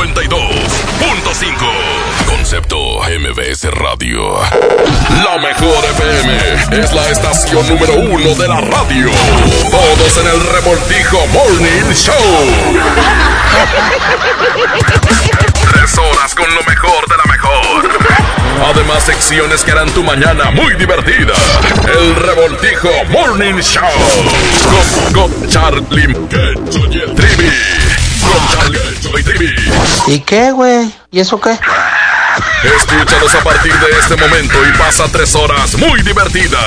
92.5. Concepto MBS Radio. La mejor FM es la estación número uno de la radio. Todos en el revoltijo Morning Show. Tres horas con lo mejor de la mejor. Además, secciones que harán tu mañana muy divertida. El revoltijo Morning Show. Con, con Charlie Trivi. ¿Y qué, güey? ¿Y eso qué? Escúchanos a partir de este momento y pasa tres horas muy divertidas.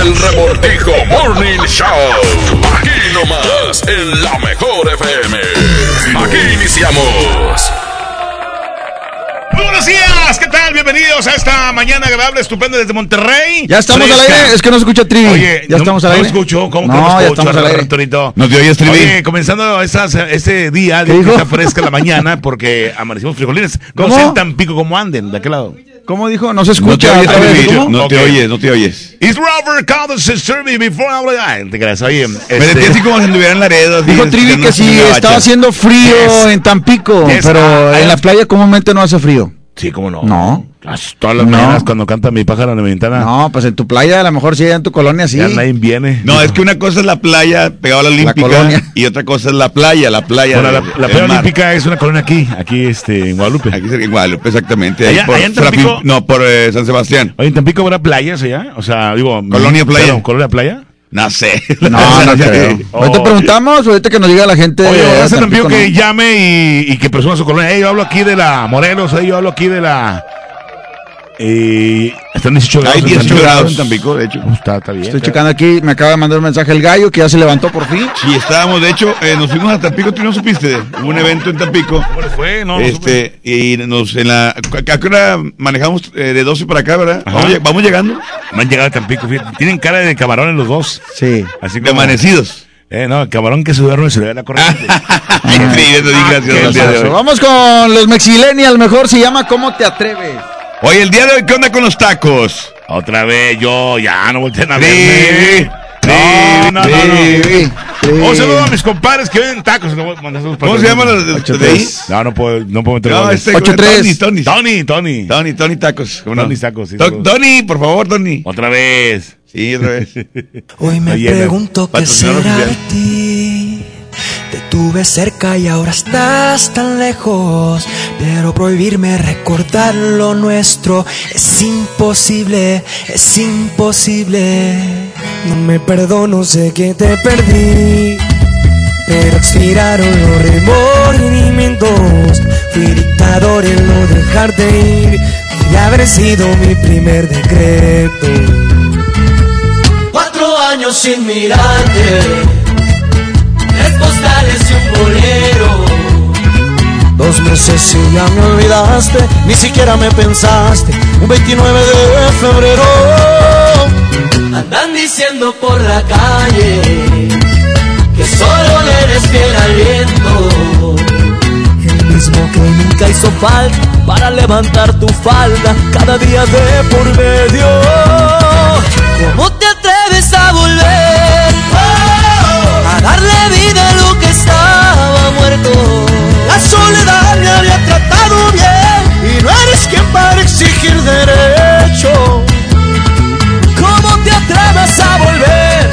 El Revoltijo Morning Show. Aquí nomás, en la mejor FM. Aquí iniciamos. Muy buenos días, ¿qué tal? Bienvenidos a esta mañana agradable, estupenda desde Monterrey. Ya estamos al Fresca. aire, es que no se escucha Trivi. Oye, ya no- estamos al no aire. escucho, ¿cómo que no, no escucho? ya estamos al aire. ¿No te oyes, Trivi? Oye, comenzando esas, este día, ¿Qué de que está fresca la mañana, porque amanecimos frijolines. No ¿Cómo? sé tan pico como anden, de aquel lado. ¿Cómo dijo? No se No te escucha. oyes, no te oyes, no te oyes. Is Robert called the survey before I Ay, te creas, oye, Me este- sentí así como si anduviera en Laredo. Dijo Trivi que gabacha. estaba haciendo frío Yes. en Tampico, Yes. pero Ah, en la ah. playa comúnmente no hace frío. Sí, cómo no. No. Las- Todas las No. mañanas cuando canta mi pájaro en mi ventana, No, pues en tu playa a lo mejor sí, en tu colonia sí. ya nadie viene. No, es que una cosa es la playa pegada a la olímpica colonia. y otra cosa es la playa, la playa. Bueno, la, la playa mar. olímpica es una colonia aquí, aquí este, en Guadalupe. Aquí en Guadalupe, exactamente. ahí Allá- por allá en Serafín- Tampico- no, por eh, San Sebastián. Oye, ¿en Tampico habrá playas allá? O sea, digo... Colonia playa. perdón, ¿Colonia playa? No sé. No, no creo. Oh, Ahorita preguntamos, ahorita que nos diga la gente. Oye, hace Tampico Tampico, que llame y, y que presuma su colonia. Ey, yo hablo aquí de la Morelos, ey, yo hablo aquí de la... Eh, están 18 grados. Hay en 18 Tampico. grados en Tampico, de hecho. Uh, Está, está bien. Estoy checando aquí, me acaba de mandar un mensaje el gallo que ya se levantó por fin. Sí, estábamos, de hecho, eh, nos fuimos a Tampico, tú no supiste. Hubo un evento en Tampico. ¿Cómo fue? No, este, y nos en la. ¿A qué hora manejamos eh, de 12 para acá, verdad? Ajá. Vamos, vamos llegando. Me han llegado a Tampico, fíjate. Tienen cara de camarones los dos. Sí. Así De como... amanecidos. Eh, no, el camarón que se duerme se le da la corriente. Eso sí, gracias. Vamos con los Mexilenial, mejor se llama ¿Cómo te atreves? Oye, el día de hoy, ¿qué onda con los tacos? Otra vez yo, ya, no volteen a verme. No, no, no, no. Un saludo a mis compadres que venden tacos. ¿Cómo se llaman los de, ahí? tres. No, no puedo, no puedo meter No, este. Ocho, Tony, tres. Tony. Tony, Tony. Tony, Tony Tacos. ¿cómo no? Tony Tacos. Tony, por favor, Tony. Otra vez. Sí, otra vez. Hoy me Oye, pregunto qué será de ti. Te tuve cerca y ahora estás tan lejos. Pero prohibirme recordar lo nuestro es imposible, es imposible. No me perdono, sé que te perdí. Pero expiraron los remordimientos. Fui dictador en no dejarte ir. Y haber sido mi primer decreto. Cuatro años sin mirarte, tres postales y un bolero. Dos meses y ya me olvidaste, ni siquiera me pensaste. Un 29 de febrero. Andan diciendo por la calle que solo le eres fiel al viento. El mismo que nunca hizo falta para levantar tu falda cada día de por medio. ¿Cómo te atreves a volver? A darle vida La soledad me había tratado bien y no eres quien para exigir derecho. ¿Cómo te atreves a volver?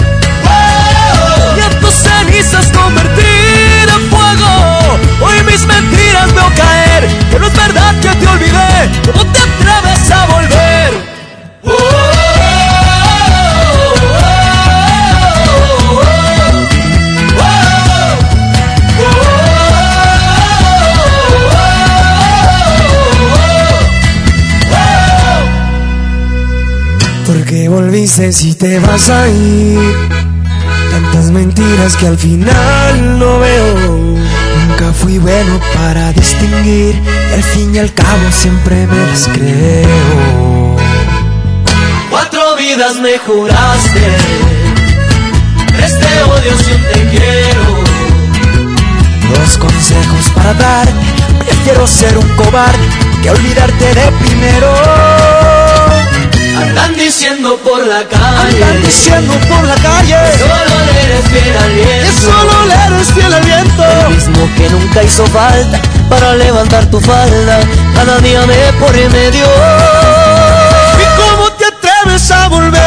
Y en tus cenizas convertir en fuego. Hoy mis mentiras veo caer, que no es verdad que te olvidé. Volviste si te vas a ir. Tantas mentiras que al final no veo. Nunca fui bueno para distinguir. Y al fin y al cabo siempre me las creo. heridas me juraste. Este odio si te quiero. Dos consejos para dar. Prefiero ser un cobarde que olvidarte de primero. Andan diciendo por la calle. Andan diciendo por la calle. Solo le eres fiel al viento. Que solo le eres fiel al viento. El mismo que nunca hizo falta para levantar tu falda. Cada día me pone medio. ¿Y cómo te atreves a volver?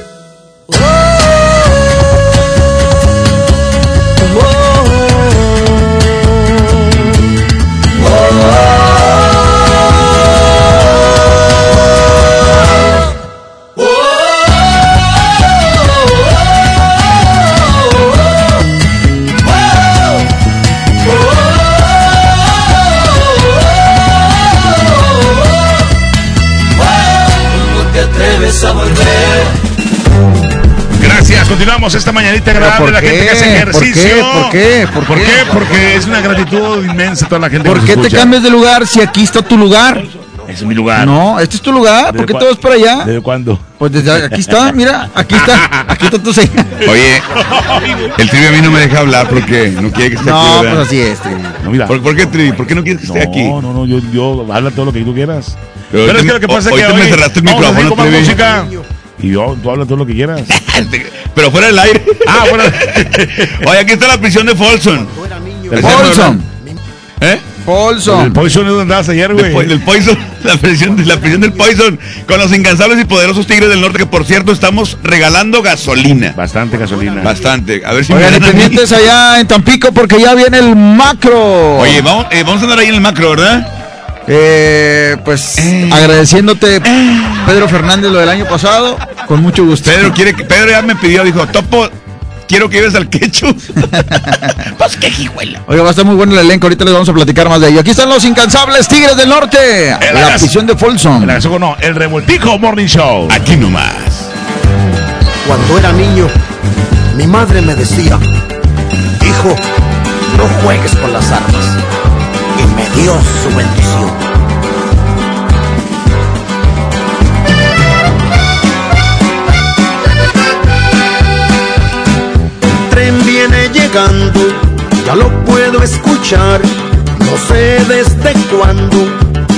Esta mañanita agradable. por La gente que hace ¿Por ejercicio. qué? ¿Por qué? ¿Por ¿Por qué? Porque es una gratitud inmensa toda la gente ¿Por qué te cambias de lugar si aquí está tu lugar? Es mi lugar. No, este es tu lugar. ¿Por qué te vas para allá? ¿Desde cuándo? Pues desde aquí está, mira, aquí está, aquí está tu señal. Oye, el Trivi a mí no me deja hablar porque no quiere que esté No, aquí, pues ¿verdad? así es. Trivi. No, mira. ¿Por, por qué, Trivi? ¿Por qué no quieres que esté aquí? No, no, no, yo, yo habla todo lo que tú quieras. Pero es que lo que pasa es hoy que te me hoy cerraste el micrófono, música. Y yo, tú hablas todo lo que quieras. Pero fuera del aire. Ah, bueno. Oye, aquí está la prisión de Folsom. Paulson, ¿Eh? Paulson. El Poison es donde andabas ayer, güey. del Poison, la prisión, de- la prisión del Poison, con los incansables y poderosos Tigres del Norte, que por cierto estamos regalando gasolina. Bastante gasolina. Bastante. A ver si Oigan, pendientes allá en Tampico porque ya viene el macro. Oye, vamos, eh, vamos a andar ahí en el macro, ¿verdad? Eh, pues agradeciéndote, Pedro Fernández, lo del año pasado, con mucho gusto. Pedro quiere que, Pedro ya me pidió, dijo, Topo, quiero que lleves al quechu. pues qué hijuela. Oiga, va a estar muy bueno el elenco, ahorita les vamos a platicar más de ello. Aquí están los incansables Tigres del Norte, El la prisión de Folsom. El no, el revoltijo Morning Show. Aquí nomás. Cuando era niño, mi madre me decía, hijo, no juegues con las armas. Y me dio su bendición. El tren viene llegando, ya lo puedo escuchar. No sé desde cuándo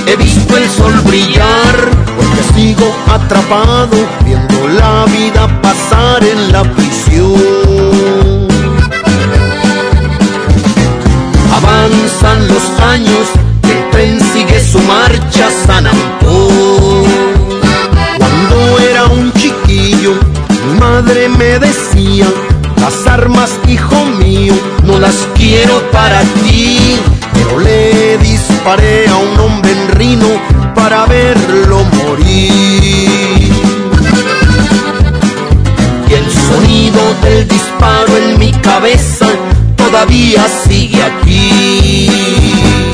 he visto el sol brillar, porque sigo atrapado viendo la vida pasar en la prisión. Avanzan los años, el tren sigue su marcha San Antón. Cuando era un chiquillo, mi madre me decía, las armas, hijo mío, no las quiero para ti. Pero le disparé a un hombre en Rino para verlo morir. Y el sonido del disparo en mi cabeza todavía sigue aquí.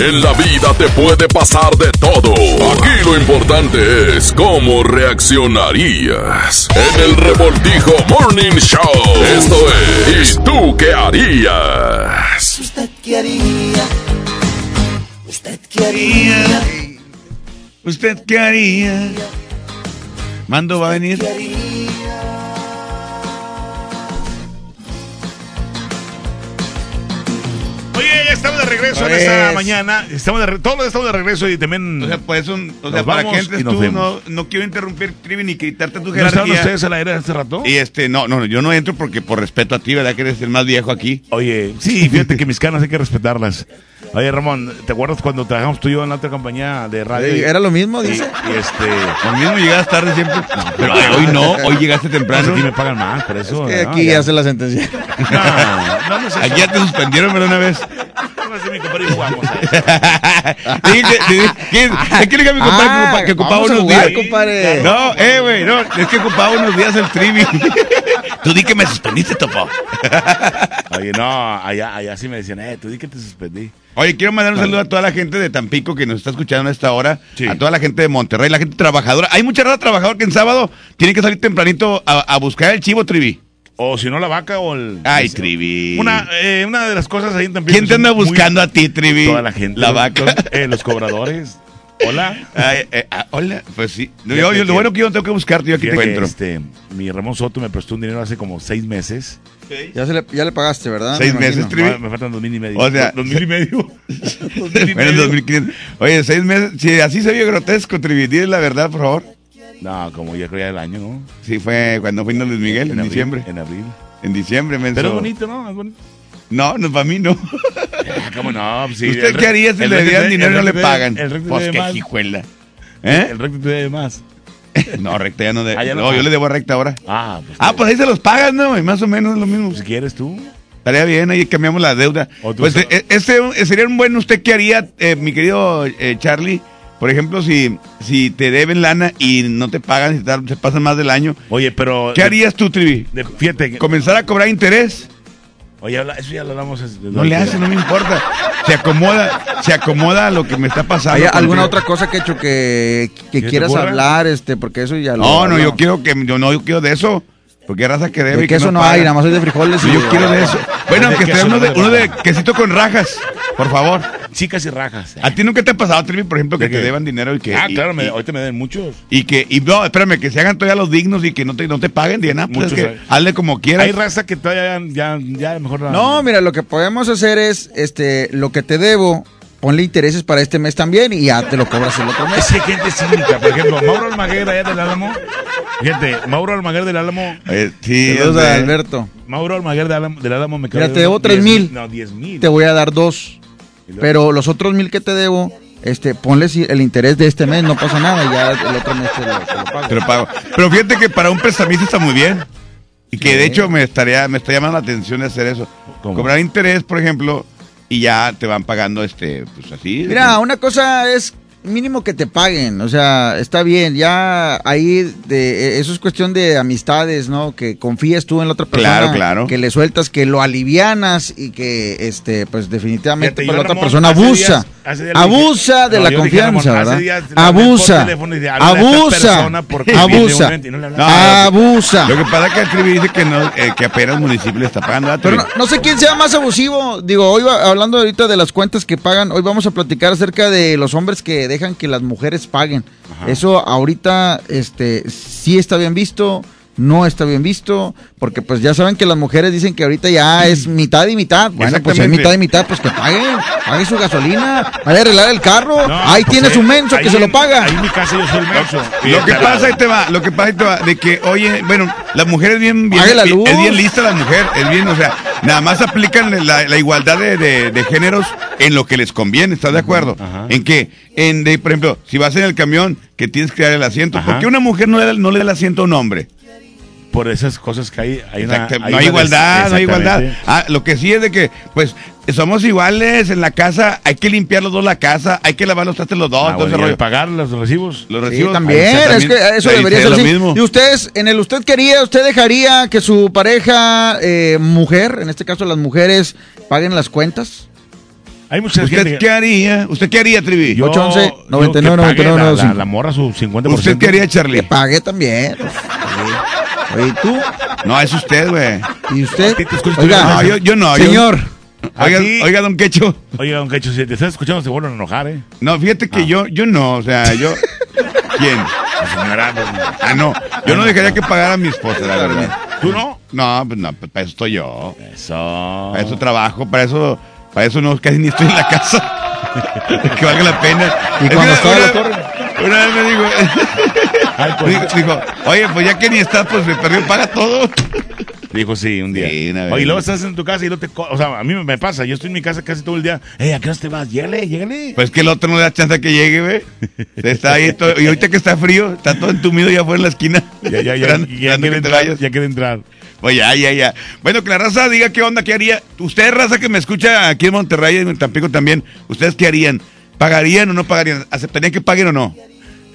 En la vida te puede pasar de todo. Aquí lo importante es cómo reaccionarías. En el revoltijo Morning Show. Esto es. ¿Y tú qué harías? ¿Usted qué haría? ¿Usted qué haría? ¿Usted qué haría? Mando va a venir. Oye, ya estamos de regreso en esta mañana. Estamos de re- todos estamos de regreso y también. O sea, pues un, o sea, Nos para vamos que entres tú, no, no quiero interrumpir, Trivi, ni quitarte tu ¿No estaban jerarquía. ustedes al aire hace rato? Y este, no, no, yo no entro porque por respeto a ti, ¿verdad? Que eres el más viejo aquí. Oye, sí, fíjate que mis canas hay que respetarlas. Oye, Ramón, ¿te acuerdas cuando trabajamos tú y yo en la otra compañía de radio? Eh, Era lo mismo, Y, dice. y este. Lo mismo llegas tarde siempre. Pero ay, hoy no, hoy llegaste Pues temprano. aquí me pagan más, por eso. Que ¿no? aquí Ya. hace la sentencia. No, no, no es. Aquí ya te suspendieron, ¿verdad? Una vez. No, es a que- te dije- ¿quién- ¿Qué quiere que mi compadre que ocupa- que ocupaba a unos jugar, días? compadre. No, eh, güey, no, es que ocupaba unos días el trivi. Tú di que me suspendiste, topo. Oye, no, allá, allá sí me decían, eh, tú di que te suspendí. Oye, quiero mandar un saludo a toda la gente de Tampico que nos está escuchando a esta hora, Sí. a toda la gente de Monterrey, la gente trabajadora. Hay mucha raza trabajadora que en sábado tiene que salir tempranito a, a buscar el chivo, Trivi. O si no, la vaca o el. Ay, Trivi. Una, eh, una de las cosas ahí también. ¿Quién te anda buscando a ti, Trivi? Toda la gente. La vaca. Eh, los cobradores. Hola. Ay, eh, ah, hola, pues sí. No, Fíjate yo, yo- que- lo bueno que yo no tengo que buscarte, yo aquí te encuentro. este, mi Ramón Soto me prestó un dinero hace como seis meses. Ya, se le, ya le pagaste, ¿verdad? Seis Me meses. No, me faltan dos mil y medio. O sea- dos mil y medio. Dos mil y Bueno, medio. 2500. Oye, seis meses. Si así se vio grotesco, Trivi, dile la verdad, por favor. No, como ya creo ya del año, ¿no? Sí, fue cuando vino Luis Miguel, en, abril, diciembre. En abril. En diciembre, menso. Pero es bonito, ¿no? Es bonito. No, no, para mí no. Ah, ¿Cómo no? Pues sí, ¿Usted qué haría si le dieran dinero y no le pagan? El recto Pues qué debe hijuela. ¿Eh? El recto te debe más. No, recta ya no de. Ah, ya no. no, yo le debo a recta ahora. Ah, pues. Ah, pues ahí se los pagan, ¿no? Y más o menos es lo mismo. Si quieres tú. Estaría bien, ahí cambiamos la deuda. Pues eh, ese eh, sería un buen usted qué haría, eh, mi querido eh, Charlie. Por ejemplo, si, si te deben lana y no te pagan, si te, se pasan más del año, Oye, pero. ¿qué harías tú, Trivi? de- fíjate. ¿Comenzar a cobrar interés? Oye, habla- eso ya lo hablamos. es- No le hace, no me importa. Se acomoda, se acomoda a lo que me está pasando. ¿Hay alguna otra cosa que hecho que, quieras hablar? este Porque eso ya lo. No, no, yo quiero que yo no yo quiero de eso. Porque raza que debe De que eso no paga. hay, nada más hay de frijoles. y- Yo quiero de eso. Bueno, aunque sea uno no de, uno quesito con rajas, por favor. Chicas y rajas. ¿A ti nunca te ha pasado, Trivi, por ejemplo, que ¿De te qué? deban dinero y que... ah, y- claro, me- y- ahorita me den muchos. Y que, y no, espérame, que se hagan todavía los dignos y que no te, no te paguen, digan, ah, pues Muchos es que hazle como quieras. Hay raza que todavía ya, ya mejor. la- No, mira, lo que podemos hacer es, este, lo que te debo, ponle intereses para este mes también y ya te lo cobras el otro Es mes. que hay gente cínica. Por ejemplo, Mauro Almaguer allá del Álamo. Fíjate, Mauro Almaguer del Álamo. Eh, sí, Saludos ya a sé. Alberto. Mauro Almaguer del Álamo, del Álamo me Mira, cabe te debo tres 10 mil. No, diez mil. Te voy a dar dos. Pero los otros mil que te debo, este, ponle si- el interés de este mes, no pasa nada, y ya el otro mes te lo, te lo pago. Te lo pago. Pero fíjate que para un prestamista está muy bien. Y que de hecho me estaría, me está llamando la atención de hacer eso. ¿Cómo? Cobrar interés, por ejemplo, y ya te van pagando este, pues así. Mira, una cosa es mínimo que te paguen, o sea, está bien, ya ahí de eso es cuestión de amistades, ¿no? Que confíes tú en la otra persona, Claro, claro. que le sueltas, que lo alivianas y que este pues definitivamente pues, la otra Ramón, persona abusa. días- Abusa dije- de no, la confianza, Ramón, ¿verdad? días Abusa. dije, Abusa. Abusa. no. No, Abusa. Lo que pasa es que el Trivi dice que, no, eh, que apenas el municipio le está pagando. ¿verdad, Pero no sé quién sea más abusivo. Digo, hoy va- hablando ahorita de las cuentas que pagan, hoy vamos a platicar acerca de los hombres que dejan que las mujeres paguen. Eso ahorita este sí está bien visto, no está bien visto, porque pues ya saben que las mujeres dicen que ahorita ya es mitad y mitad. Bueno, pues si es mitad y mitad, pues que paguen, paguen su gasolina, vaya a arreglar el carro. No, ahí pues, tiene eh, su menso que se lo paga. Ahí en mi casa yo soy el menso. Lo que pasa ahí te va, lo que pasa ahí te va, de que, oye, bueno, la mujer es bien, bien Pague la luz. es bien lista la mujer, es bien, o sea, nada más aplican la, la igualdad de, de- de géneros en lo que les conviene, ¿estás de acuerdo? Ajá. En que, en de, por ejemplo, si vas en el camión, que tienes que dar el asiento, Ajá. ¿por qué una mujer no le, da, no le da el asiento a un hombre? Por esas cosas que hay. hay una- hay no hay igualdad, no hay igualdad. Ah, lo que sí es de que, pues, somos iguales en la casa, hay que limpiar los dos la casa, hay que lavar los trastes los dos, Ah, todo bueno, rollo. pagar los recibos. Los Sí, recibos, también, ahí está es que también- eso debería ser lo así. mismo. Y ustedes, en el usted quería, usted dejaría que su pareja eh, mujer, en este caso las mujeres, paguen las cuentas. Hay mucha ¿Usted gente que- qué haría? ¿Usted qué haría, Trivi? Yo- 811, yo 99, que pague 99, la- la, 95. la morra su 50%. ¿Usted qué haría, Que Charlie? pague también. ¿Y tú? No, es usted, güey. ¿Y usted? Oiga, No, yo, yo no. yo- señor. oiga, A ti- oiga, don Quecho. Oiga, don Quecho, si te estás escuchando, se vuelven a enojar, ¿eh? No, fíjate Ah. que yo, yo no, o sea, yo. ¿Quién? La señora, pues, Ah, no. Yo no dejaría que pagara a mi esposa, la verdad. ¿Tú no? No, pues no, pues para eso estoy yo. Eso. Para eso trabajo, para eso, para eso no, casi ni estoy en la casa. que valga la pena. Y Es cuando estaba una, la torre. una vez me dijo, Ay, pues, dijo, dijo, oye, pues ya que ni estás, pues me perdió, paga todo. Dijo sí, un día. Sí, una vez. Oye, y luego estás en tu casa y no te. O sea, a mí me- pasa. Yo estoy en mi casa casi todo el día. Ey, ¿a qué hora te vas? Llégale, llégale. Pues que el otro no le da chance a que llegue, güey. Está ahí todo, y ahorita que está frío, está todo entumido ya afuera en la esquina. Ya, ya, ya. Ya, quiere entrar. Ya quiere entrar. Pues ya, ya, ya. Bueno, que la raza diga qué onda, qué haría. Usted, raza que me escucha aquí en Monterrey y en Tampico también, ¿ustedes qué harían? ¿Pagarían o no pagarían? ¿Aceptarían que paguen o no?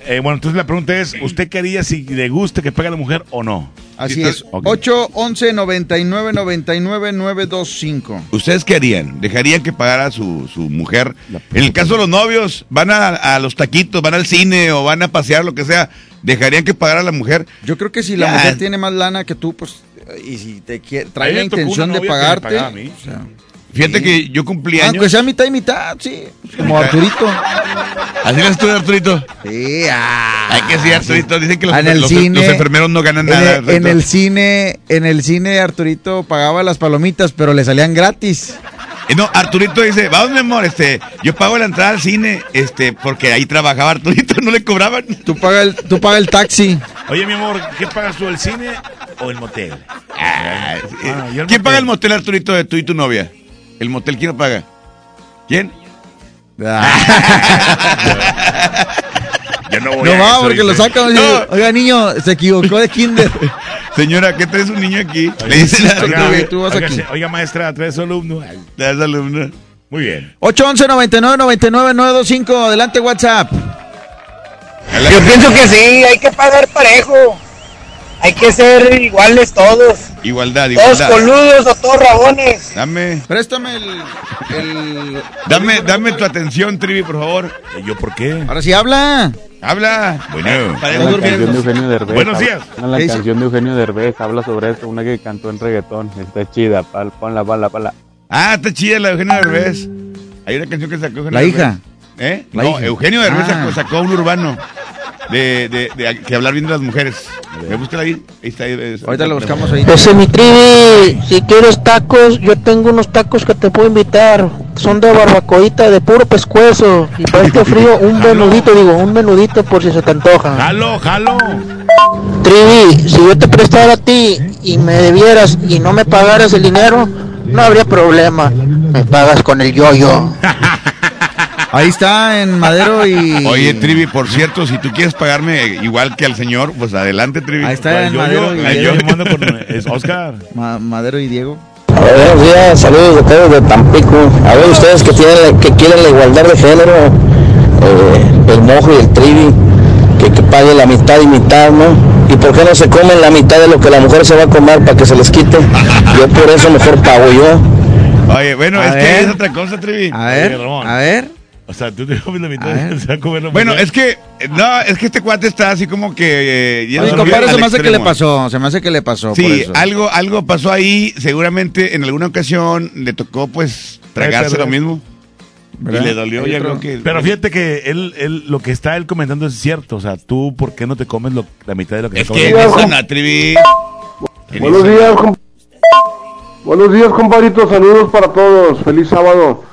Eh, bueno, entonces la pregunta es: ¿Usted quería si le gusta que pague la mujer o no? Así Sí, es. está- ok. 8, 11, 99, 99, 925. ¿Ustedes qué harían? ¿Dejarían que pagara su, su mujer? En el caso de los novios, van a, a los taquitos, van al cine o van a pasear, lo que sea. ¿Dejarían que pagara la mujer? Yo creo que si la Ya. mujer tiene más lana que tú, pues, y si te quiere, A trae la intención de pagarte, Fíjate Sí. que yo cumplí años. aunque sea mitad y mitad, sí, como. Arturito. Así le estuve, Arturito. Sí, ah, Hay que sí, Arturito. Dicen que los, En el los- cine- los enfermeros no ganan En nada. el, en el cine, en el cine Arturito pagaba las palomitas, pero le salían gratis. Eh, No, Arturito dice, vamos mi amor, este, yo pago la entrada al cine, este, porque ahí trabajaba Arturito, no le cobraban. Tú paga el, tú paga el taxi. Oye, mi amor, ¿qué pagas tú, el cine o el motel? Ah. Ah, ¿Quién motel. paga el motel, Arturito, de tú y tu novia? ¿El motel quién lo paga? ¿Quién? Yo no voy No a va, eso, porque lo dice. sacan. No. Oiga, niño, se equivocó de kinder. Señora, ¿qué traes un niño aquí? Le dice la, Oiga, Oiga, tú vas oiga, aquí. oiga, maestra, traes alumno. La alumna. Muy bien. 811 99 99 925 Adelante, WhatsApp. Yo pienso que sí, hay que pagar parejo. Hay que ser iguales todos. Igualdad, Todos igualdad. coludos o todos rabones. Dame, Préstame el. el- dame, dame tu atención, Trivi, por favor. Eh, ¿Yo por qué? Ahora sí habla. Habla. Bueno. Para dormir. durmiendo. de Eugenio Derbez. Buenos habla- días. La canción de Eugenio Derbez habla sobre eso, una que cantó en reggaetón. Está chida, pal, ponla, ponla, ponla. Ah, está chida la de Eugenio Derbez. Hay una canción que sacó Eugenio La Derbez. hija. ¿Eh? La no, hija. Eugenio Derbez Ah. sacó, sacó un urbano de, de, de que hablar bien de las mujeres. ¿Me busca ahí? Ahí está. ahí, Ahorita lo buscamos ahí. Ese mi trivi, si quieres tacos, yo tengo unos tacos que te puedo invitar. Son de barbacoita, de puro pescuezo. Y para este frío, un menudito, digo, un menudito por si se te antoja. Jalo, jalo. Trivi, si yo te prestara a ti y me debieras y no me pagaras el dinero, no habría problema. Me pagas con el yoyo. Ahí está en Madero y. Oye, Trivi, por cierto, si tú quieres pagarme igual que al señor, pues adelante, Trivi. Ahí está en Yo, Madero yo, y yo Diego. mando con es Oscar. Ma- Madero y Diego. Buenos días, saludos de todos de Tampico. A ver ustedes que tienen que quieren la igualdad de género, eh, el mojo y el trivi, que, que pague la mitad y mitad, ¿no? ¿Y por qué no se comen la mitad de lo que la mujer se va a comer para que se les quite? Yo por eso mejor pago yo. Oye, bueno, A es que es otra cosa, Trivi. A ver, a ver. O sea, tú te comes la mitad A ver. y se va a comer la Bueno, mitad. es que, no, es que este cuate está así como que... eh, yendo Oye, compadre, se me hace que le pasó, se me hace que le pasó. por Sí, eso. algo, algo pasó ahí. Seguramente en alguna ocasión le tocó, pues, tragarse lo mismo. ¿Verdad? Y le dolió, ya creo que... Pero fíjate que él, él, lo que está él comentando es cierto. O sea, tú, ¿por qué no te comes lo- la mitad de lo que Es te que comes? en esa no, Trivi. En Buenos días, comp- Buenos días, compadritos. Saludos para todos. Feliz sábado.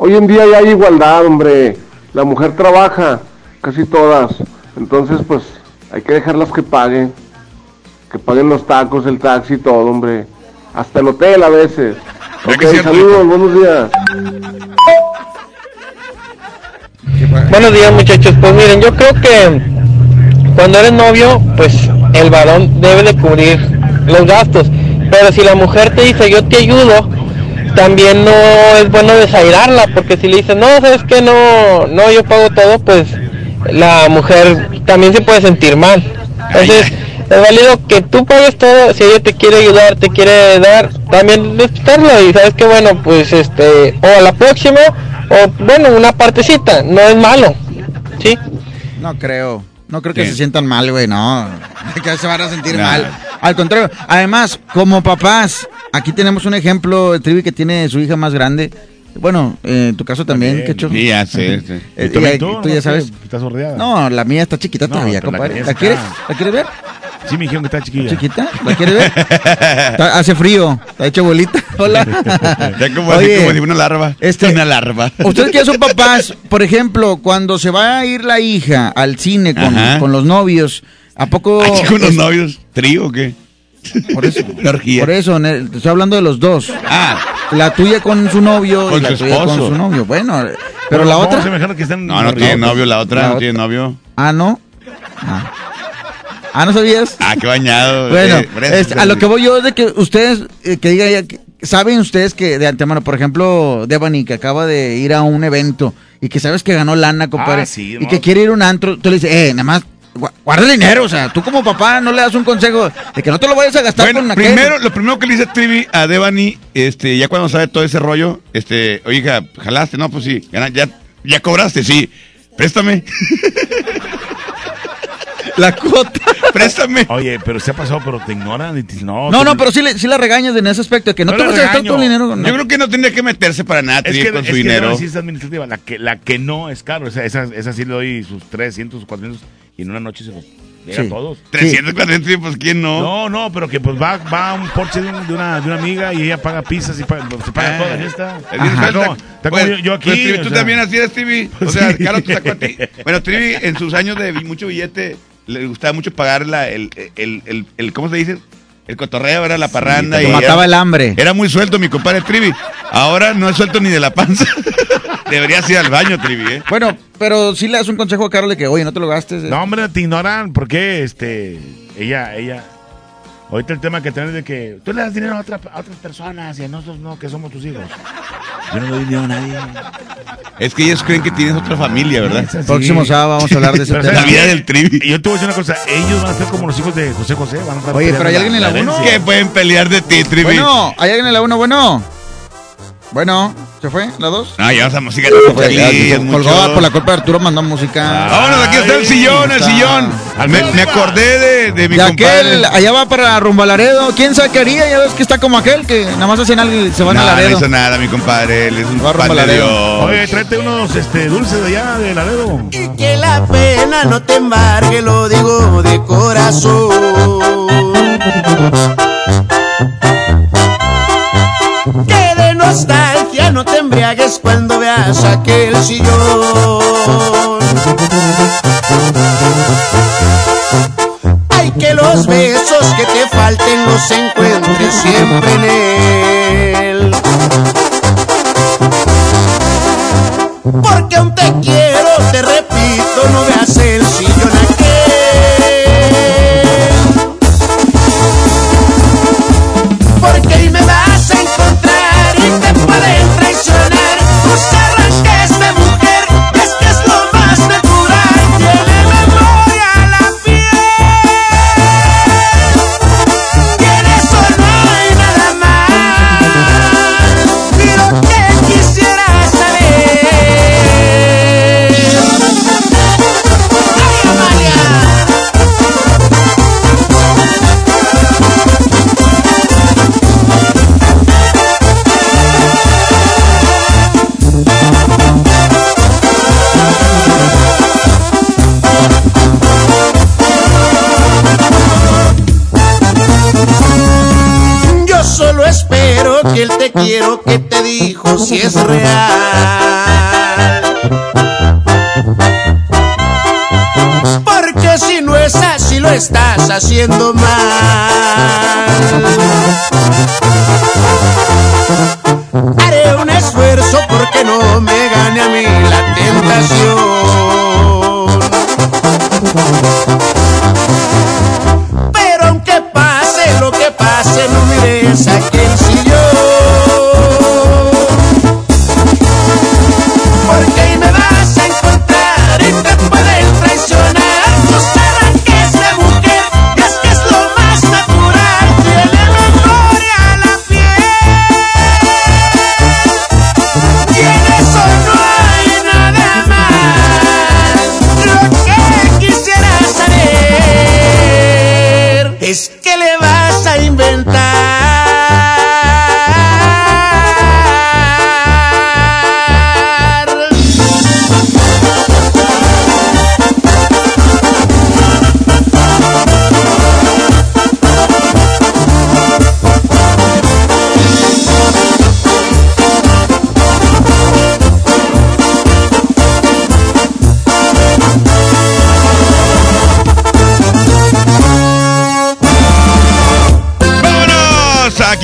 Hoy en día ya hay igualdad, hombre. La mujer trabaja, casi todas. Entonces, pues, hay que dejarlas que paguen. Que paguen los tacos, el taxi, todo, hombre. Hasta el hotel a veces. Saludos, buenos días. Buenos días muchachos, pues miren, yo creo que cuando eres novio, pues el varón debe de cubrir los gastos, pero si la mujer te dice yo te ayudo, también no es bueno desairarla, porque si le dices no, sabes que no, no, yo pago todo, pues la mujer también se puede sentir mal. Entonces, es válido que tú pagues todo, si ella te quiere ayudar, te quiere dar, también respetarlo y sabes que bueno, pues este, o a la próxima, o bueno, una partecita, no es malo, ¿sí? No creo. No creo que se sientan mal, güey, no. Que se van a sentir mal. Al contrario, además, como papás, aquí tenemos un ejemplo, el Trivi que tiene su hija más grande. Bueno, eh, en tu caso también, También. Quecho. Sí, ya sé. sí. Eh, ¿Y también y- tú? tú ¿No? ya sabes. Estás sordeada. No, la mía está chiquita No, todavía, la compadre. que ¿La, es quieres? ¿La quieres ver? Sí, me dijeron que está chiquilla. ¿Chiquita? ¿La quieres ver? Está- hace frío, está hecho bolita. Hola. Ya como así, Oye, como si una larva. este- Una larva. Ustedes que son papás, por ejemplo, cuando se va a ir la hija al cine con, con los novios, ¿a poco? ¿Con los es- novios? ¿Trío o qué? Por eso, por eso, te estoy hablando de los dos. Ah, La tuya con su novio Con y la su tuya con esposo. su novio. Bueno, pero Pero la ¿cómo otra. que están no, no tiene novio. La otra La no otra. tiene novio. Ah, no. Ah, Ah, ¿no sabías? Ah, qué bañado. Bueno, eh, fresco, este, a lo que voy yo es de que ustedes, eh, que diga ya, que- saben ustedes que de antemano, por ejemplo, Devani, que acaba de ir a un evento y que sabes que ganó lana, compadre, Ah, sí, y no. que quiere ir a un antro, tú le dices, eh, nada más, guarda el dinero, o sea, tú como papá no le das un consejo de que no te lo vayas a gastar Bueno, con aquel. primero, lo primero que le dice Trivi a Devani, este, ya cuando sabe todo ese rollo, este, oiga, jalaste, no, pues sí, ya, ya cobraste, sí, préstame, La cuota. préstame. Oye, pero se ha pasado, pero te ignoran y te no. No, tú- no, pero sí, le, sí la regañas en ese aspecto, de que no, No te vas a gastar tu dinero. con- Yo creo que no tendría que meterse para nada, Es Trivi, que, con es su que dinero. no, es administrativa. La que, la que no es caro. Esa, esa, esa sí le doy sus 300, 400 y en una noche se los llega Sí. a todos. 300, 400, pues quién no. No, no, pero que pues va, va a un porche de, un- de una, de una amiga y ella paga pizzas y paga- se paga Ah, toda la fiesta. No, está como Pues, yo, yo aquí. pues, o tú sea, también así eres, Trivi. O Pues sea, sí. Carlos te sacó a ti. Bueno, Trivi, en sus años de mucho billete, le gustaba mucho pagar la, el, el, el, el- ¿cómo se dice? El cotorreo, era la parranda. te y mataba era, el hambre. Era muy suelto mi compadre Trivi. Ahora no es suelto ni de la panza. Deberías ir al baño, Trivi, ¿eh? Bueno, pero sí le das un consejo a Carol de que, oye, no te lo gastes. eh. No, hombre, te ignoran porque este, ella, ella. Ahorita el tema que tenés de que tú le das dinero a, otra- a otras personas y a nosotros no, que somos tus hijos. Yo no doy dinero a nadie. Es que ellos creen que tienes otra familia, ¿verdad? Próximo sábado vamos a hablar de ese Pero, tema. La ¿sabes vida del Trivi. Y yo te voy a decir una cosa, ellos van a ser como los hijos de José José. Van a estar Oye, pero ¿hay alguien en la uno? herencia. Que pueden pelear de ti, Trivi. Bueno, ¿hay alguien en la 1? Bueno. Bueno, ¿se fue? ¿La 2? No, ya vamos a música. Pues, ya, Charlie, es colgó mucho. por la culpa de Arturo, mandó música. Vámonos, aquí está el sillón, el sillón. Me, me acordé de, de mi de compadre. aquel, allá va para rumbo a Laredo. ¿Quién sabe qué haría? Ya ves que está como aquel que nada más hacen algo y se van no, a no Laredo. hizo nada, mi compadre. Él es un pan de. Dios. Oye, tráete unos este, dulces de allá, de Laredo. Y que la pena no te embargue, lo digo de corazón. Nostalgia no te embriagues cuando veas aquel sillón. Ay, que los besos que te falten los encuentres siempre en él. Porque aún te quiero, te repito, no veas el sillón espero que el te quiero que te dijo si es real. Porque si no es así lo estás haciendo mal. Haré un esfuerzo porque no me gane a mí la tentación. Pero aunque pase lo que pase, no mires a aquel sillón.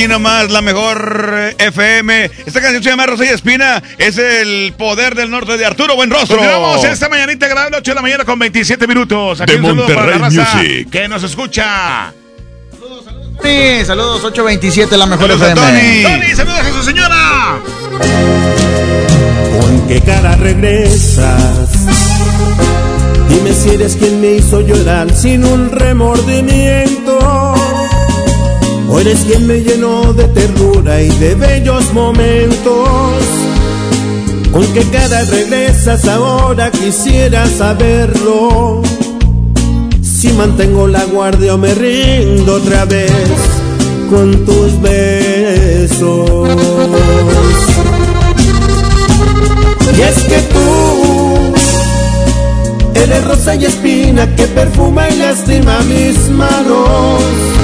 Aquí nomás la mejor FM. Esta canción se llama Rosa y Espina. Es el poder del norte de Arturo Buenrostro. Continuamos esta mañanita agradable, 8 de la mañana con 27 minutos. De un saludo para la Monterrey raza Music. Que nos escucha. Sí, saludos 827, la mejor Saludos a FM. Tony. Tony, saludos a su señora. ¿Con qué cara regresas? Dime si eres quien me hizo llorar sin un remordimiento. Eres quien me llenó de ternura y de bellos momentos. ¿Con qué cara regresas ahora? Quisiera saberlo. Si mantengo la guardia o me rindo otra vez con tus besos. Y es que tú eres rosa y espina que perfuma y lastima mis manos.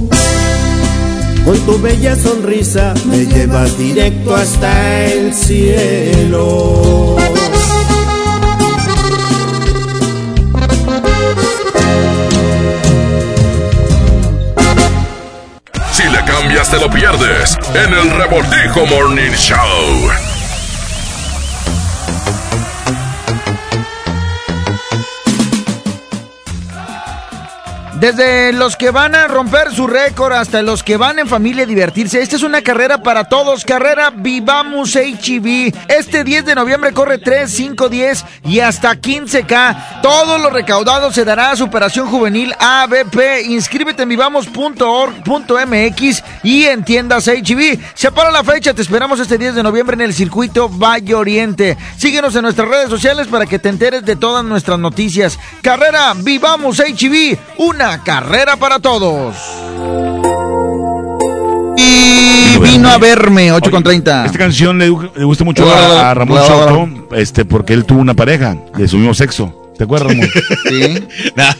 con tu bella sonrisa me llevas directo hasta el cielo. Si le cambias te lo pierdes en el Revoltijo Morning Show. Desde los que van a romper su récord hasta los que van en familia a divertirse. Esta es una carrera para todos. Carrera Vivamos HB. Este 10 de noviembre corre 3, 5, 10 y hasta 15K. Todo lo recaudado se dará a Superación Juvenil ABP. Inscríbete en vivamos.org.mx y en tiendas HB. Se para la fecha. Te esperamos este 10 de noviembre en el circuito Valle Oriente. Síguenos en nuestras redes sociales para que te enteres de todas nuestras noticias. Carrera Vivamos HB. Una carrera para todos. Y vino a verme, 8 con 30. Esta canción le, le gusta mucho a, a Ramón. Soto, este, porque él tuvo una pareja de su mismo sexo. ¿Te acuerdas, Ramón? Sí. Nah,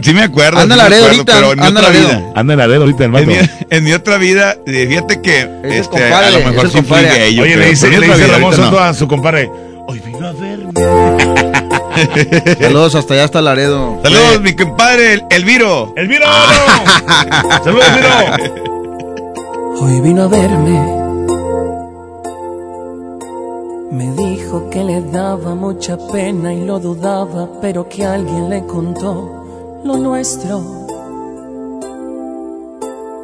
sí me acuerdo. Anda sí Laredo ahorita, pero en anda otra Laredo. vida. Anda en la red ahorita el En mi, vato. en mi otra vida, eh, fíjate que este, a lo mejor es sí fui compadre. gay. Oye, le dice, le dice Ramón ahorita Soto no. a su compadre. Hoy vino a verme. Saludos hasta allá, hasta Laredo. Saludos, mi compadre, el, Elviro. ¡Elviro! ¡Saludos, Elviro! Hoy vino a verme. Me dijo que le daba mucha pena y lo dudaba, pero que alguien le contó lo nuestro.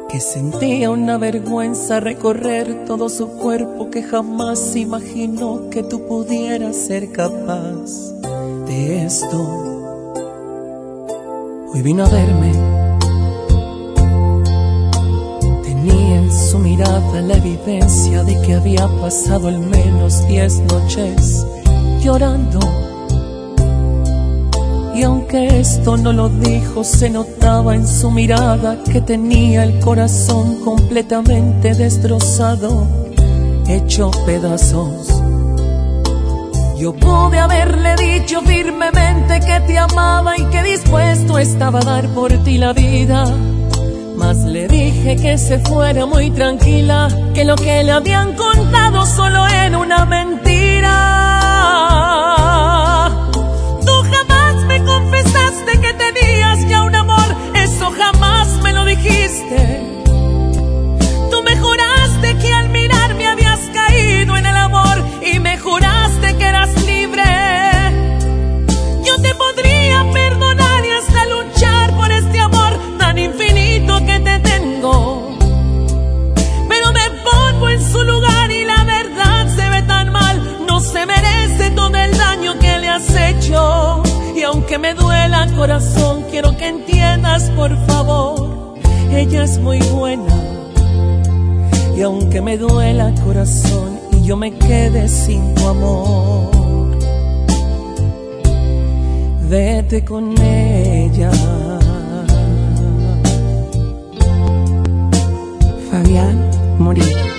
Que sentía una vergüenza recorrer todo su cuerpo, que jamás imaginó que tú pudieras ser capaz de esto. Hoy vino a verme. Tenía en su mirada la evidencia de que había pasado al menos diez noches llorando. Y aunque esto no lo dijo, se notaba en su mirada que tenía el corazón completamente destrozado, hecho pedazos. Yo pude haberle dicho firmemente que te amaba y que dispuesto estaba a dar por ti la vida. Mas le dije que se fuera muy tranquila, que lo que le habían contado solo era una mentira. Tú jamás me confesaste que tenías ya un amor, eso jamás me lo dijiste. Tú me juraste que al mirarme habías caído en el amor y me juraste que eras libre. Yo te podría perdonar y hasta luchar por este amor tan infinito que te tengo. Pero me pongo en su lugar y la verdad se ve tan mal. No se merece todo el daño que le has hecho. Y aunque me duela corazón, quiero que entiendas por favor. Ella es muy buena. Y aunque me duela corazón yo me quede sin tu amor, vete con ella. Fabián Murillo.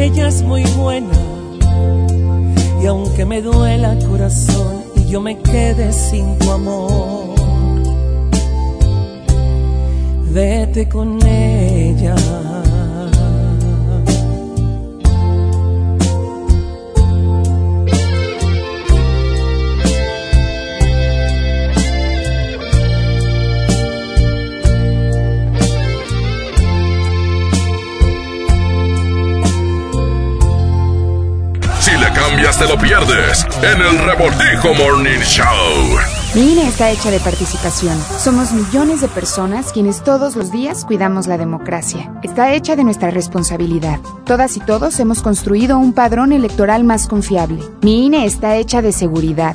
Ella es muy buena. Y aunque me duela corazón y yo me quede sin tu amor, vete con ella. Te lo pierdes en el Revoltijo Morning Show. Mi INE está hecha de participación. Somos millones de personas quienes todos los días cuidamos la democracia. Está hecha de nuestra responsabilidad. Todas y todos hemos construido un padrón electoral más confiable. Mi INE está hecha de seguridad.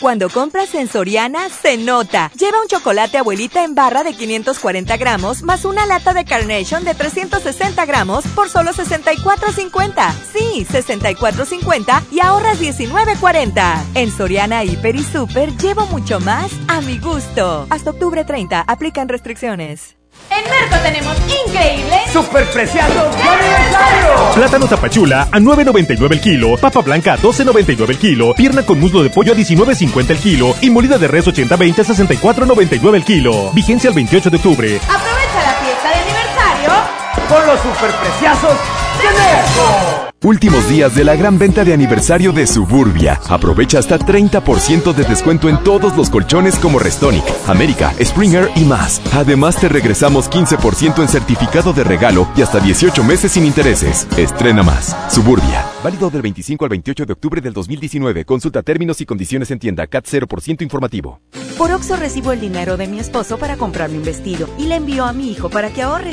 Cuando compras en Soriana, se nota. Lleva un chocolate abuelita en barra de 540 gramos más una lata de Carnation de 360 gramos por solo 64.50. Sí, 64.50 y ahorras 19.40. En Soriana, Hiper y Super llevo mucho más a mi gusto. Hasta octubre 30, aplican restricciones. En Merco tenemos increíble ¡Superpreciados de aniversario! Plátano tapachula a 9.99 el kilo, papa blanca a 12.99 el kilo, pierna con muslo de pollo a 19.50 el kilo y molida de res 80-20 a 64.99 el kilo. Vigencia el 28 de octubre. Aprovecha la fiesta de aniversario Con los superpreciosos de Últimos días de la gran venta de aniversario de Suburbia. Aprovecha hasta 30% de descuento en todos los colchones como Restonic, América, Springer y más. Además te regresamos 15% en certificado de regalo y hasta 18 meses sin intereses. Estrena más. Suburbia. Válido del 25 al 28 de octubre del 2019. Consulta términos y condiciones en tienda CAT 0% informativo. Por Oxo recibo el dinero de mi esposo para comprarme un vestido y le envío a mi hijo para que ahorre.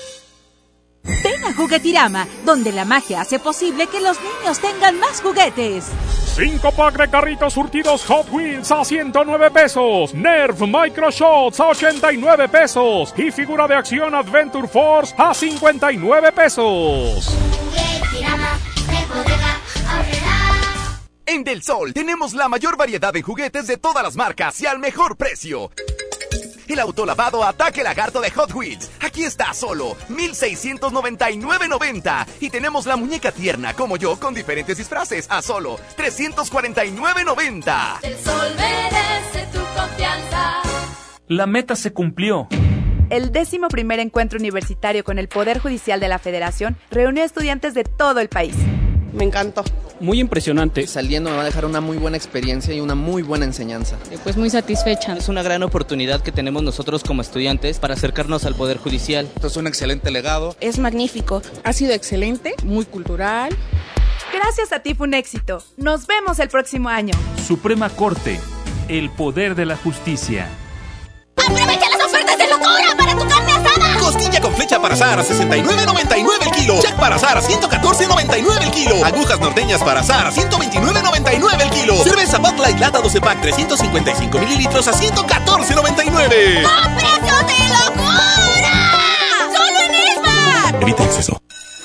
Juguetirama, donde la magia hace posible que los niños tengan más juguetes. 5 pack de carritos surtidos Hot Wheels a 109 pesos. Nerf Micro Shots a 89 pesos. Y figura de acción Adventure Force a 59 pesos. En Del Sol tenemos la mayor variedad de juguetes de todas las marcas y al mejor precio. El autolavado Ataque Lagarto de Hot Wheels. Aquí está solo 1699.90 y tenemos la muñeca tierna como yo con diferentes disfraces a solo 349.90. El sol merece tu confianza. La meta se cumplió. El décimo primer encuentro universitario con el Poder Judicial de la Federación reunió a estudiantes de todo el país. Me encantó. Muy impresionante. Saliendo me va a dejar una muy buena experiencia y una muy buena enseñanza. Pues muy satisfecha. Es una gran oportunidad que tenemos nosotros como estudiantes para acercarnos al Poder Judicial. Esto es un excelente legado. Es magnífico. Ha sido excelente, muy cultural. Gracias a ti fue un éxito. Nos vemos el próximo año. Suprema Corte, el poder de la justicia. ¡Aprovecha las ofertas de locura para tu carne con flecha para asar a 69.99 el kilo. Jack para asar a 114.99 el kilo. Agujas norteñas para asar a 129.99 el kilo. Cerveza Bud Light Lata 12 pack 355 mililitros a 114.99. ¡A precios de locura! ¡Solo en Esmar! Evita exceso.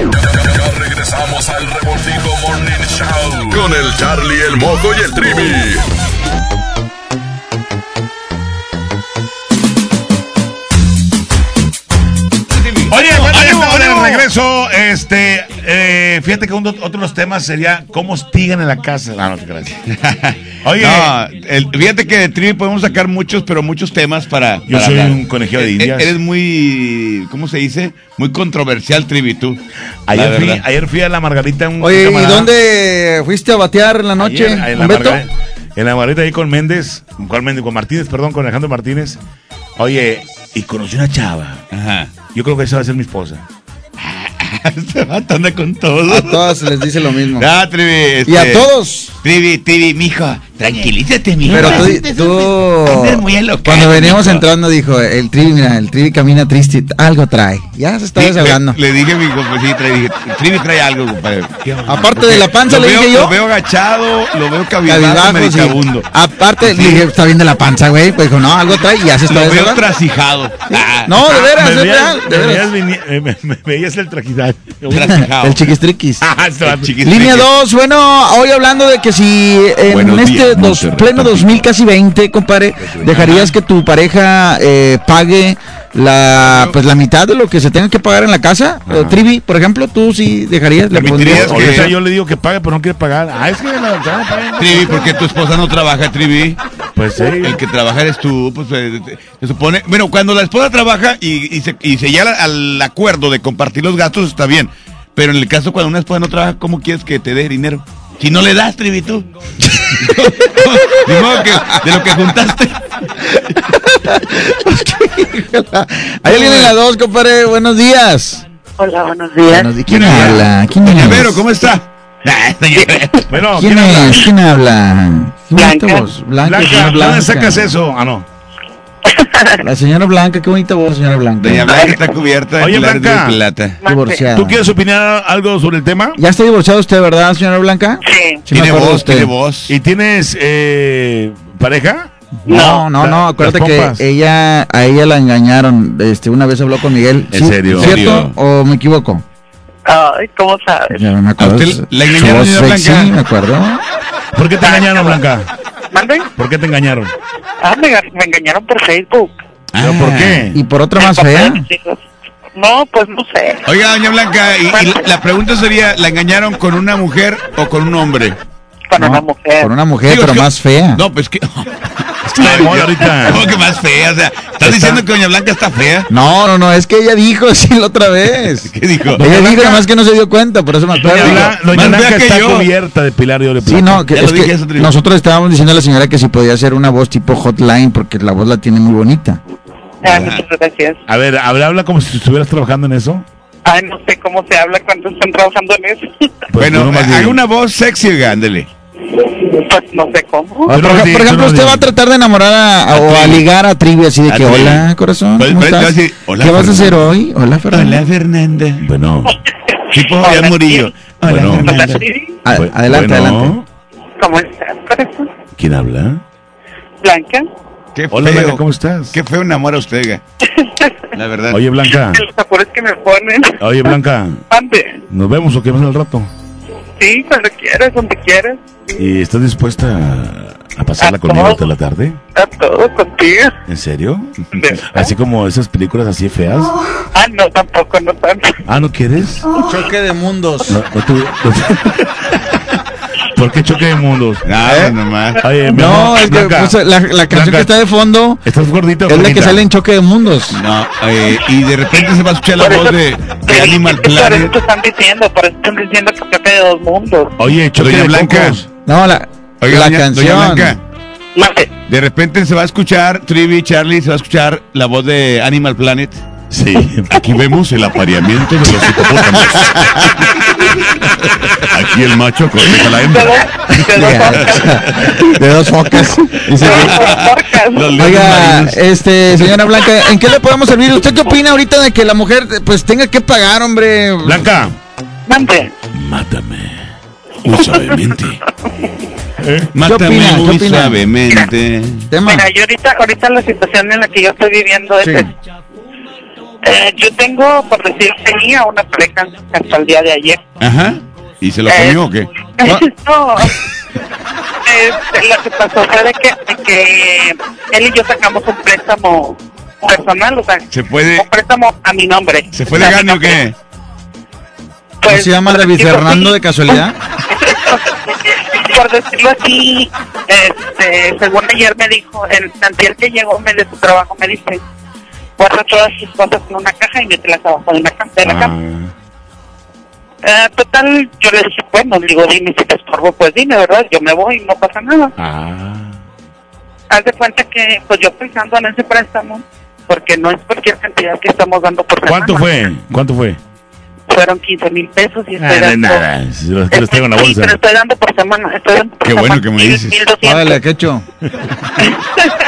Ya regresamos al Revoltijo Morning Show con el Charlie, el Moco y el Trivi. Oye, bueno, estamos de regreso. Este, eh, fíjate que uno, otro de los temas sería cómo hostigan en la casa. No, no te creas. Oye, No, el- fíjate que de Trivi podemos sacar muchos, pero muchos temas para. Yo para soy hablar. un conejillo de Eh, indias. Eres muy, ¿cómo se dice? Muy controversial, Trivi, tú. ayer fui, ayer fui a la Margarita. Un Oye, ¿y dónde fuiste a batear en la noche? Ayer, en la. Margarita, en la Margarita ahí con Méndez, con Méndez, con Martínez, perdón, con Alejandro Martínez. Oye, y conocí una chava. Ajá. Yo creo que esa va a ser mi esposa. Este vato anda con todo. A todas les dice lo mismo. Ah, Trivi. Y a este, todos. Trivi, Trivi, mijo, tranquilízate, mijo. Pero tú, tú- andas muy alocado, cuando veníamos entrando dijo, el Trivi, mira, el Trivi camina triste, algo trae. Ya se está Sí, desahogando. Le, le dije a mi compadre, sí, trae, dije, Trivi trae algo, compadre. Aparte de la panza, Lo le veo- dije yo. Lo veo agachado, lo veo cabizbajo, Cabizbajo, sí. medicabundo. Aparte, Sí. le dije, está bien de la panza, güey. Pues dijo, no, algo trae y ya se está Lo veo trasijado. Ah, No, de veras, me es veías, real, de veras. eh, me- veías el. Trasijado. El chiquistriquis. Ah. Línea 2, bueno, hoy hablando de que si en este dos- pleno 2000, casi 20, compadre, dejarías que tu pareja eh, pague la pues la mitad de lo que se tenga que pagar en la casa? Eh, Trivi, por ejemplo, tú sí dejarías, le ¿Permitirías pondrías- que- Ahorita yo le digo que pague, pero no quiere pagar. Ah, es que la verdad, pague. Trivi, porque tu esposa no trabaja, Trivi. Pues sí. El que trabaja eres tú, pues eh, te- se supone. Bueno, cuando la esposa trabaja y, y se, y se llega al acuerdo de compartir los gastos, está bien. Pero en el caso cuando una esposa no trabaja, ¿cómo quieres que te dé dinero? Si no le das, Trivi, tú. de modo que de lo que juntaste. Hay alguien en la 2, compadre. Buenos días. Hola, buenos días. Buenos días. ¿Quién habla? ¿Quién Doña es? Vero, ¿cómo está? Bueno, ¿Quién es? ¿Quién habla? ¿Qué bonita Blanca. Blanca, Blanca, ¿dónde sacas eso? Ah, no. La señora Blanca, qué bonita voz, señora Blanca. Doña Blanca está cubierta de Oye, Blanca. de plata. Divorciada. ¿Tú quieres opinar algo sobre el tema? ¿Ya está divorciado usted, verdad, señora Blanca? Sí. Sí me Tiene acuerdo de voz, usted. tiene voz. ¿Y tienes eh, pareja? No, no, no, La- acuérdate que pompas. ella, a ella la engañaron. Este, una vez habló con Miguel. ¿En serio? ¿Cierto? ¿En serio? ¿O me equivoco? Ay, ¿cómo sabes? Ya no me acuerdo. ¿A usted la engañaron, Su voz señora sexy, Blanca? me acuerdo. ¿Por qué te engañaron, Blanca? ¿Mande? ¿Por qué te engañaron? Ah, me, me engañaron por Facebook. ¿Pero por qué? ¿Y por otra más fea? No, pues no sé. Oiga, doña Blanca, y, y la pregunta sería, ¿la engañaron con una mujer o con un hombre? Con No, una mujer. Con una mujer, Digo, pero es que- más fea. No, pues que... Está de moda ahorita. ¿Cómo que más fea? O sea, ¿estás diciendo que doña Blanca está fea? No, no, no, es que ella dijo sí la otra vez. ¿Qué dijo? Ella dijo nada más que no se dio cuenta, por eso me acuerdo. Doña, Bla- Doña Blanca está yo. cubierta de pilar oro Sí, no, que, es nosotros estábamos diciendo a la señora que si podía hacer una voz tipo hotline, porque la voz la tiene muy bonita. Ah, muchas gracias. A ver, habla, habla como si estuvieras trabajando en eso. Ay, no sé cómo se habla cuando están trabajando en eso. Pues bueno, nomás haga una voz sexy, oiga, ándele. Pues no sé cómo. Por, por ejemplo, usted va a tratar de enamorar a, a- A o a ligar a Trivi así de A que, Trivi. hola, corazón, Pues, ¿cómo pues, estás? decir, "Hola, ¿Qué vas a Fernanda". hacer hoy? Hola, Fernanda. Hola, Fernanda. Bueno, Tipo Hola, Fabián Murillo. Hola, Bueno. Hola, Fernanda. Siri. A- bu- adelante, bueno, adelante. ¿Cómo estás, corazón? ¿Quién habla? Blanca. Qué Hola, feo. Blanca, ¿cómo estás? Qué feo enamora usted. La verdad. Oye, Blanca. Los sabores que me ponen. Oye, Blanca. Ande. ¿Nos vemos o qué más al rato? Sí, cuando quieras, donde quieras. ¿Y estás dispuesta a, a pasarla A conmigo todo. hasta la tarde? A todo contigo. ¿En serio? Así como esas películas así feas. Ah, no, tampoco, no tanto. Ah, ¿no quieres? Choque de mundos. No, no tú- no ¿Por qué choque de mundos? Nada, nomás. Oye, mi No, amor, es que Blanca, la, la canción Blanca, que está de fondo ¿Estás gordita o es la que sale en Choque de Mundos. No, eh, y de repente se va a escuchar la Por voz eso- de, Animal que Por eso Planet. te están diciendo, por eso están diciendo que choque de dos mundos. Oye, choque Doña de Blanca. No, la, Oiga, la doña, canción. doña Blanca, Mate. de repente se va a escuchar Trivi, Charlie, se va a escuchar la voz de Animal Planet. Sí. Aquí vemos el apareamiento de los hipopótamos. Aquí el macho corrige a la De hembra. dos, de dos orcas. de dos focas. Oiga, este, señora Blanca, ¿en qué le podemos servir? ¿Usted qué opina ahorita de que la mujer pues tenga que pagar, hombre? Blanca. Mande. Mátame. Muy suavemente. Mátame opina? ¿Qué muy opina? suavemente. Mira, yo ahorita, ahorita la situación en la que yo estoy viviendo es... Sí. Eh, yo tengo, por decir, tenía una pareja hasta el día de ayer. Ajá. ¿Y se lo Eh, comió o qué? no. Este, lo que pasó fue de que, de que él y yo sacamos un préstamo personal, o sea, ¿Se puede, un préstamo a mi nombre. se fue de A mi gane o qué? ¿No Pues, se llama por David decirlo Fernando así, de casualidad? por decirlo así, este, según ayer me dijo, el antier que llegó me de su trabajo me dice, guarda todas tus cosas en una caja y mételas abajo de la, cama- de la cama. Eh, total, yo le dije, bueno, le digo, dime si te estorbo, pues dime, ¿verdad? Yo me voy y no pasa nada. Ah. Haz de cuenta que, pues yo pensando en ese préstamo, porque no es cualquier cantidad que estamos dando por semana. ¿Cuánto fue? ¿Cuánto fue? Fueron 15 mil pesos y estoy Ah, dando... nada. Los, los traigo en la Sí, bolsa. pero estoy dando por semana. Estoy dando por Qué bueno semana que me dices. 1200. Órale, qué hecho.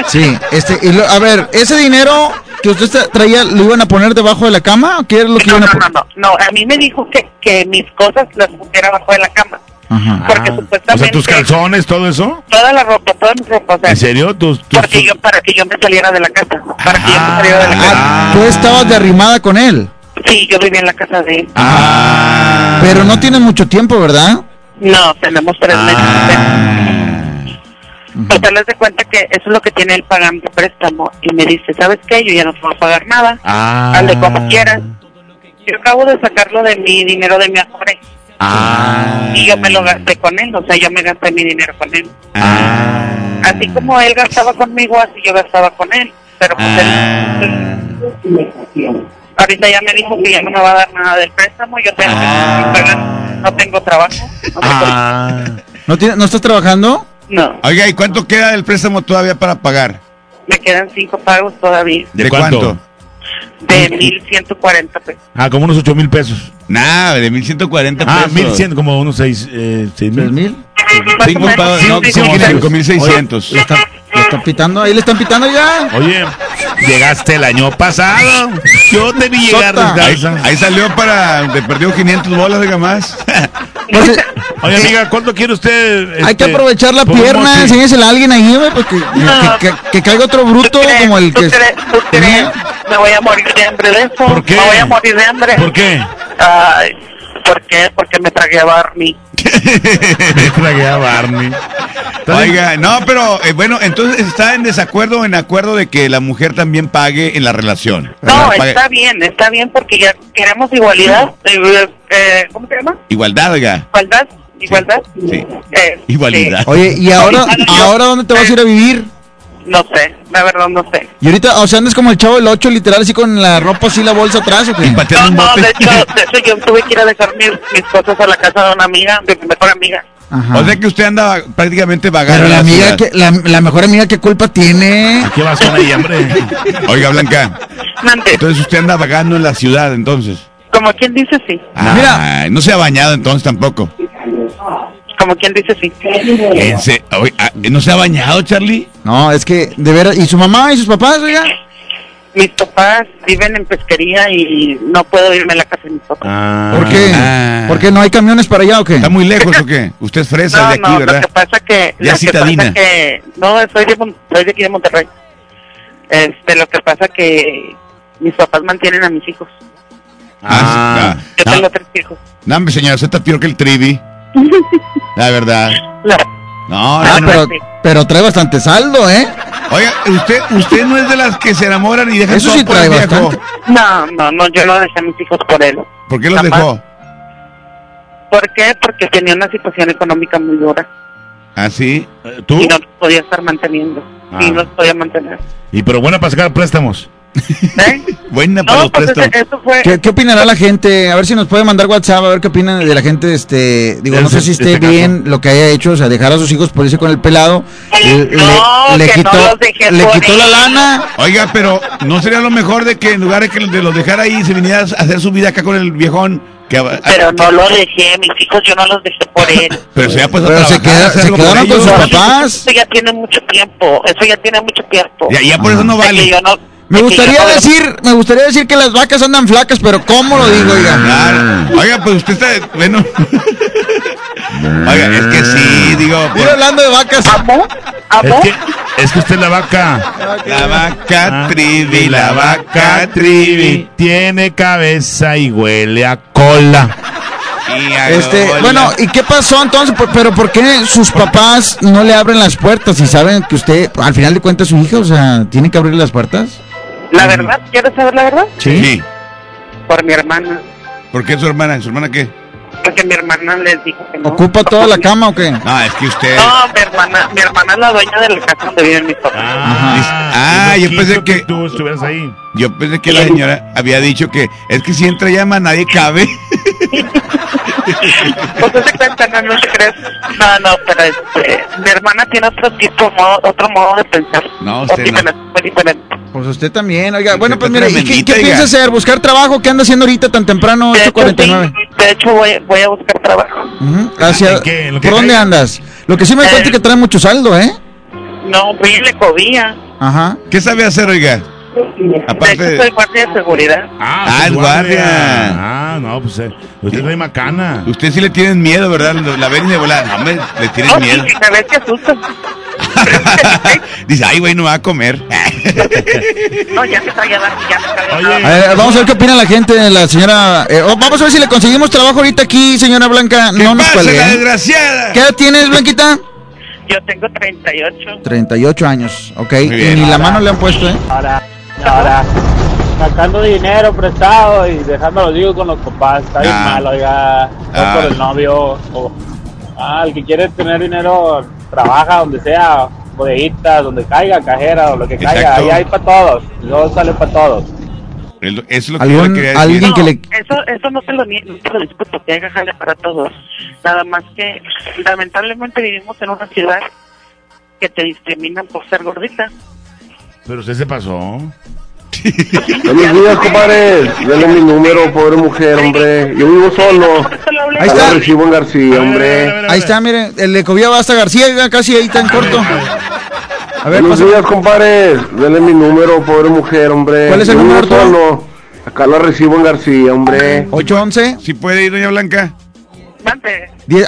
Sí, este, y lo- a ver, ese dinero que usted tra- traía, ¿lo iban a poner debajo de la cama? ¿O qué era lo que No, iban a no, poner? no, no, no, a mí me dijo que, que mis cosas las pusiera abajo de la cama. Ajá. Porque Ah, supuestamente... O sea, tus calzones, todo eso. Toda la ropa, toda mi ropa, o sea, ¿En serio? ¿Tus, tus, porque yo, para que yo me saliera de la casa. Para que yo me saliera de la casa. Ah, tú estabas de arrimada con él. Sí, yo vivía en la casa de él. Ah. Pero no tienen mucho tiempo, ¿verdad? No, tenemos tres Ah. meses. Pues tal vez de cuenta que eso es lo que tiene él pagando préstamo. Y me dice, ¿sabes qué? Yo ya no te voy a pagar nada. Ah. Hazle como quieras. Yo acabo de sacarlo de mi dinero de mi afore. Ah. Y yo me lo gasté con él, o sea, yo me gasté mi dinero con él. Ah. Así como él gastaba conmigo, así yo gastaba con él. Pero pues él... Ahorita ya me dijo que ya no me va a dar nada del préstamo, yo tengo que ah. pagar, no tengo trabajo. No, ah. ¿No, ¿No estás trabajando? No. Oiga, ¿y cuánto queda del préstamo todavía para pagar? Me quedan cinco pagos todavía. ¿De, ¿De cuánto? cuánto? De pesos. Ah, como unos ocho mil pesos. Nada, de 1140 ah, pesos. Ah, 1100, como unos 6 eh, mil. mil. 5 mil 600. Está pitando, ahí le están pitando ya. Oye, llegaste el año pasado. Yo te vi llegar ahí, ahí, salió para. Te perdió 500 bolas, oiga más. Pues, Oye, amiga, ¿cuánto quiere usted? Este, hay que este, aprovechar la pierna, enséñesela a alguien ahí, güey, pues que, no, que, que, que, caiga otro bruto crees, como el que. Tú crees, tú crees, me voy a morir de hambre de eso. ¿Por qué? Me voy a morir de hambre. ¿Por qué? Ay. ¿Por qué? Porque me tragué a Barney. Me tragué a Barney. Oiga, no, pero eh, bueno, entonces está en desacuerdo o en acuerdo de que la mujer también pague en la relación. No, ¿verdad? Pague- está bien, está bien porque ya queremos igualdad. eh, eh, ¿Cómo se llama? Igualdad, oiga. Igualdad. Igualdad. Sí. Eh, Igualdad. Oye, ¿y ahora, ahora dónde te vas a ir a vivir? No sé, la verdad no sé. Y ahorita, o sea, andas como el chavo del 8, literal, así con la ropa así, la bolsa atrás, ¿o qué? No, no, de hecho, de hecho yo tuve que ir a dejar mis, mis cosas a la casa de una amiga, de mi mejor amiga. Ajá. O sea que usted anda prácticamente vagando. Pero la amiga, ciudad. que, la, la mejor amiga, ¿qué culpa tiene? ¿Qué vas con ahí, hombre? Oiga, Blanca. Entonces usted anda vagando en la ciudad, entonces. Como quien dice sí. Mira. No se ha bañado entonces tampoco. Como quien dice sí. Oye, ah, ¿No se ha bañado, Charlie? No, es que, de veras, ¿y su mamá y sus papás, oiga? Mis papás viven en pesquería y no puedo irme a la casa de mis papás. ¿Por qué? Ah. ¿Por qué no hay camiones para allá o qué? ¿Está muy lejos o qué? Usted es fresa No, de aquí, no, ¿verdad? lo que pasa que... Ya lo que citadina. pasa que no, soy de, soy de aquí de Monterrey. Este, lo que pasa que mis papás mantienen a mis hijos. Ah, Yo no, tengo tres hijos. hombre, señora, usted está peor que el trivi. La verdad. No. No, Ah, no, pero, no. pero trae bastante saldo, ¿eh? Oiga, usted, usted no es de las que se enamoran y dejan Eso todo sí por trae el viejo. bastante. No, no, no, yo no dejé a mis hijos por él. ¿Por qué los Jamás. dejó? ¿Por qué? Porque tenía una situación económica muy dura ¿Ah, sí? ¿Tú? y no los podía estar manteniendo. Ah. Y no los podía mantener. Y pero buena para sacar préstamos. Buena para No, los pues ese- préstamos. eso fue... ¿Qué, qué opinará la gente? A ver si nos puede mandar WhatsApp, a ver qué opinan de la gente. Este, digo, no sé si esté este bien lo que haya hecho, o sea, dejar a sus hijos por irse con el pelado. Le, No, le que quitó, no los dejé le por quitó la lana. Oiga, pero ¿no sería lo mejor de que en lugar de que de los dejara ahí se viniera a hacer su vida acá con el viejón? Que, Pero no lo dejé, mis hijos yo no los dejé por él. pero se ha puesto Pero se queda- se quedaron con sus papás. Eso ya tiene mucho tiempo, eso ya tiene mucho tiempo. Ya, ya por eso no que vale. yo no- Me gustaría decir, me gustaría decir que las vacas andan flacas, pero ¿cómo lo digo, oiga? Claro. Oiga, pues usted está. Bueno. Oiga, es que sí, digo. Estoy por- hablando de vacas. Es que, es que usted es la vaca. La vaca Ah, trivi, la vaca trivi. tiene cabeza y huele a cola. Y a Este, bueno, ¿y qué pasó entonces? Pero ¿por qué sus papás no le abren las puertas y saben que usted, al final de cuentas, su hija, o sea, tiene que abrirle las puertas? La verdad, ¿quieres saber la verdad? Sí. Por mi hermana. ¿Por qué su hermana? ¿Su hermana qué? Porque mi hermana les dijo que no. ¿Ocupa toda la cama o qué? No, es que usted. No, mi hermana, mi hermana es la dueña de la casa donde viven mis papás. Ah, no yo pensé quiso que. tú estuvieras ahí. Yo pensé que la señora había dicho que es que si entra llama nadie cabe. Pues no se cuenta, no, no te crees. No, no, pero este, mi hermana tiene otro tipo, modo- otro modo de pensar. No, usted no. muy diferente. Pues usted también, oiga. Bueno, pues mire, ¿y qué, piensa hacer? ¿Buscar trabajo? ¿Qué anda haciendo ahorita tan temprano? De hecho, 8.49. sí, de hecho voy, voy a buscar trabajo. Ujú, Hacia, ¿En qué? ¿En lo que ¿Por dónde andas? Lo que sí me Eh. cuenta es que trae mucho saldo, ¿eh? No, voy a Lecovía. Ajá. ¿Qué sabe hacer, oiga? Aparte de- soy guardia de seguridad. Ah, Ah, usted el guardia. Ah, no, pues eh, usted trae macana. Usted sí le tienen miedo, ¿verdad? La ven de volar. No, hombre, le tienen No, miedo. sí, ves que asustas. Dice, ay, güey, no va a comer. No, ya se está, ya, vamos a ver qué opina la gente de la señora. eh, oh, vamos a ver si le conseguimos trabajo ahorita aquí, señora Blanca. ¿Qué No nos cuelgue. la ¿eh? desgraciada? ¿Qué edad tienes, Blanquita? Yo tengo 38. 38 años, ok. Muy Y bien. ni la mano le han puesto, ¿eh? Sacando dinero prestado y los hijos con los papás. Está bien Ah. mal, oiga. No Ah. por el novio. O, ah, el que quiere tener dinero, trabaja donde sea, bodeguitas, donde caiga, cajera o lo que caiga. Exacto. Ahí hay para todos. Luego sale para todos. El- Eso es lo que yo le quería decir. alguien que le- Eso, eso no te lo niego, no te lo discuto, que haya jale para todos. Nada más que lamentablemente vivimos en una ciudad que te discriminan por ser gordita. Pero usted se pasó. Buenos días, compadre. Dale mi número, pobre mujer, hombre. Yo vivo solo. Ahí está. Lo recibo en García, hombre. Ahí está, miren, el de Cobía hasta García, casi ahí está en corto. A ver, Buenos pasa. días, compadre. Dale mi número, pobre mujer, hombre. ¿Cuál es el Yo número, vivo Arturo? solo. Acá lo recibo en García, hombre. 811. ¿Sí puede ir, doña Blanca?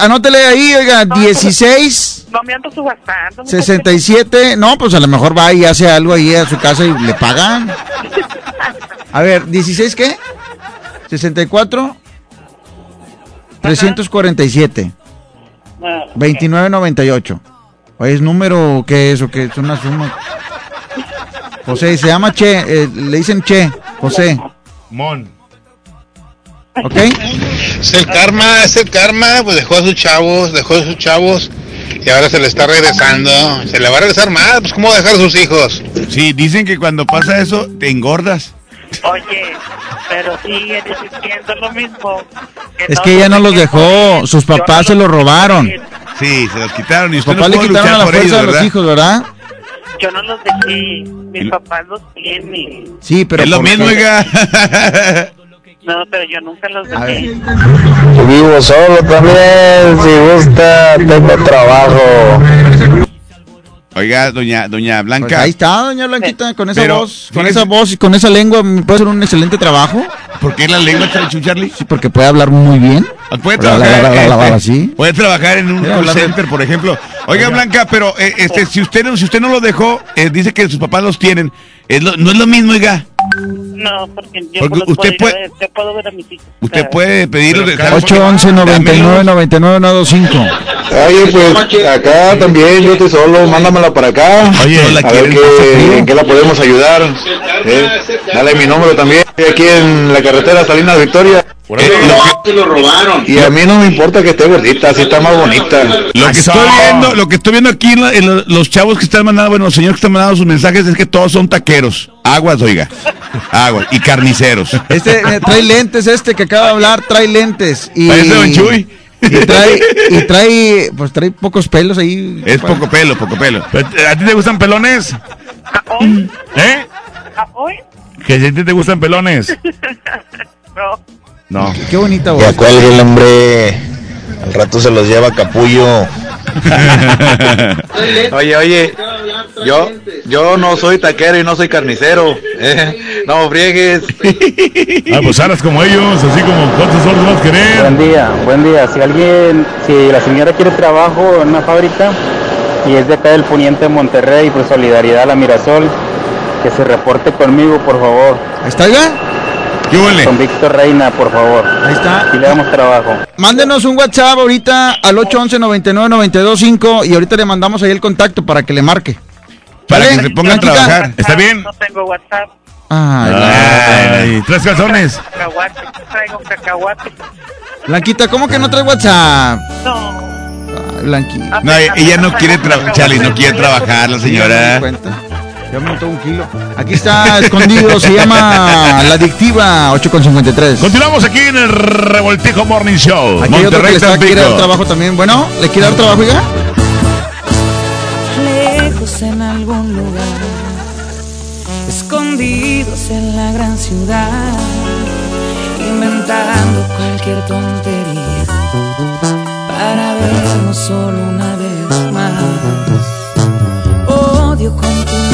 Anótele ahí, oiga, 16 no me ando subastando. muchacho. 67. No, pues a lo mejor va y hace algo ahí a su casa y le pagan. A ver, 16 qué? 64 347 Ah, 2998. Oye, ¿es número o qué es o qué es una suma? José, se llama Che, eh, le dicen Che, José, Mon. ¿ok? Es el karma, es el karma, pues dejó a sus chavos, dejó a sus chavos y ahora se le está regresando. Se le va a regresar más, pues cómo dejar a sus hijos. Sí, dicen que cuando pasa eso te engordas. Oye, pero sigue diciendo lo mismo. Es que ella no los dejó, sus papás se los robaron. Sí, se los quitaron y Sus no papás le quitaron a la fuerza ellos, de los hijos, ¿verdad? Yo no los dejé, mis papás los tienen. Sí, pero Es lo ¿por mismo, oiga. No, pero yo nunca los dejé. Vivo solo también. Si gusta, tengo trabajo. Oiga, doña, doña Pues Blanca. ahí está, doña Blanquita, con esa Pero, voz, con fíjese- esa voz y con esa lengua, ¿me ¿puede hacer un excelente trabajo? ¿Por qué la lengua está hecho, Charlie? Sí, porque puede hablar muy bien. Puede La, la, trabajar, la, la, la, la, este, así. puede trabajar en un Mira, call center, por ejemplo. Oiga, Blanca, pero eh, este, si usted no, si usted no lo dejó, eh, dice que sus papás los tienen. Es lo- no es lo mismo, oiga. No, porque yo Porque los usted puedo a puede- ver, yo puedo ver a mis hijos. Usted puede pedirlo. de 811 99 99 125. Oye, pues acá también yo estoy solo, mándamela para acá. Oye, a ¿la ver qué, en qué la podemos ayudar. ¿eh? Dale mi número también, aquí en la carretera Salinas Victoria. Se lo robaron. Y a mí no me importa que esté gordita, así está más bonita. Lo que estoy viendo, lo que estoy viendo aquí en, la- en lo- los chavos que están mandando, bueno, los señores que están mandando sus mensajes es que todos son taqueros. Aguas, oiga. Y carniceros. Este eh, trae lentes, este que acaba de hablar, trae lentes. Y, Parece Don Chuy. Y trae, y trae, pues trae pocos pelos ahí. Es poco pelo, poco pelo. ¿A ti te gustan pelones? ¿Eh? ¿Que si a ti te gustan pelones? No. No. Qué bonita voz. Ya cuelgue el hombre. Al rato se los lleva capullo. Oye, oye, yo, yo no soy taquero y no soy carnicero. ¿eh? No friegues. Ah, pues harás como ellos, así como cuántos horas vas a querer. Buen día, buen día. Si alguien, si la señora quiere trabajo en una fábrica y es de acá del poniente de Monterrey, pues solidaridad a la Mirasol, que se reporte conmigo, por favor. ¿Está ya? Con Víctor Reina, por favor. Ahí está. Y le damos trabajo. Mándenos un WhatsApp ahorita al 811 99 925 y ahorita le mandamos ahí el contacto para que le marque. Para ¿Vale? que se pongan a trabajar. ¿Está bien? No tengo WhatsApp. Ay, Ay, tres calzones. Cacahuate, traigo cacahuate. Blanquita, ¿cómo que no trae WhatsApp? No. Ay, Blanquita. No, ella no quiere trabajar, Charlie, no quiere trabajar la señora. cuenta. Ya aumentó un kilo. Aquí está escondido, se llama La Adictiva 8,53. Continuamos aquí en el Revoltijo Morning Show. Aquí hay otro que Monterrey, le está, quiere dar trabajo también. Bueno, ¿le quiere dar trabajo, ya? lejos en algún lugar, escondidos en la gran ciudad, inventando cualquier tontería para vernos solo una vez más. Odio continuar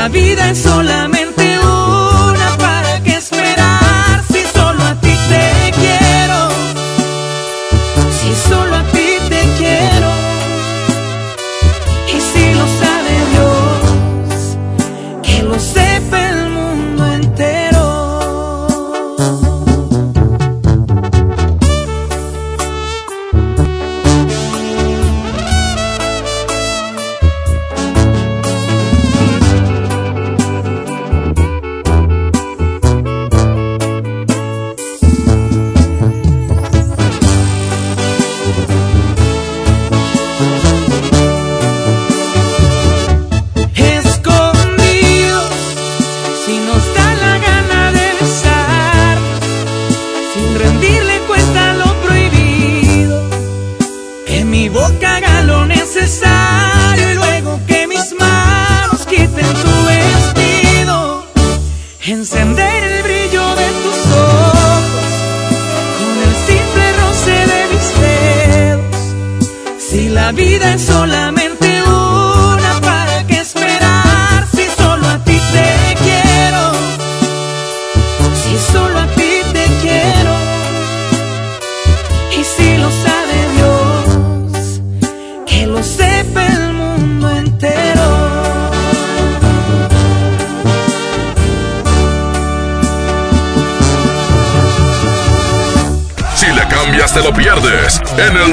la vida es solamente es solamente una, ¿para qué esperar si solo a ti te quiero? Si solo a ti te quiero. Y si lo sabe Dios, que lo sepa el mundo entero. Si le cambias te lo pierdes en el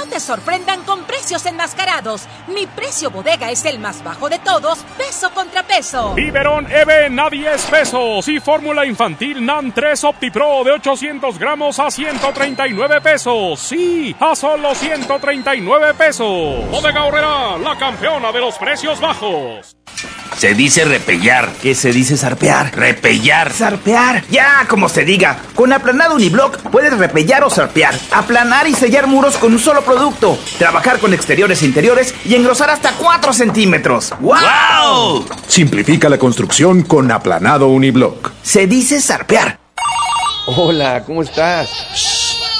No te sorprendan con precios enmascarados. Mi precio bodega es el más bajo de todos, peso contra peso. Biberón EVEN a 10 pesos y fórmula infantil NAN 3 OptiPro de 800 gramos a 139 pesos. Sí, a solo 139 pesos. Bodega Horrera, la campeona de los precios bajos. Se dice repellar. ¿Qué se dice zarpear? Repellar. Zarpear. Ya, como se diga. Con aplanado uniblock puedes repellar o zarpear. Aplanar y sellar muros con un solo producto. Trabajar con exteriores e interiores y engrosar hasta 4 centímetros. ¡Wow! Simplifica la construcción con aplanado uniblock. Se dice zarpear. Hola, ¿cómo estás?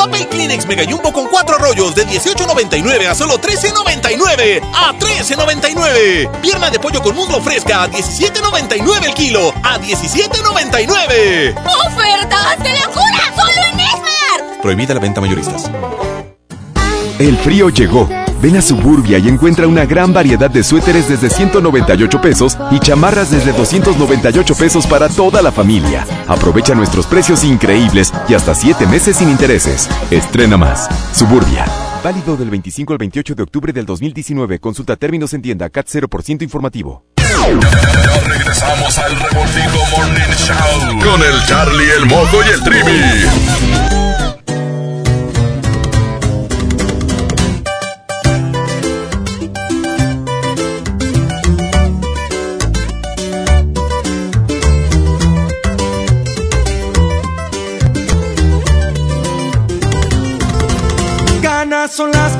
Papel Kleenex Mega Jumbo con 4 rollos de 18.99 a solo 13.99. ¡A 13.99! Pierna de pollo con muslo fresca a 17.99 el kilo. ¡A 17.99! ¡Ofertas de locura! ¡Solo en Esmar! Prohibida la venta mayoristas. El frío llegó. Ven a Suburbia y encuentra una gran variedad de suéteres desde 198 pesos y chamarras desde 298 pesos para toda la familia. Aprovecha nuestros precios increíbles y hasta 7 meses sin intereses. Estrena más. Suburbia. Válido del 25 al 28 de octubre del 2019. Consulta términos en tienda CAT 0% informativo. Regresamos al Revoltijo Morning Show con el Charlie, el Moco y el Trivi.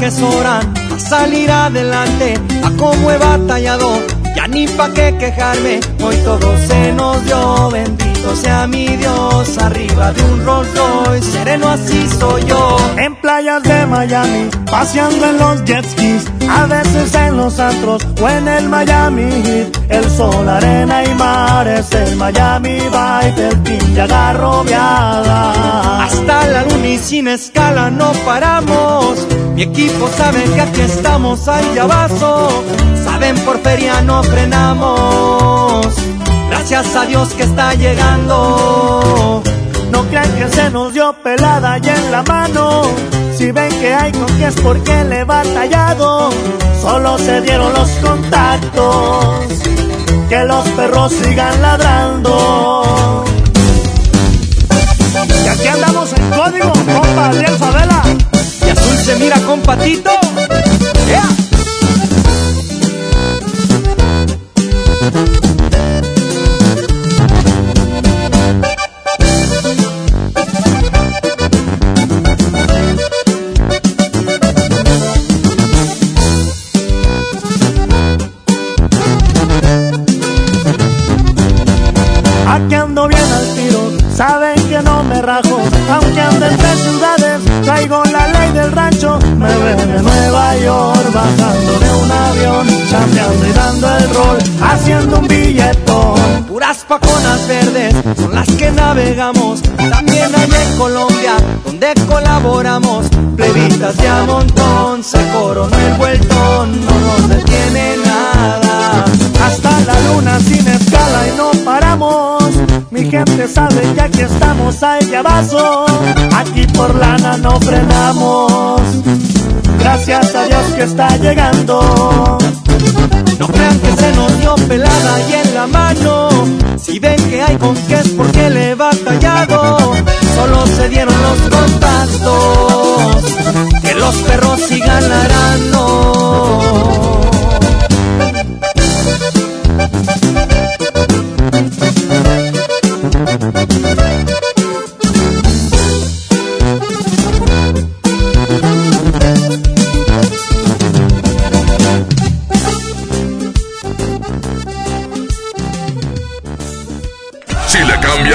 Que sobran a salir adelante, a cómo he batallado, ya ni pa' qué quejarme, hoy todo se nos dio, bendito sea mi Dios, arriba de un Rolls Royce, sereno así soy yo. En playas de Miami, paseando en los jet skis, a veces en los antros o en el Miami Heat, el sol, arena y mar es el Miami Vibe, el team ya agarrobeada. Hasta la luna y sin escala no paramos, mi equipo sabe que aquí estamos, ahí ya vaso, saben por feria no frenamos. Gracias a Dios que está llegando. No crean que se nos dio pelada y en la mano. Si ven que hay con que es porque le he batallado. Solo se dieron los contactos. Que los perros sigan ladrando. Y aquí andamos en código, compa Adriel Favela. Y azul se mira con patito. ¡Ea! Me veo de Nueva York, bajando de un avión, chambeando y dando el rol, haciendo un billetón. Puras paconas verdes son las que navegamos. También hay en Colombia, donde colaboramos. Plebitas de a montón, se coronó el vueltón, no nos detiene nada. Hasta la luna sin escala y no paramos. Mi gente sabe que aquí estamos a ella vaso. Aquí por lana no frenamos. Gracias a Dios que está llegando. No crean que se nos dio pelada y en la mano. Si ven que hay con qué es porque le he batallado. Solo se dieron los contactos. Que los perros sigan ladrando.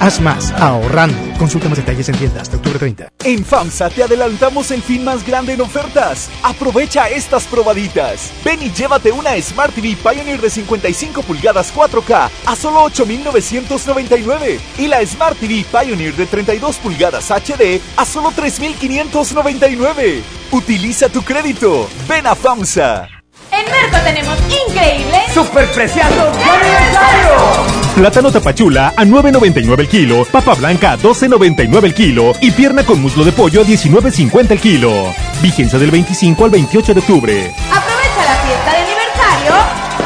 Haz más ahorrando. Consulta más detalles en tienda hasta octubre 30. En FAMSA te adelantamos el fin más grande en ofertas. Aprovecha estas probaditas. Ven y llévate una Smart TV Pioneer de 55 pulgadas 4K a solo 8,999 y la Smart TV Pioneer de 32 pulgadas HD a solo 3,599. Utiliza tu crédito. Ven a FAMSA. En Merco tenemos increíbles ¡Superpreciados de aniversario! Plátano tapachula a 9.99 el kilo, papa blanca a 12.99 el kilo y pierna con muslo de pollo a 19.50 el kilo. Vigencia del 25 al 28 de octubre. Aprovecha la fiesta de aniversario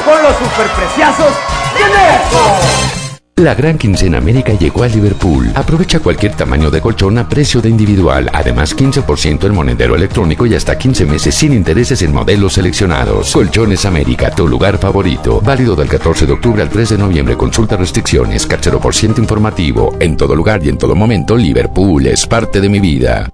con los superpreciazos de Merco. La gran quincena América llegó a Liverpool. Aprovecha cualquier tamaño de colchón a precio de individual. Además, 15% en monedero electrónico y hasta 15 meses sin intereses en modelos seleccionados. Colchones América, tu lugar favorito. Válido del 14 de octubre al 3 de noviembre. Consulta restricciones. Cachero por ciento informativo. En todo lugar y en todo momento, Liverpool es parte de mi vida.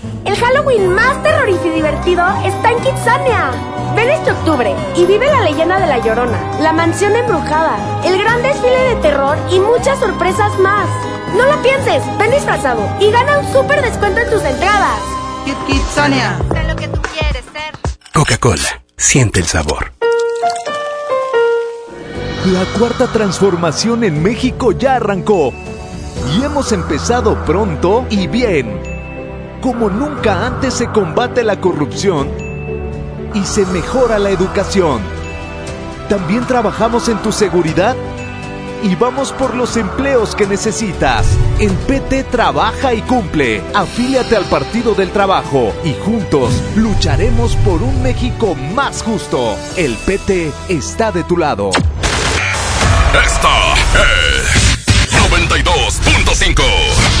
El Halloween más terrorífico y divertido está en Kitsania. Ven este octubre y vive la leyenda de La Llorona, la mansión embrujada, el gran desfile de terror y muchas sorpresas más. No lo pienses, ven disfrazado y gana un súper descuento en tus entradas. Kitsania. Sé lo que tú quieres ser. Coca-Cola, siente el sabor. La cuarta transformación en México ya arrancó. Y hemos empezado pronto y bien. Como nunca antes se combate la corrupción y se mejora la educación. También trabajamos en tu seguridad y vamos por los empleos que necesitas. En PT trabaja y cumple. Afíliate al Partido del Trabajo y juntos lucharemos por un México más justo. El PT está de tu lado. Esta es 92.5.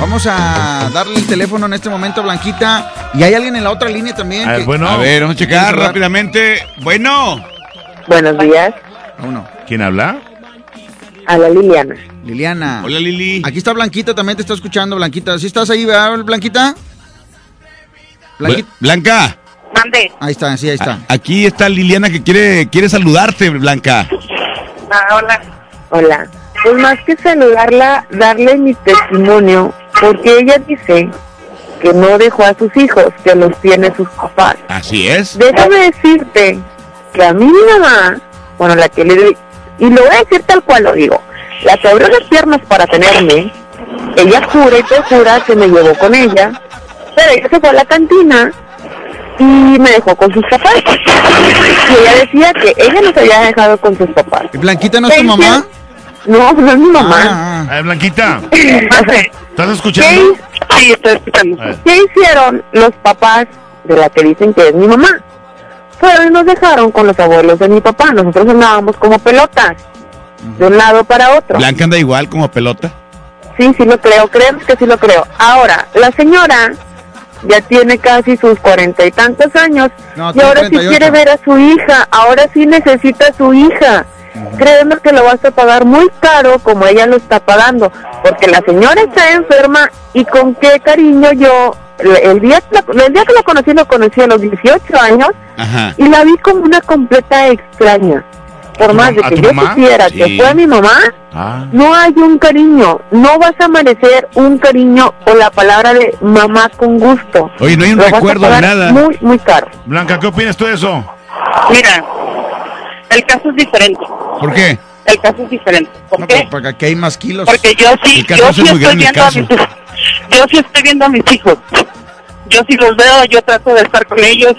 Vamos a darle el teléfono en este momento a Blanquita. Y hay alguien en la otra línea también. A ver, que- bueno, a ver, vamos a checar rápidamente. Bueno. Buenos días. Uno. ¿Quién habla? A la Liliana. Liliana. Hola, Lili. Aquí está Blanquita, también te está escuchando, Blanquita. ¿Sí estás ahí, verdad, Blanquita? Blanquita. Blanca. Mande. Ahí está, sí, ahí está. Aquí está Liliana que quiere, quiere saludarte, Blanca. Ah, hola. Hola. Pues más que saludarla, darle mi testimonio, porque ella dice que no dejó a sus hijos, que los tiene sus papás. Así es. Déjame decirte que a mi mamá, bueno, la que le doy, y lo voy a decir tal cual lo digo, la que abrió las piernas para tenerme, ella jura y te jura que me llevó con ella, pero ella se fue a la cantina y me dejó con sus papás. Y ella decía que ella nos había dejado con sus papás. ¿Blanquita no es tu mamá? No, no es mi mamá. A ver, Blanquita. ¿Estás ¿Estás escuchando? Sí, estoy escuchando. ¿Qué hicieron los papás de la que dicen que es mi mamá? Fueron y nos dejaron con los abuelos de mi papá. Nosotros andábamos como pelotas, de un lado para otro. Blanca anda igual como pelota. Sí, sí lo creo, creemos que sí lo creo. Ahora, la señora ya tiene casi sus cuarenta y tantos años No, y ahora sí 38. quiere ver a su hija, ahora sí necesita a su hija. Créeme que lo vas a pagar muy caro como ella lo está pagando, porque la señora está enferma y con qué cariño yo, el- el día, que la- el día que la conocí, lo conocí a los 18 años Ajá. y la vi como una completa extraña. Por más de a que yo mamá? supiera Sí. que fue mi mamá, Ah. no hay un cariño, no vas a merecer un cariño o la palabra de mamá con gusto. Oye, no hay un Lo recuerdo de nada. Muy, muy caro. Blanca, ¿qué opinas tú de eso? Mira, el caso es diferente. ¿Por qué? El caso es diferente. ¿Por No, qué? porque aquí hay más kilos. Porque yo sí, yo sí estoy viendo a mis hijos. Yo sí estoy viendo a mis hijos. Yo sí los veo, yo trato de estar con ellos.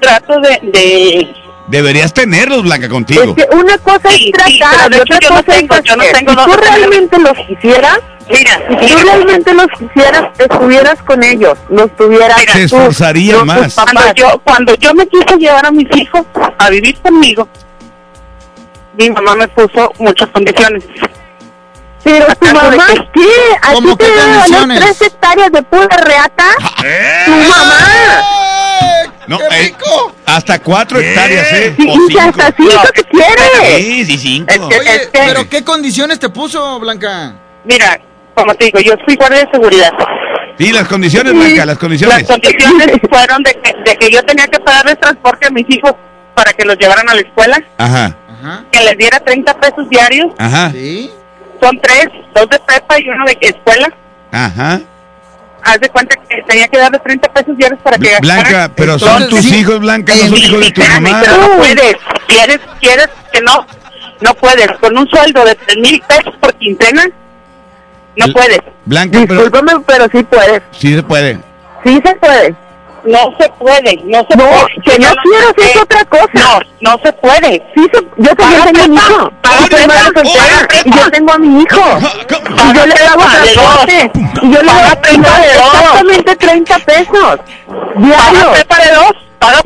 Trato de... de... Deberías tenerlos, Blanca, contigo. Es que una cosa es tratar, y otra hecho yo no cosa es no tengo Si tú realmente los quisieras, Mira, si tú realmente los quisieras, estuvieras con ellos, los tuvieras Se tú, esforzaría más. Cuando yo, cuando yo me quise llevar a mis hijos a vivir conmigo, mi mamá me puso muchas condiciones. Pero tu mamá, ¿qué? ¿A ¿Cómo ti te condiciones? tres hectáreas de pura reata? ¡Tu mamá! No, eh, hasta cuatro hectáreas, ¿eh? Sí, O y cinco. hasta cinco si quieres. Sí, sí, cinco. Oye, ¿pero qué condiciones te puso, Blanca? Mira, como te digo, yo fui guardia de seguridad. Sí, las condiciones, Blanca, las condiciones. Las condiciones fueron de que, de que yo tenía que pagarles transporte a mis hijos para que los llevaran a la escuela, Ajá, que les diera 30 pesos diarios. ajá, Son tres, dos de prepa y uno de escuela. ajá. Haz de cuenta que tenía que darle 30 pesos diarios para que Blanca, pero son Entonces, tus sí. hijos, Blanca, no son hijos de tu mamá. Pero no puedes, quieres, quieres que no, no puedes. Con un sueldo de 3 mil pesos por quincena, no puedes. Blanca, pero Discúlpame, pero sí puedes. sí se puede. Sí se puede. No se puede, no se puede. que no quiero es otra cosa. No, no se puede. Sí se, yo también tengo un hijo. Yo soy madre soltera y yo tengo a mi hijo. Y yo le hago transporte. Y yo le hago 30 de exactamente 30 pesos. Diario. prepa de dos?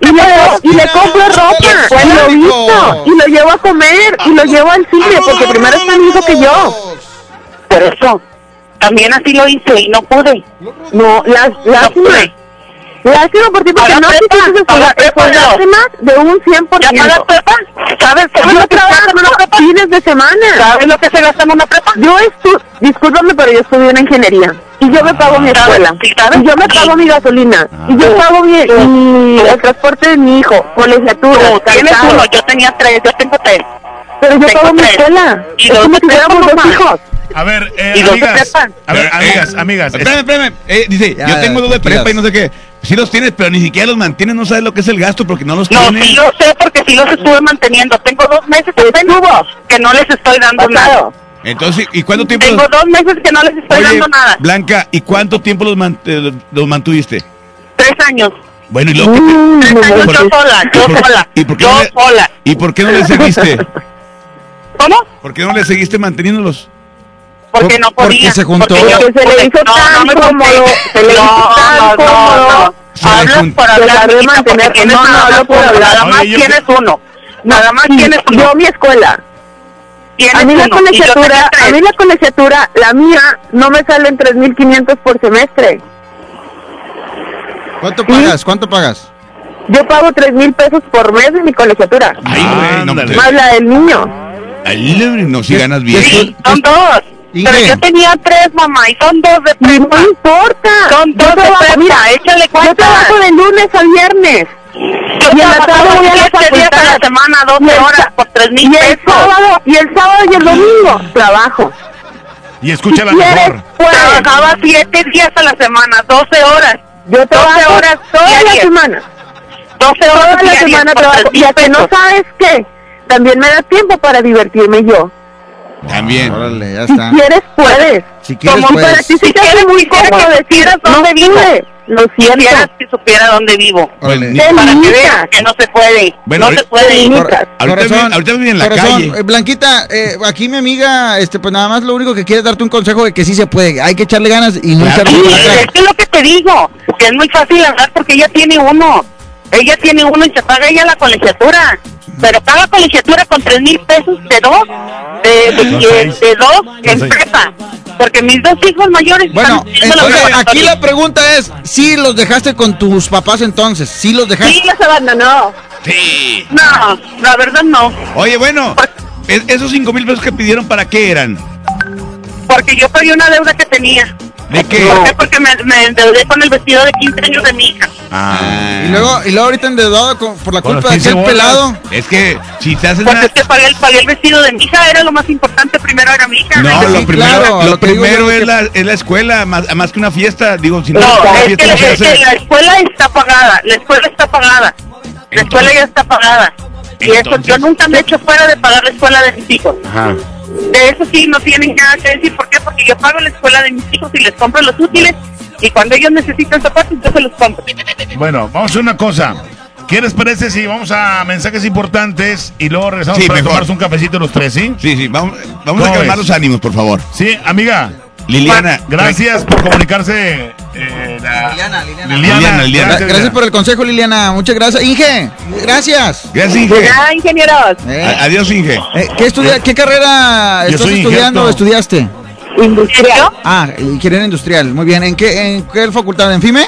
y, le, y le compro ropa, y lo visto, y lo llevo a comer, y lo llevo al cine, porque primero está mi hijo que yo. Por eso, también así lo hice y no pude. No, las, lástima. Lástima por ti, porque no esforzarte más de un 100%. ¿Ya pagas prepa? ¿Sabes? ¿Sabes lo que se gasta en una prepa? Fines de semana. ¿Sabes lo que se gasta en una prepa? Yo estudio, discúlpame, pero yo estudio en ingeniería. Y yo me pago mi escuela. Y yo me pago mi gasolina. Y yo pago mi, mi- el transporte de mi hijo, colegiatura, tienes uno, yo tenía tres, yo tengo tres. Pero yo Tengo pago mi escuela. Y Es como si tuviéramos dos hijos. A ver, eh, ¿Y dónde amigas. A ver, Eh, amigas, amigas. Espérame, espérame. Eh, dice, Ya, yo tengo dos de prepa y no sé qué. Sí los tienes, pero ni siquiera los mantienes, no sabes lo que es el gasto porque no los No, tienes. sí lo sé porque sí los estuve manteniendo. Tengo dos meses apenas que no les estoy dando nada. Entonces, ¿y cuánto tiempo Tengo los... dos meses que no les estoy Oye, dando nada. Blanca, ¿y cuánto tiempo los, man- eh, los mantuviste? Tres años. Bueno, ¿y luego qué te- Tres años ¿Por yo sola, yo ¿Y por- sola. ¿Y por qué yo no le- sola. ¿Y por qué no le seguiste? ¿Cómo? ¿Por qué no le seguiste manteniéndolos? Porque no Porque podía. se juntó. Porque, yo- Porque se le hizo no, tan no cómodo, se le hizo No, tan cómodo. no. Hablas por hablar, porque mantener- no, no nada hablo más por hablar. Nada más tienes uno. Nada más Sí, tienes uno. Yo mi escuela. A mí la colegiatura, a mí la colegiatura, la mía, no me sale en 3.500 por semestre. ¿Cuánto pagas? ¿Cuánto pagas? Yo pago 3.000 pesos por mes de mi colegiatura. Ay, güey, no, Más la del niño. ay, no, si ganas bien. Sí, son dos. Pero yo tenía tres, mamá, y son dos de prepa. No importa. Son Yo dos de prepa, mira, échale Yo cuenta. trabajo de lunes a viernes. Yo y en la tarde trabajo voy a la siete días a la facultad. semana, 12 Y el horas, por tres mil y el pesos. sábado Y el sábado y el domingo trabajo. Y escucha la mejor. puedes. Trabajaba siete días a la semana, 12 horas. Yo 12 trabajo horas toda la semana. 12 horas Toda la semana trabajo. 3,000 Y a que no pesos. sabes qué, también me da tiempo para divertirme yo. También. Órale, ya Si está. quieres, puedes. Si quieres, Como para puedes. ti te hace muy cómodo decir dónde vive. Lo siento. Que supiera dónde vivo. Órale. Para que veas que no se puede. Bueno, no se puede. Ahorita, vive- ahorita vive en la corazón, calle. eh, Blanquita, eh, aquí mi amiga, este, pues nada más lo único que quiere es darte un consejo de que sí se puede. Hay que echarle ganas y no echarle Sí, es que es lo que te digo, que es muy fácil hablar porque ella tiene uno. Ella tiene uno y se paga ella la colegiatura. Pero paga colegiatura con tres mil pesos de dos, de, de, de- dos en prepa. Porque mis dos hijos mayores Bueno, están haciendo la entonces preparatoria. aquí la pregunta es, ¿sí los dejaste con tus papás entonces? ¿Sí los dejaste? Sí, los abandonó. Sí. No, la verdad no. Oye, bueno, es- esos cinco mil pesos que pidieron, ¿para qué eran? Porque yo pagué una deuda que tenía. ¿De qué? ¿Por qué? Porque me, me endeudé con el vestido de 15 años de mi hija. Ah. Y luego, y luego ahorita endeudado con- por la culpa de 15 aquel bolas. pelado. Es que si te haces Porque una... es que pagué el, pagué el vestido de mi hija, era lo más importante. Primero era mi hija. No, Sí, lo primero, claro, lo lo digo primero es, es que- la, es la escuela, más, más que una fiesta. Digo, si no, No, es fiesta, que, es que la escuela está pagada, la escuela está pagada, la escuela ya está pagada. Y eso, yo nunca me he hecho fuera de pagar la escuela de mis hijos. Ajá. De eso sí, no tienen nada que decir. ¿Por qué? Porque yo pago la escuela de mis hijos y les compro los útiles. Y cuando ellos necesitan zapatos, yo se los compro. Bueno, vamos a hacer una cosa. ¿Qué les parece si vamos a mensajes importantes y luego regresamos Sí, para mejor. tomarnos un cafecito los tres, ¿sí? Sí, sí, vamos, vamos a ¿Cómo calmar ves? los ánimos, por favor. Sí, amiga. Liliana. Gracias por comunicarse. eh, la- Liliana, Liliana. Liliana, Liliana. Gra- Gracias por el consejo, Liliana. Muchas gracias. Inge, gracias. Gracias, Inge. Ya, ingenieros. Eh, Adiós, Inge. eh, ¿qué, estudia, ¿Qué carrera Yo estás estudiando o estudiaste? Industrial. Ah, ingeniero industrial. Muy bien. ¿En qué, en qué facultad? ¿En FIME?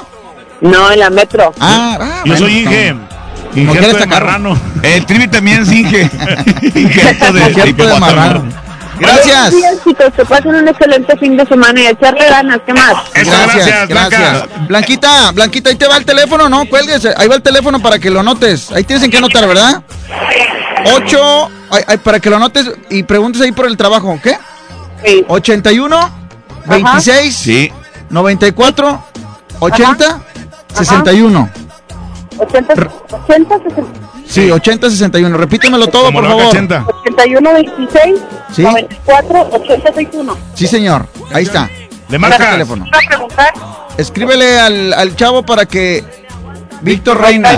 No, en la metro. Ah, ah, Yo bueno, soy Inge. quieres de marrano. El Trivi también es Inge. Injerto de, de marrano. Gracias. Buenos días, chicos. Que pasen un excelente fin de semana y echarle ganas. ¿Qué más? Eso, gracias, Blanca. Blanquita, Blanquita, ahí te va el teléfono, ¿no? Cuelgues. Ahí va el teléfono para que lo anotes. Ahí tienes en qué anotar, ¿verdad? 8, para que lo anotes y preguntes ahí por el trabajo, ¿qué? Sí. 81, 26, Sí. 94, 80, 61. 80, 80, 60, Sí, 80, 61. Repítemelo todo, por favor. 80. 81, 26, Sí. 94, 80, 61. Sí, señor. Ahí está. Le Ese marcas. teléfono. Iba a preguntar, Escríbele al, al chavo para que Víctor Reina.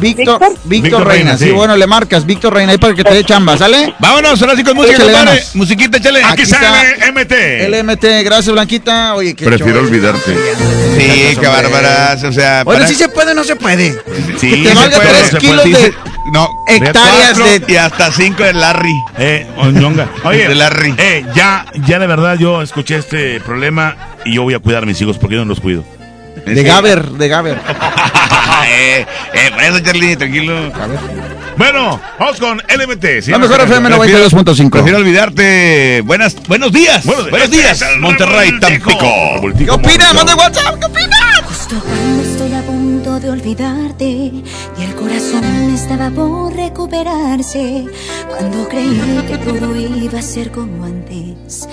Víctor, Víctor. Reina. Reina, Sí, sí. bueno, le marcas Víctor Reina ahí para que te dé chamba, ¿sale? Vámonos, ahora sí con música, Échale compadre. ganas. Musiquita, échale. Aquí está. sale MT. LMT, gracias Blanquita. Oye, qué Prefiero olvidarte. Sí, qué bárbaras. O sea, Bueno, para- sí se puede o no se puede. Sí, que te se valga puede, tres se puede. kilos Sí, de se- no, hectáreas de- Y hasta cinco de Larry. Eh, Oñonga. Oye, De Larry. eh, ya, ya de verdad yo escuché este problema y yo voy a cuidar a mis hijos porque yo no los cuido. De Gaber, de Gaber. eh, eh, por eso, Charlie, tranquilo. Bueno, vamos con LMT. ¿sí? La mejor FM Prefiero- 92.5. Prefiero olvidarte. Buenas, buenos días. Buenos Buenos, días. días, Monterrey. Tampico. ¿Qué opinas? Manda. WhatsApp, ¿qué opinas? Justo cuando estoy a punto de olvidarte y el corazón estaba por recuperarse, cuando creí que todo iba a ser como antes,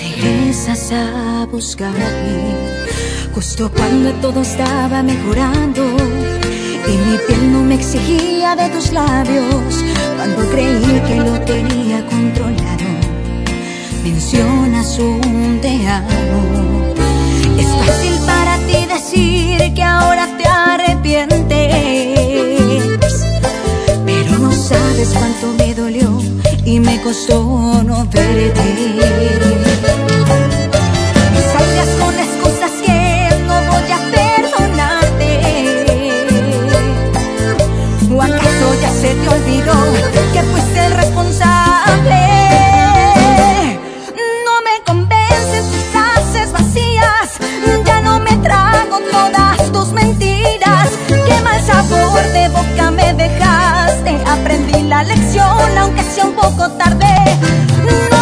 regresas a buscarme. Justo cuando todo estaba mejorando y mi piel no me exigía de tus labios, cuando creí que lo tenía controlado, mencionas un te amo. Es fácil para ti decir que ahora te arrepientes, pero no sabes cuánto me dolió y me costó no verte. Que fuiste el responsable? No me convencen tus frases vacías, ya no me trago todas tus mentiras. Qué mal sabor de boca me dejaste. Aprendí la lección, aunque sea un poco tarde. No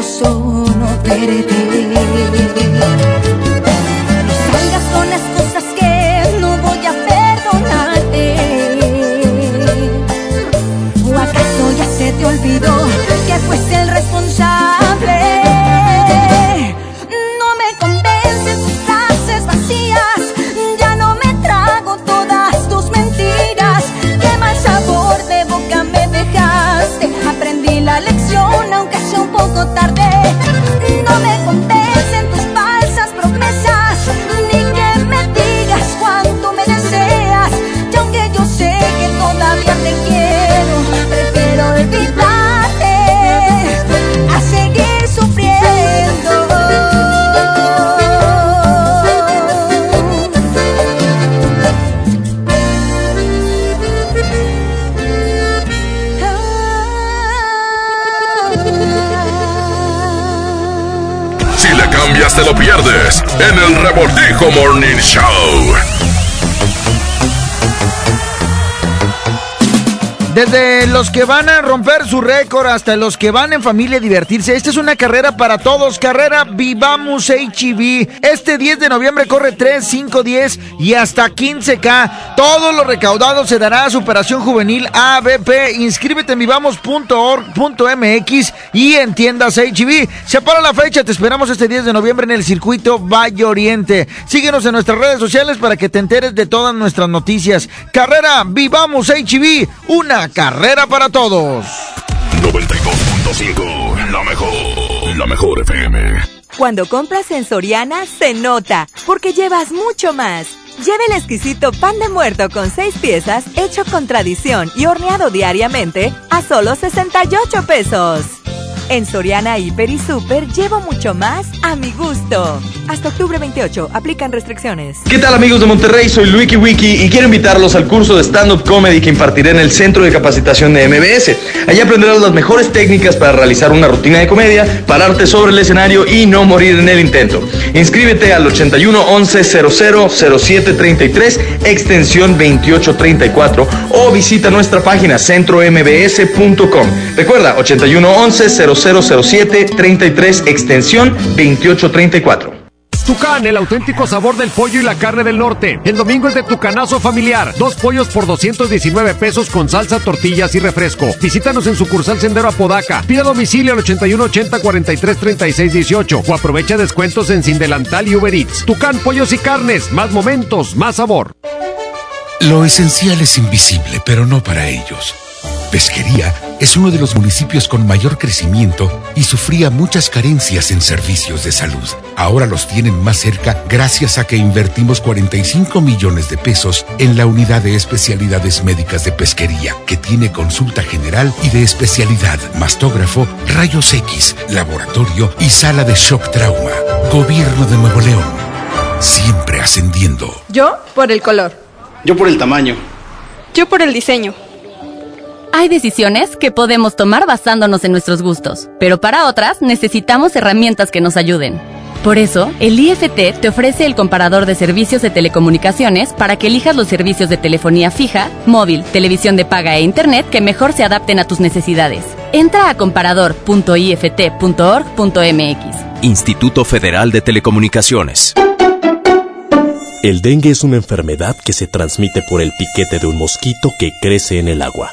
y me costó no verte. No salgas con las cosas en el Revoltijo Morning Show. Desde los que van a romper su récord hasta los que van en familia a divertirse, esta es una carrera para todos, carrera Vivamos HEV. Este 10 de noviembre corre 3, 5, 10 y hasta 15K. Todo lo recaudado se dará a Superación Juvenil ABP. Inscríbete en vivamos.org.mx y en tiendas HEV. Separa la fecha, te esperamos este 10 de noviembre en el circuito Valle Oriente. Síguenos en nuestras redes sociales para que te enteres de todas nuestras noticias. Carrera Vivamos HEV, una carrera para todos. 92.5, la mejor, la mejor FM. Cuando compras en Soriana, se nota, porque llevas mucho más. Lleve el exquisito pan de muerto con 6 piezas, hecho con tradición y horneado diariamente, a solo 68 pesos. En Soriana Hiper y Super llevo mucho más a mi gusto. Hasta octubre 28, aplican restricciones. ¿Qué tal amigos de Monterrey? Soy Luiki Wiki y quiero invitarlos al curso de stand-up comedy que impartiré en el Centro de Capacitación de MBS. Allí aprenderás las mejores técnicas para realizar una rutina de comedia, pararte sobre el escenario y no morir en el intento. Inscríbete al 81 11 00 07 33 extensión 28 34 o visita nuestra página centrombs.com. Recuerda 81 11 0007 33 extensión 28 34. Tucán, el auténtico sabor del pollo y la carne del norte. El domingo es de Tucanazo familiar. Dos pollos por 219 pesos con salsa, tortillas y refresco. Visítanos en sucursal Sendero Apodaca. Pida domicilio al 8180 43 36 18 o aprovecha descuentos en Sin Delantal y Uber Eats. Tucán, pollos y carnes. Más momentos, más sabor. Lo esencial es invisible, pero no para ellos. Pesquería es uno de los municipios con mayor crecimiento y sufría muchas carencias en servicios de salud. Ahora los tienen más cerca gracias a que invertimos 45 millones de pesos en la unidad de especialidades médicas de pesquería, que tiene consulta general y de especialidad, mastógrafo, rayos X, laboratorio y sala de shock trauma. Gobierno de Nuevo León. Siempre ascendiendo. Yo por el color. Yo por el tamaño. Yo por el diseño. Hay decisiones que podemos tomar basándonos en nuestros gustos, pero para otras necesitamos herramientas que nos ayuden. Por eso, el IFT te ofrece el comparador de servicios de telecomunicaciones para que elijas los servicios de telefonía fija, móvil, televisión de paga e internet que mejor se adapten a tus necesidades. Entra a comparador.ift.org.mx. Instituto Federal de Telecomunicaciones. El dengue es una enfermedad que se transmite por el piquete de un mosquito que crece en el agua.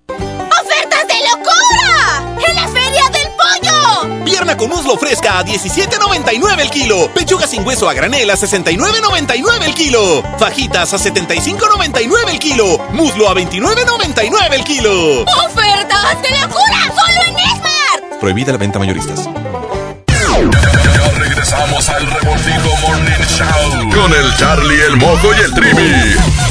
Con muslo fresca a 17.99 el kilo. Pechuga sin hueso a granel a 69.99 el kilo. Fajitas a 75.99 el kilo. Muslo a 29.99 el kilo. ¡Ofertas de locura! ¡Solo en Esmar! Prohibida la venta mayoristas. Ya regresamos al Revoltijo Morning Show con el Charlie, el Mojo y el Trivi.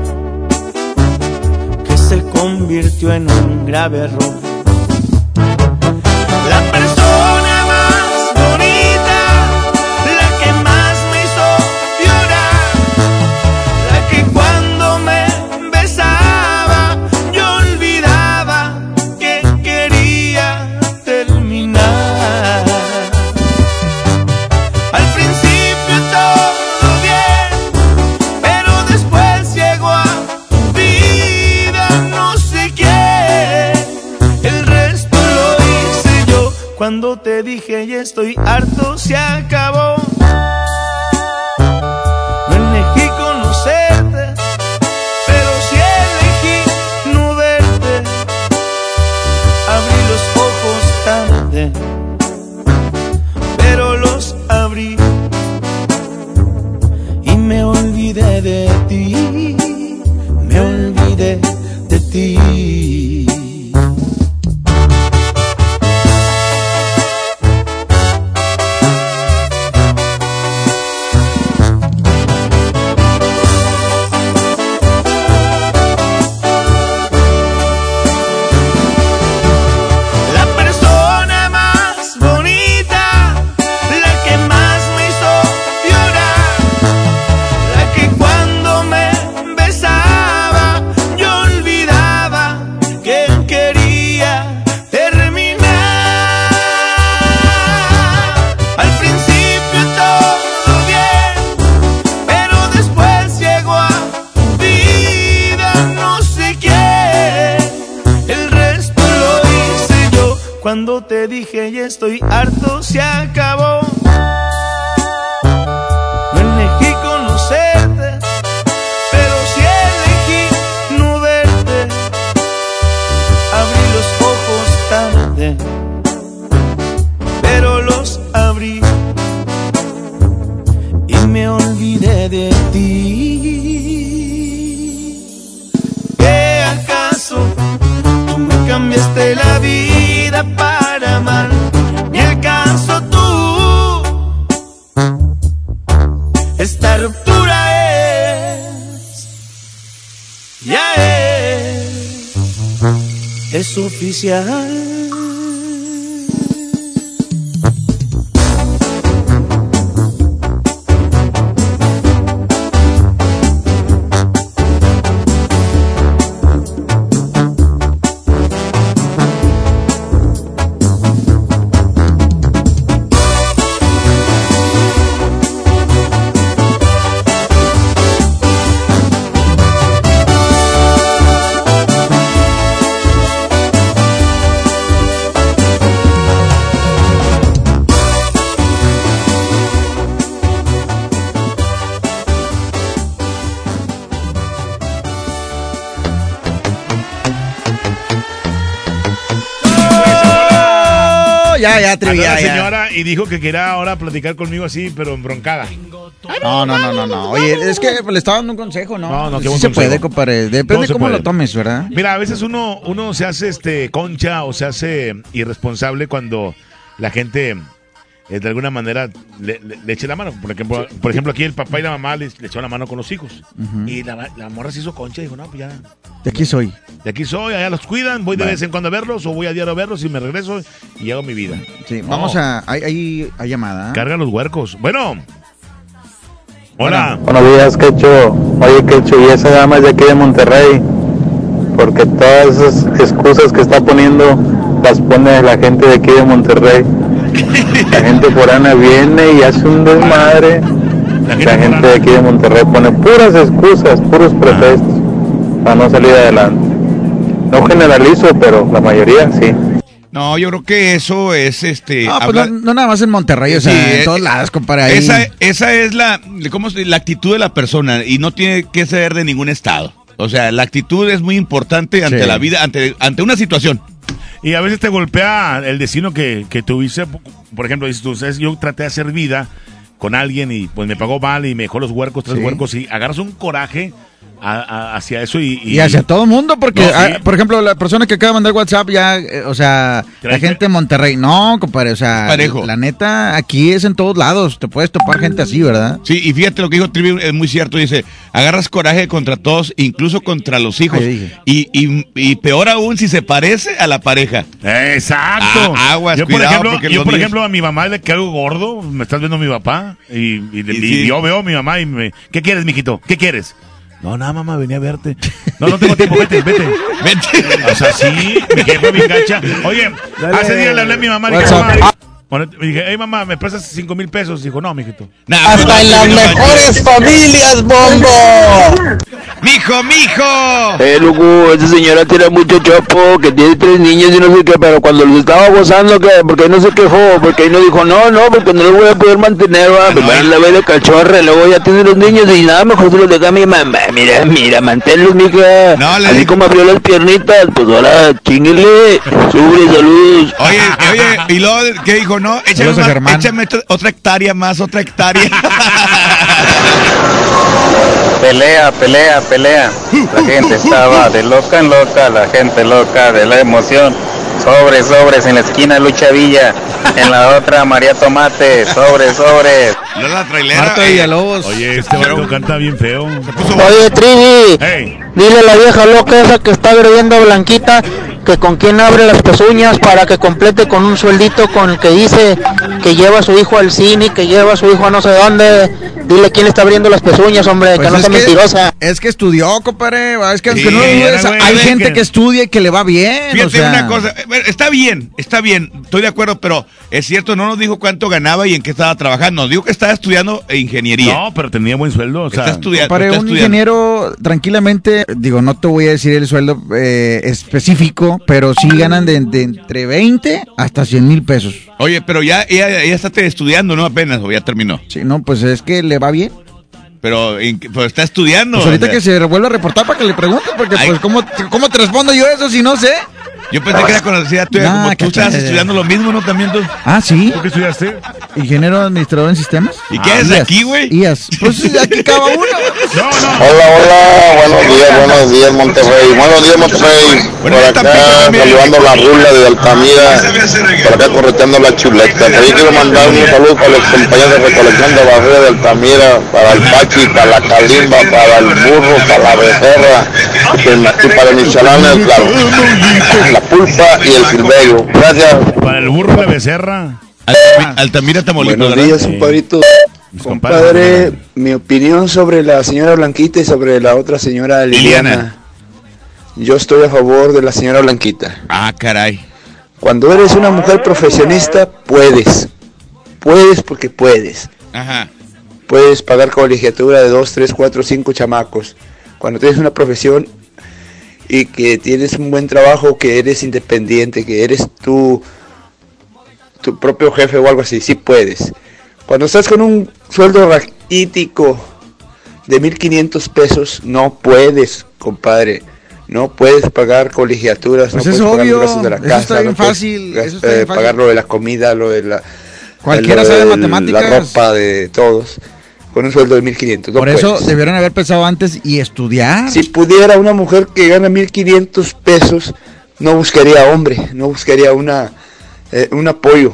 convirtió en un grave error. La persona estoy harto, se acabó. Es la señora y dijo que quería ahora platicar conmigo así, pero embroncada. No, no, no, no, no. Oye, es que le estaba dando un consejo, ¿no? No, no, qué sí se consejo. puede, compadre. Depende se cómo puede. lo tomes, ¿verdad? Mira, a veces uno, uno se hace este concha o se hace irresponsable cuando la gente eh, de alguna manera le, le- le eche la mano. Por ejemplo, por ejemplo, aquí el papá y la mamá le, le echaron la mano con los hijos. Y la, la morra se hizo concha y dijo, no, pues ya, De aquí soy. de aquí soy, allá los cuidan, voy de Vale. vez en cuando a verlos o voy a diario a verlos y me regreso y hago mi vida. Sí, No. vamos a. Hay, hay, hay llamada. ¿eh? Carga los huercos. Bueno. Hola. Buenos días, Quecho. Oye, Quecho, y esa dama es de aquí de Monterrey. Porque todas esas excusas que está poniendo las pone la gente de aquí de Monterrey. La gente forana viene y hace un desmadre. La gente de aquí de Monterrey pone puras excusas, puros pretextos para no salir adelante. No generalizo, pero la mayoría sí. No, yo creo que eso es este. Ah, pues no, no nada más en Monterrey, o sea, Sí, en eh, todos lados, compadre. Ahí. Esa, esa es la, ¿cómo se- la actitud de la persona y no tiene que ser de ningún estado. O sea, la actitud es muy importante ante Sí. la vida, ante, ante una situación. Y a veces te golpea el destino que, que tuviste. Por ejemplo, dices tú, ¿sabes? yo traté de hacer vida con alguien y pues me pagó mal y me dejó los huercos, tres Sí. huercos y agarras un coraje a- a- hacia eso y... Y hacia todo mundo, porque, No, sí. ah, por ejemplo, la persona que acaba de mandar WhatsApp ya, eh, o sea, ¿Crees la que- gente de Monterrey, no, compadre, o sea, Parejo. la neta, aquí es en todos lados, te puedes topar gente así, ¿verdad? Sí, y fíjate lo que dijo Trivi, es muy cierto. Dice: agarras coraje contra todos, incluso contra los hijos. Y, y, y peor aún si se parece a la pareja. Exacto. Ah, aguas, yo, por cuidado, ejemplo, yo, por niños- ejemplo, a mi mamá le caigo gordo. Me estás viendo mi papá. Y, y- y sí. yo veo a mi mamá y me. ¿Qué quieres, mijito? ¿Qué quieres? No, nada, mamá, venía a verte. No, no tengo tiempo, vete, vete. Vete. O sea, sí, mi jefa me engancha. Oye, Dale. hace días le hablé a mi mamá. Bueno, dije, hey, mamá, ¿me prestas cinco mil pesos? Dijo, no, mijito. Hasta en las mejores familias, bombo. Mijo, mijo. Eh, loco, esa señora tiene mucho chopo, que tiene tres niños y no sé qué, pero cuando los estaba gozando, que porque ahí no se quejó, porque ahí no dijo, no, no, porque no los voy a poder mantener, va, primero la ve de cachorra, luego ya tiene los niños y nada, mejor se los deja a mi mamá, mira, mira, manténlos, mija, así como abrió las piernitas, pues ahora, chinguele, sube, saludos. Oye, oye, y luego, ¿qué dijo? No, échame, más- échame otra- hectárea más, otra hectárea. Pelea, pelea, pelea. La gente estaba de loca en loca, la gente loca de la emoción. Sobres, sobres, en la esquina Lucha Villa, en la otra María Tomate, sobres, sobres. la trailera. Marta Villalobos. Oye, este vato canta bien feo. Oye, Trivi, Hey. dile a la vieja loca esa que está agrediendo a Blanquita que con quién abre las pezuñas para que complete con un sueldito con el que dice que lleva a su hijo al cine, que lleva a su hijo a no sé dónde. Dile quién le está abriendo las pezuñas, hombre, Pues que no sea mentirosa. Es que estudió, compadre, es que aunque Sí, no lo dudes, hay gente que- que estudia y que le va bien, Fíjate o sea. una cosa, está bien, está bien. Estoy de acuerdo, pero es cierto, no nos dijo cuánto ganaba y en qué estaba trabajando. Nos dijo que estaba estudiando ingeniería. No, pero tenía buen sueldo. O sea, Está estudiando. Para está un estudiando. ingeniero, tranquilamente, digo, no te voy a decir el sueldo eh, específico, pero sí ganan de, de entre 20 hasta 100 mil pesos. Oye, pero ya ella, ella está estudiando, ¿no? Apenas, o ya terminó. Sí, no, pues es que le va bien. Pero, pero está estudiando. Pues ahorita o sea. que se vuelva a reportar para que le pregunte, porque Ay. pues ¿cómo, ¿cómo te respondo yo eso si no sé? Yo pensé que era conocida tuya, Nah, como tú estabas estudiando lo mismo, ¿no? También tú. Ah, sí. ¿Tú qué estudiaste? Ingeniero administrador en sistemas. ¿Y qué Ah, haces IAS. aquí, güey? IAS. Pues aquí cada uno. No, no. Hola, hola, buenos días, buenos días Monterrey, buenos días Monterrey, por acá saludando la rula de Altamira, por acá correteando la chuleta. También quiero mandar un saludo para los compañeros de recolección de barrera de Altamira, para el Pachi, para la Calimba, para el burro, para la becerra, y para mis chalanes, la, la pulpa y el silverio. Gracias. Para el burro de becerra. Altamira, Altamira Tamaulipas, Buenos días, compadrito. Mis Compadre, mi opinión sobre la señora Blanquita y sobre la otra señora Liliana. Liliana. Yo estoy a favor de la señora Blanquita. Ah, caray. Cuando eres una mujer profesionista, puedes. Puedes porque puedes. Ajá. Puedes pagar colegiatura de dos, tres, cuatro, cinco chamacos. Cuando tienes una profesión y que tienes un buen trabajo, que eres independiente, que eres tu, tu propio jefe o algo así, sí puedes. Cuando estás con un sueldo raquítico de 1500 pesos, no puedes, compadre. No puedes pagar colegiaturas, Pues no es puedes pagar obvio, los gastos de la eso casa, está bien no puedes fácil, gas- eso está bien eh, fácil. pagar lo de la comida, lo de la Cualquiera sabe matemáticas. La ropa de todos, con un sueldo de 1500. no Por eso puedes. debieron haber pensado antes y estudiar. Si pudiera una mujer que gana 1500 pesos, no buscaría hombre, no buscaría una eh, un apoyo.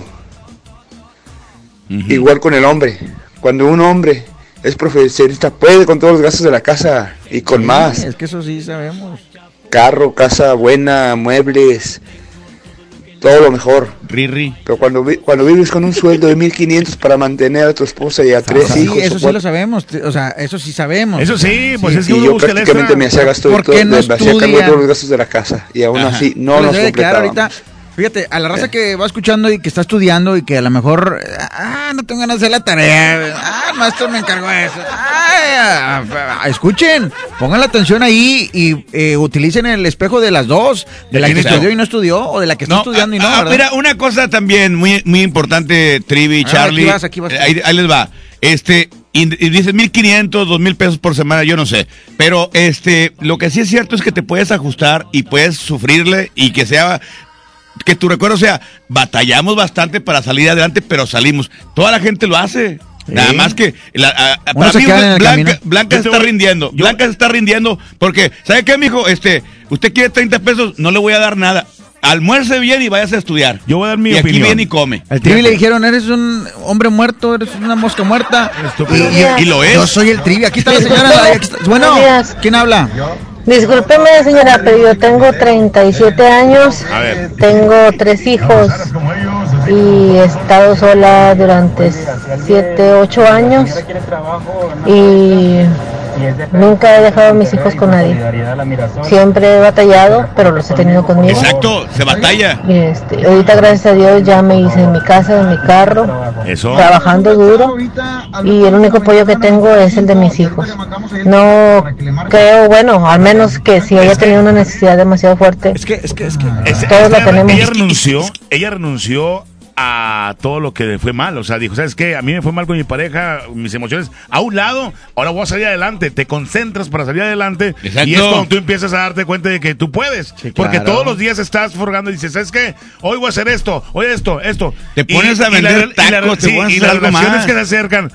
Igual con el hombre. Cuando un hombre es profesionista, puede con todos los gastos de la casa y con Sí, más. Es que eso sí sabemos. Carro, casa buena, muebles, todo lo mejor. Riri. Pero cuando, vi- cuando vives con un sueldo de 1500 para mantener a tu esposa y a tres Sí, hijos, eso sí lo sabemos. O sea, eso sí sabemos. Eso sí, pues es que y uno yo busca el prácticamente extra. me hacía gasto de ¿Por todo, no me hacía cargo de todos los gastos de la casa y aún Ajá. así no nos completábamos. ahorita. Fíjate, a la raza que va escuchando y que está estudiando y que a lo mejor, ah, no tengo ganas de hacer la tarea, ah, el maestro me encargó eso. Ay, ah, ah, escuchen, pongan la atención ahí y eh, utilicen el espejo de las dos, de la que estudió y no estudió, o de la que está estudiando y no, ah, mira, una cosa también muy, muy importante, Trivi, Ah, Charlie. aquí vas, aquí vas. eh, Ahí, ahí les va. Este, y, y dices 1500, 2000 pesos por semana, yo no sé. Pero este, lo que sí es cierto es que te puedes ajustar y puedes sufrirle y que sea. Que tu recuerdo sea, batallamos bastante para salir adelante, pero salimos. Toda la gente lo hace. Nada más que la, a- para mí, Blanca, se está rindiendo. Blanca se está rindiendo porque, ¿sabe qué, mijo? Este, usted quiere 30 pesos, no le voy a dar nada. Almuerce bien y váyase a estudiar. Yo voy a dar mi y aquí opinión. viene y come. Al Trivi le dijeron, eres un hombre muerto, eres una mosca muerta. Y- y lo es. Yo soy el Trivi. Aquí está la señora. la- aquí bueno, Buenos días. ¿quién habla? Discúlpeme, señora, pero yo tengo 37 años, A ver. tengo tres hijos y he estado sola durante 7, 8 años y nunca he dejado a mis hijos con nadie. Siempre he batallado, pero los he tenido conmigo. Exacto, se batalla. Y este, ahorita gracias a Dios ya me hice en mi casa, en mi carro, Eso. trabajando duro y el único apoyo que tengo es el de mis hijos. No creo, bueno, al menos que si haya tenido una necesidad demasiado fuerte, Es que, es que, es que. Es- Todos la tenemos. Ella renunció, ella renunció a todo lo que fue mal. O sea, dijo, ¿sabes qué? A mí me fue mal con mi pareja, mis emociones a un lado, ahora voy a salir adelante. Te concentras para salir adelante. Exacto. Y es cuando tú empiezas a darte cuenta de que tú puedes. Porque claro. todos los días estás forgando y dices, ¿sabes qué? Hoy voy a hacer esto, hoy esto, esto. Te pones a y la- vender y la- tacos, te sí, pones a y las relaciones más. que se acercan,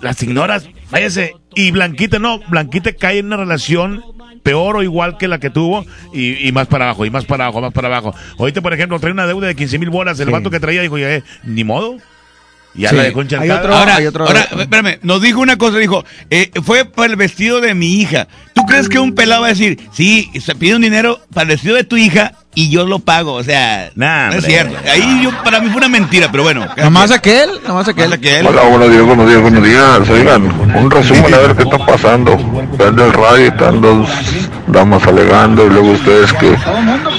las ignoras, váyase. Y Blanquita no, Blanquita cae en una relación peor o igual que la que tuvo y, y más para abajo, y más para abajo, más para abajo. Ahorita, por ejemplo, trae una deuda de 15 mil bolas. El Sí. vato que traía dijo, ya, eh, ni modo. Y ya Sí. la dejó Hay enchantada. otro- Ahora, hay otro- ahora, espérame, nos dijo una cosa, dijo, eh, fue para el vestido de mi hija. ¿Tú crees que un pelado va a decir, sí, se pide un dinero para el vestido de tu hija y yo lo pago? O sea, Nah, no es cierto. Ahí yo, para mí fue una mentira, pero bueno. Nomás aquel, nomás aquel. Aquel. Hola, buenos días, buenos días, buenos días. Oigan, un resumen a ver qué está pasando. Prende el radio y están dos damas alegando y luego ustedes que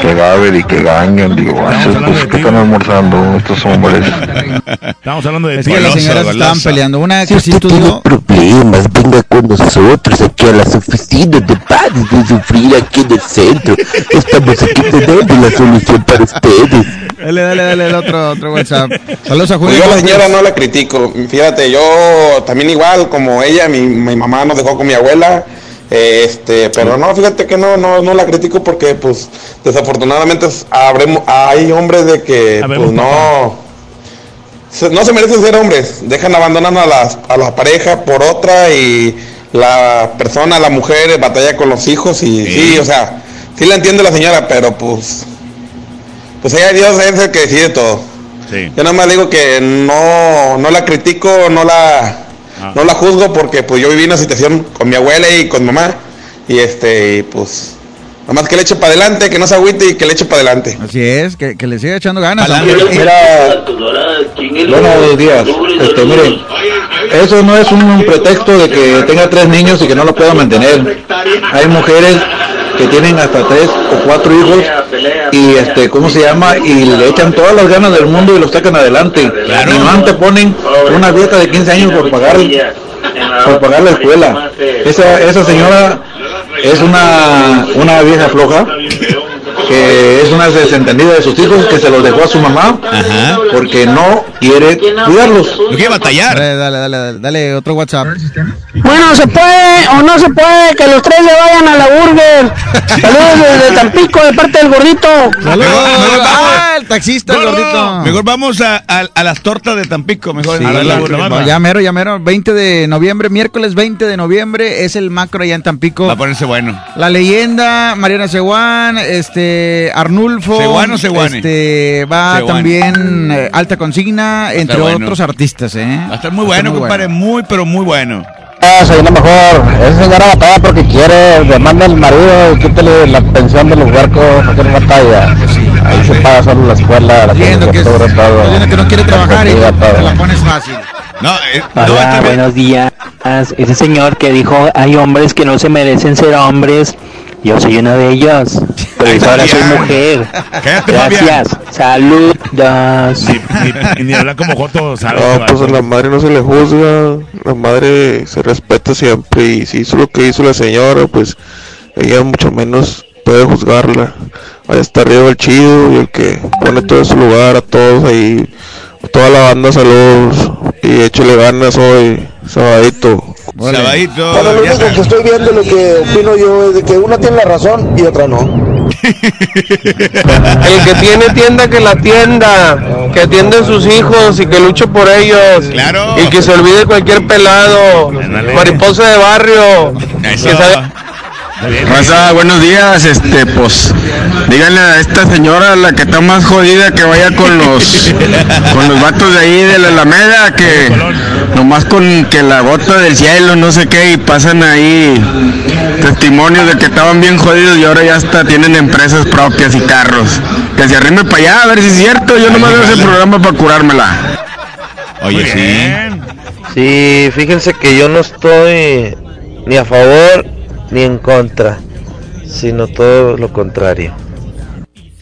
que gaben y que gañen. Digo, "Ah, pues, ¿qué están almorzando estos hombres? Estamos hablando de Es que las señoras estaban peleando. Una Si que sí usted tiene estudió. problemas, venga con nosotros aquí a las oficinas de padres de sufrir aquí en el centro. Estamos aquí la solución para ustedes. Dale, dale, dale el otro, otro WhatsApp. Saludos a Pues Julio. yo a la señora no la critico. Fíjate, yo también igual como ella, mi, mi mamá nos dejó con mi abuela. Este, pero no, fíjate que no, no, no la critico porque, pues, desafortunadamente es- habremos- hay hombres de que, pues, no, se- no se merecen ser hombres. Dejan abandonando a las, a la pareja por otra y la persona, la mujer, batalla con los hijos y sí, o sea, sí la entiende la señora, pero pues, pues ella Dios es el que decide todo. Yo nada más digo que no, no la critico, no la, no la juzgo porque pues yo viví una situación con mi abuela y con mamá y este, y, pues, nada más que le eche para adelante, que no se agüite y que le eche para adelante. Así es, que, que le siga echando ganas. Mira, Buenos días. Este, miren, eso no es un pretexto de que tenga tres niños y que no lo pueda mantener. Hay mujeres que tienen hasta tres o cuatro hijos y este, ¿cómo se llama? Y le echan todas las ganas del mundo y los sacan adelante. Y no anteponen una dieta de 15 años por pagar por pagar la escuela. Esa, esa señora es una, una vieja floja que es una desentendida de sus hijos que se los dejó a su mamá porque no quiere cuidarlos. No quiere batallar. Dale, dale, dale, dale, dale, otro WhatsApp. Bueno, ¿se puede o no se puede que los tres se vayan a la burger? Saludos desde Tampico de parte del gordito. Saludos. Ah, el taxista, el gordito. Mejor vamos a, a- a las tortas de Tampico, mejor. Sí, A la- la- no, la- ya mero, ya mero. 20 de noviembre, miércoles 20 de noviembre es el macro allá en Tampico. Va a ponerse bueno. La leyenda, Mariana Seguán, este, Arnulfo. ¿Seguán o Seguane? Este, va Seguán. también eh, Alta Consigna, entre bueno. otros artistas, ¿eh? Va a estar muy bueno, compadre. Muy, pero muy bueno. Ah, soy lo mejor. Esa señora batalla porque quiere, demanda al marido y quítale la pensión de los huercos, no batalla. Ahí se paga solo la escuela, la que es- todo. que no quiere trabajar y te la pones fácil. No, eh, Hola, buenos días. Ese señor que dijo, hay hombres que no se merecen ser hombres. Yo soy uno de ellos. Pero ahora soy mujer. Gracias. Saludos. Y ni hablar como Joto, ¿sabes? No, pues a la madre no se le juzga, la madre se respeta siempre y si hizo lo que hizo la señora, pues ella mucho menos puede juzgarla. Ahí está arriba el chido y el que pone todo en su lugar a todos ahí, toda la banda saludos y échale ganas hoy, sabadito. Sabadito. Bueno, lo único que estoy viendo, lo que opino yo, es de que una tiene la razón y otra no. El que tiene tienda que la tienda, que atiende a sus hijos y que luche por ellos. Claro. Y que se olvide cualquier pelado, mariposa de barrio. Que sabe- Raza, buenos días, este, pues, díganle a esta señora, la que está más jodida, que vaya con los, con los vatos de ahí de la Alameda, que nomás con que la gota del cielo, no sé qué, y pasan ahí testimonios de que estaban bien jodidos y ahora ya hasta tienen empresas propias y carros. Que se arrime para allá, a ver si es cierto, yo nomás veo ese programa para curármela. Oye, sí. Sí, fíjense que yo no estoy ni a favor ni en contra, sino todo lo contrario.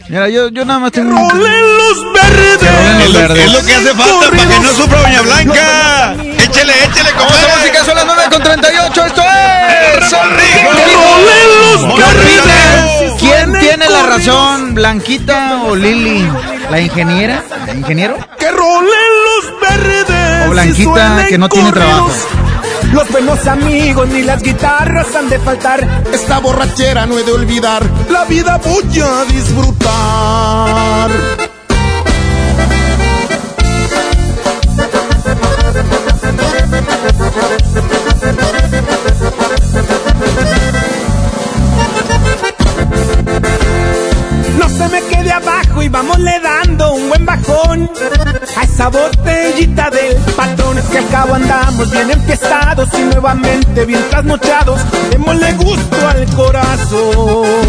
Mira, yo, yo nada más tengo. Es lo, es lo que hace falta para que no sufra Doña Blanca. Échele, échele, como Vamos, música, son las 9 con 38. Esto es. ¡Que horrible! ¿Quién tiene la razón, Blanquita o Lili? ¿La ingeniera? ¿El ingeniero? Que rolen los verdes. O Blanquita, que no tiene trabajo. Los buenos amigos ni las guitarras han de faltar. Esta borrachera no he de olvidar. La vida voy a disfrutar. No se me quede abajo y vámosle dando un buen bajón a esa botellita del patrón. Es que al cabo andamos bien enfiestados y nuevamente bien trasnochados. Démosle gusto al corazón.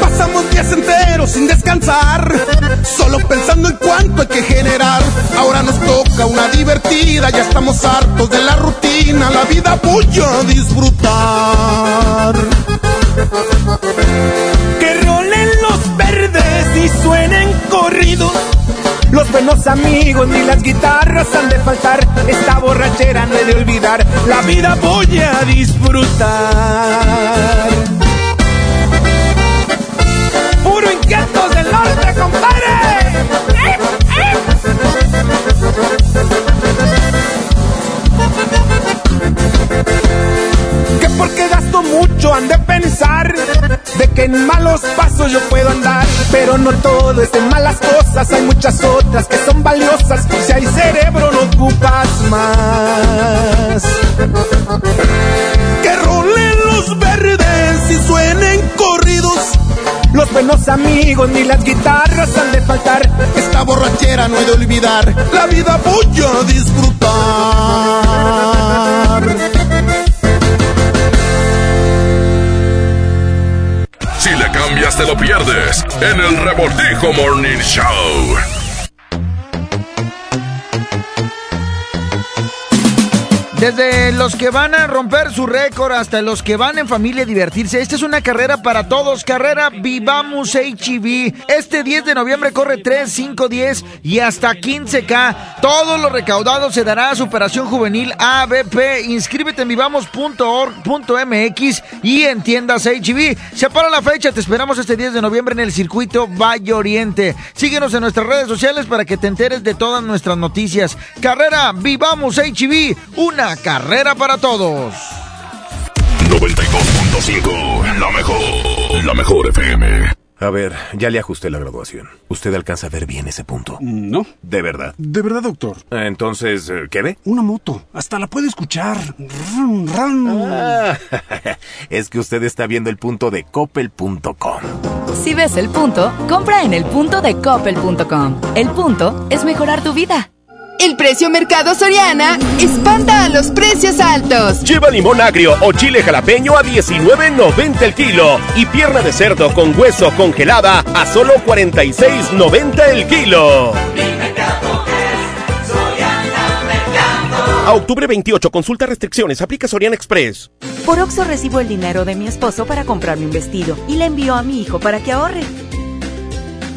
Pasamos días enteros sin descansar, solo pensando en cuánto hay que generar. Ahora nos toca una divertida, ya estamos hartos de la rutina. La vida voy a disfrutar. Que rolen los verdes y suenen corridos. Los buenos amigos ni las guitarras han de faltar. Esta borrachera no he de olvidar. La vida voy a disfrutar. Puro inquietos del norte, compadre. Que porque gasto mucho han de pensar de que en malos pasos yo puedo andar, pero no todo es de malas cosas, hay muchas otras que son valiosas, si hay cerebro no ocupas más. Que rolen los verdes y suenen corridos. Los buenos amigos ni las guitarras han de faltar. Esta borrachera no he de olvidar. La vida voy a disfrutar. Le cambias te lo pierdes en el Revoltijo Morning Show. Desde los que van a romper su récord hasta los que van en familia a divertirse, esta es una carrera para todos, carrera Vivamos HEV. Este 10 de noviembre corre 3, 5, 10 y hasta 15K. Todo lo recaudado se dará a Superación Juvenil ABP. Inscríbete en vivamos.org.mx y en tiendas HEV. Se para la fecha, te esperamos este 10 de noviembre en el circuito Valle Oriente. Síguenos en nuestras redes sociales para que te enteres de todas nuestras noticias. Carrera Vivamos HEV, una carrera para todos. 92.5, la mejor, la mejor FM. A ver, ya le ajusté la graduación. ¿Usted alcanza a ver bien ese punto? No. ¿De verdad? De verdad, doctor. Entonces, eh, ¿qué ve? Una moto. Hasta la puede escuchar. Ah, es que usted está viendo el punto de coppel.com. Si ves el punto, compra en el punto de coppel.com. El punto es mejorar tu vida. El precio Mercado Soriana espanta a los precios altos. Lleva limón agrio o chile jalapeño a 19.90 el kilo y pierna de cerdo con hueso congelada a solo 46.90 el kilo. A octubre 28, consulta restricciones, aplica Soriana Express. Por Oxo recibo el dinero de mi esposo para comprarme un vestido y le envío a mi hijo para que ahorre.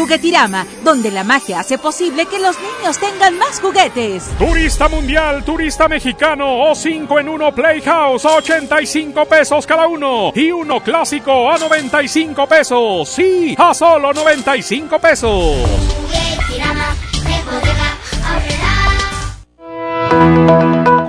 Juguetirama, donde la magia hace posible que los niños tengan más juguetes. Turista mundial, turista mexicano o 5 en 1 Playhouse a 85 pesos cada uno y uno clásico a 95 pesos. Sí, a solo 95 pesos.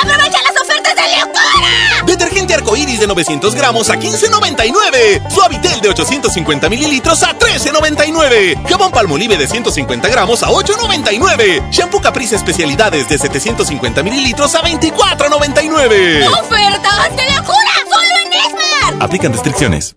¡Aprovecha las ofertas de locura! Detergente arcoíris de 900 gramos a 15.99. Suavitel de 850 mililitros a 13.99. Jabón Palmolive de 150 gramos a 8.99. Shampoo Caprice especialidades de 750 mililitros a 24.99. ¡Ofertas de locura! ¡Solo en Esmar! Aplican restricciones.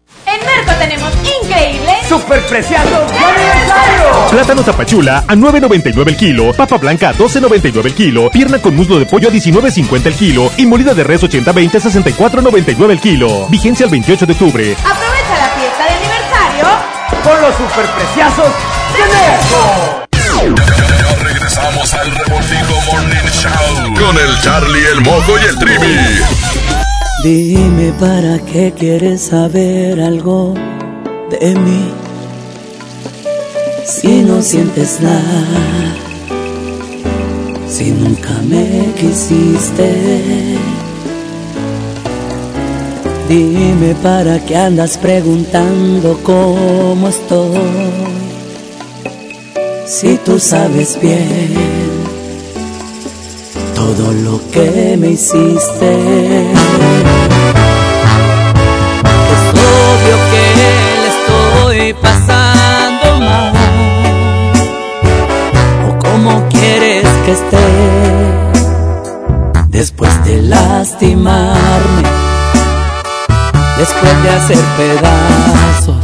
En Merco tenemos increíbles superpreciados de aniversario! Plátano tapachula a 9.99 el kilo, papa blanca a 12.99 el kilo, pierna con muslo de pollo a 19.50 el kilo y molida de res 80-20 a 64.99 el kilo. Vigencia el 28 de octubre. Aprovecha la fiesta de aniversario con los superpreciados de Nerco. Ya regresamos al Revoltijo Morning Show con el Charlie, el Moco y el Trivi. Dime para qué quieres saber algo de mí si no sientes nada, si nunca me quisiste. Dime para qué andas preguntando cómo estoy, si tú sabes bien todo lo que me hiciste. Es obvio que le estoy pasando mal. ¿O cómo quieres que esté después de lastimarme? Después de hacer pedazos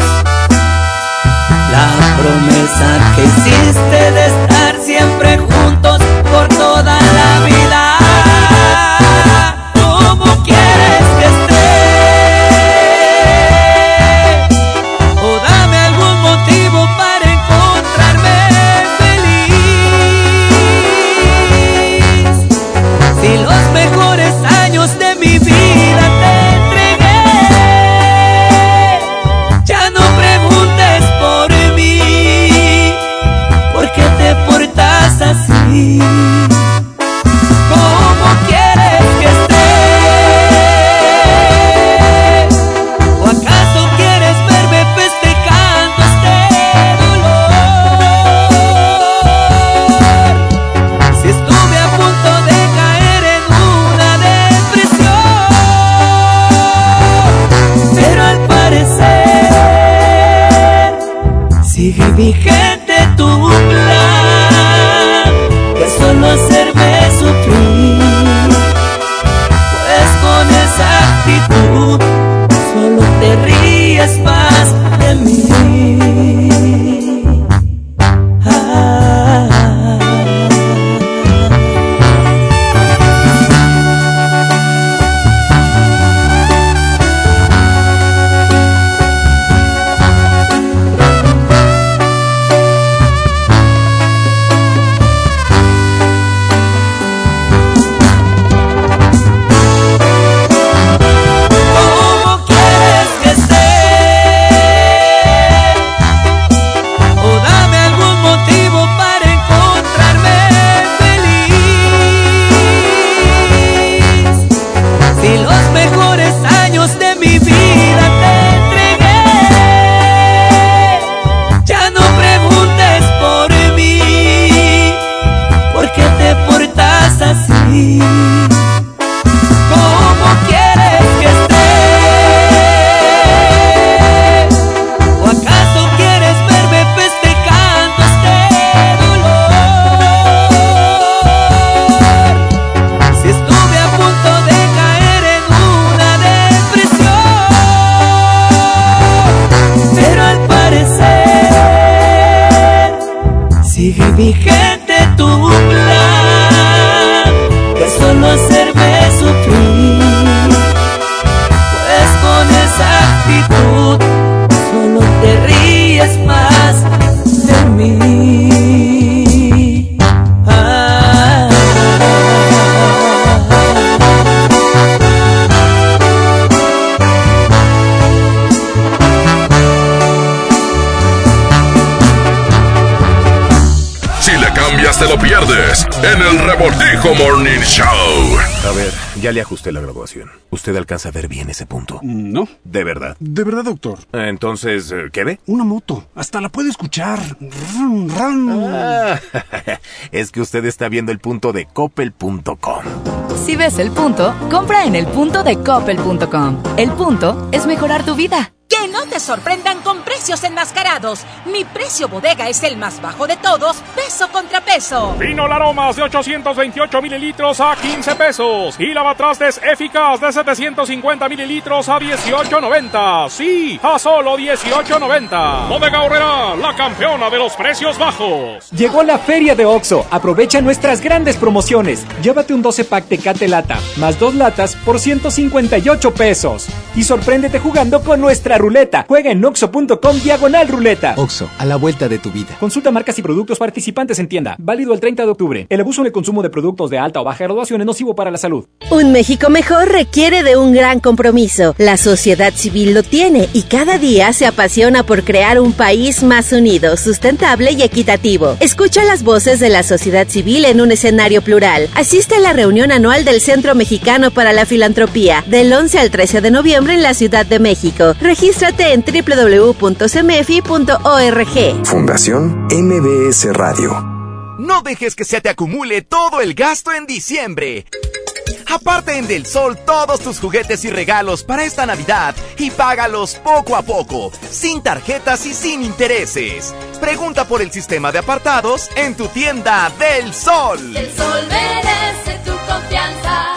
la promesa que hiciste de estar siempre juntos por toda la vida. ¿Usted alcanza a ver bien ese punto? No. ¿De verdad? De verdad, doctor. Entonces, eh, ¿qué ve? Una moto. Hasta la puede escuchar. Ran, ran. Ah, es que usted está viendo el punto de coppel.com. Si ves el punto, compra en el punto de coppel.com. El punto es mejorar tu vida. ¡Qué Que no te sorprendan con precios enmascarados. Mi precio bodega es el más bajo de todos, peso contra peso. Vino Laromas de 828 mililitros a 15 pesos. Y lavatrastes eficaz de 750 mililitros a 18.90. Sí, a solo 18.90. Bodega Horrera, la campeona de los precios bajos. Llegó la feria de OXO. Aprovecha nuestras grandes promociones. Llévate un 12 pack Tecate Lata, más dos latas por 158 pesos. Y sorpréndete jugando con nuestra ruleta. Juega en oxo.com diagonal ruleta. Oxo, a la vuelta de tu vida. Consulta marcas y productos participantes en tienda. Válido el 30 de octubre. El abuso en el consumo de productos de alta o baja graduación es nocivo para la salud. Un México mejor requiere de un gran compromiso. La sociedad civil lo tiene y cada día se apasiona por crear un país más unido, sustentable y equitativo. Escucha las voces de la sociedad civil en un escenario plural. Asiste a la reunión anual del Centro Mexicano para la Filantropía del 11 al 13 de noviembre en la Ciudad de México. Regístrate en www.cmefi.org. Fundación MBS Radio. No dejes que se te acumule todo el gasto en diciembre. Aparte en Del Sol todos tus juguetes y regalos para esta Navidad y págalos poco a poco, sin tarjetas y sin intereses. Pregunta por el sistema de apartados en tu tienda Del Sol. El sol merece tu confianza.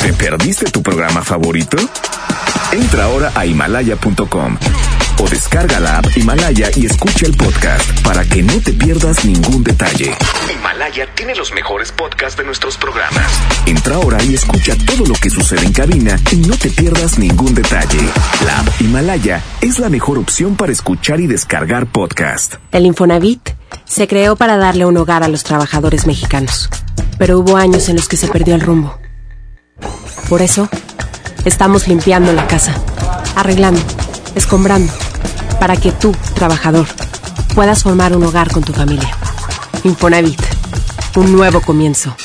¿Te perdiste tu programa favorito? Entra ahora a himalaya.com o descarga la app Himalaya y escucha el podcast para que no te pierdas ningún detalle. Himalaya tiene los mejores podcasts de nuestros programas. Entra ahora y escucha todo lo que sucede en cabina y no te pierdas ningún detalle. La app Himalaya es la mejor opción para escuchar y descargar podcast. El Infonavit se creó para darle un hogar a los trabajadores mexicanos, pero hubo años en los que se perdió el rumbo. Por eso, estamos limpiando la casa, arreglando, escombrando, para que tú, trabajador, puedas formar un hogar con tu familia. Infonavit, un nuevo comienzo.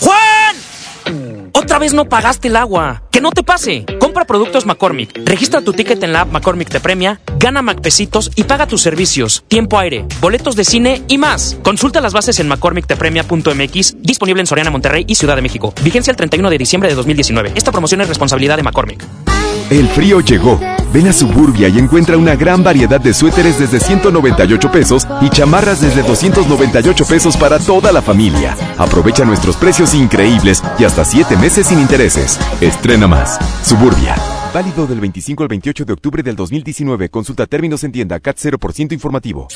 ¡Juan! Otra vez no pagaste el agua. ¡Que no te pase! Productos McCormick, registra tu ticket en la app McCormick te premia, gana McPesitos y paga tus servicios, tiempo aire, boletos de cine y más. Consulta las bases en McCormickTepremia.mx, disponible en Soriana, Monterrey y Ciudad de México. Vigencia el 31 de diciembre de 2019. Esta promoción es responsabilidad de McCormick. El frío llegó. Ven a Suburbia y encuentra una gran variedad de suéteres desde 198 pesos y chamarras desde 298 pesos para toda la familia. Aprovecha nuestros precios increíbles y hasta 7 meses sin intereses. Estrena más. Suburbia. Válido del 25 al 28 de octubre del 2019. Consulta términos en tienda CAT 0% informativo.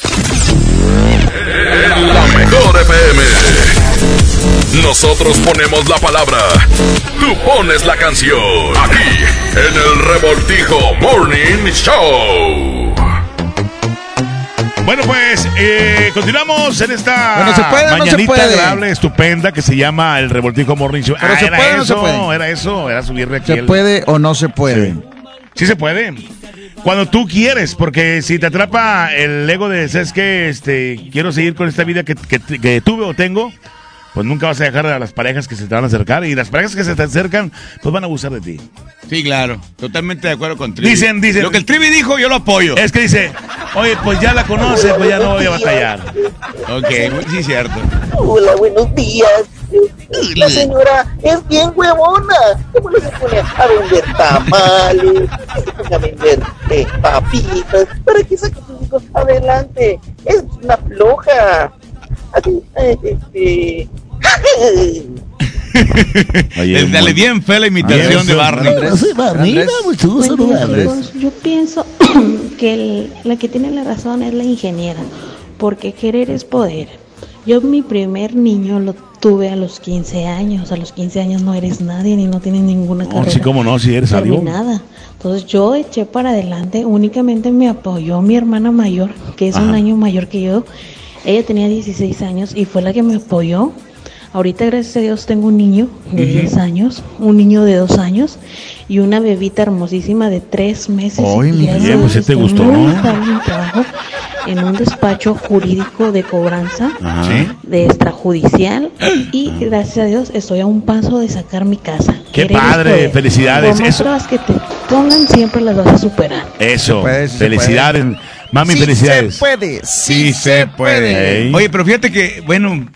La mejor FM. Nosotros ponemos la palabra. Tú pones la canción. Aquí, en el Revoltijo Morning Show. Bueno, pues eh, continuamos en esta Bueno, ¿se puede o no se mañanita puede? agradable, estupenda que se llama el Revoltijo Morning Show. Pero Ah, ¿se era puede o no se eso, puede? era eso, era subirle aquí ¿Se el- puede o no se puede? Sí se puede. Cuando tú quieres, porque si te atrapa el ego de, ¿sabes qué? Este, quiero seguir con esta vida que, que- que tuve o tengo, pues nunca vas a dejar a las parejas que se te van a acercar. Y las parejas que se te acercan, pues van a abusar de ti. Sí, claro. Totalmente de acuerdo con Trivi. Dicen, dicen. Lo que el Trivi dijo, yo lo apoyo. Es que dice, oye, pues ya la conoce, pues ya no voy a batallar. Ok, sí, cierto. Hola, buenos días. La señora es bien huevona. ¿Cómo se pone a vender tamales? Se pone a vender eh, papitas. ¿Para que saque a sus hijos adelante? Es una floja. Así, eh, este... Dale bien fe la imitación de Barney. soy mucho gusto. Yo pienso que el- la que tiene la razón es la ingeniera, porque querer es poder. Yo mi primer niño lo tuve a los 15 años. A los 15 años no eres nadie ni no tienes ninguna No, carrera sí, cómo no, si eres algo. terminada. Entonces yo eché para adelante, únicamente me apoyó mi hermana mayor, que es un año mayor que yo. Ella tenía 16 años y fue la que me apoyó. Ahorita, gracias a Dios, tengo un niño de 10 años, un niño de 2 años y una bebita hermosísima de 3 meses. Ay, mi gracias vida, a pues, ¿sí te gustó? muy en trabajo en un despacho jurídico de cobranza Ajá. ¿Sí? de extrajudicial y gracias a Dios estoy a un paso de sacar mi casa. Qué Querer padre, poder. felicidades, Por más eso. pruebas que te pongan, siempre las vas a superar. Eso, puede, sí felicidades. Mami, Sí felicidades. se puede, Sí se puede. Oye, pero fíjate que, bueno,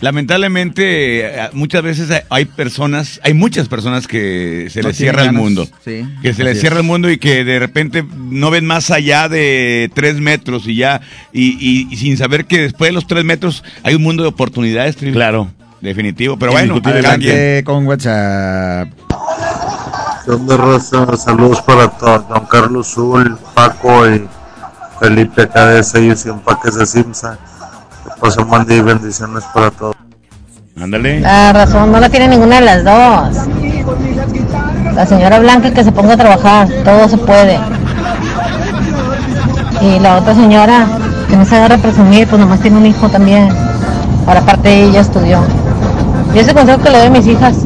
lamentablemente eh, muchas veces hay- personas, hay muchas personas que se No les cierra el mundo. sí, que se les cierra es. el mundo y que de repente no ven más allá de tres metros y ya, y, y- y sin saber que después de los tres metros hay un mundo de oportunidades. Claro. Definitivo, pero bueno, Adelante con WhatsApp. ¿Qué raza? Saludos para todos. Don Carlos Zul, Paco y Felipe acá de sellos y empaques de Simsa. Que pasen buen día y bendiciones para todos. Ándale. La razón no la tiene ninguna de las dos. La señora Blanca que se ponga a trabajar, todo se puede. Y la otra señora que no se agarra a presumir, pues nomás tiene un hijo también. Ahora aparte ella estudió. Y ese consejo que le doy a mis hijas,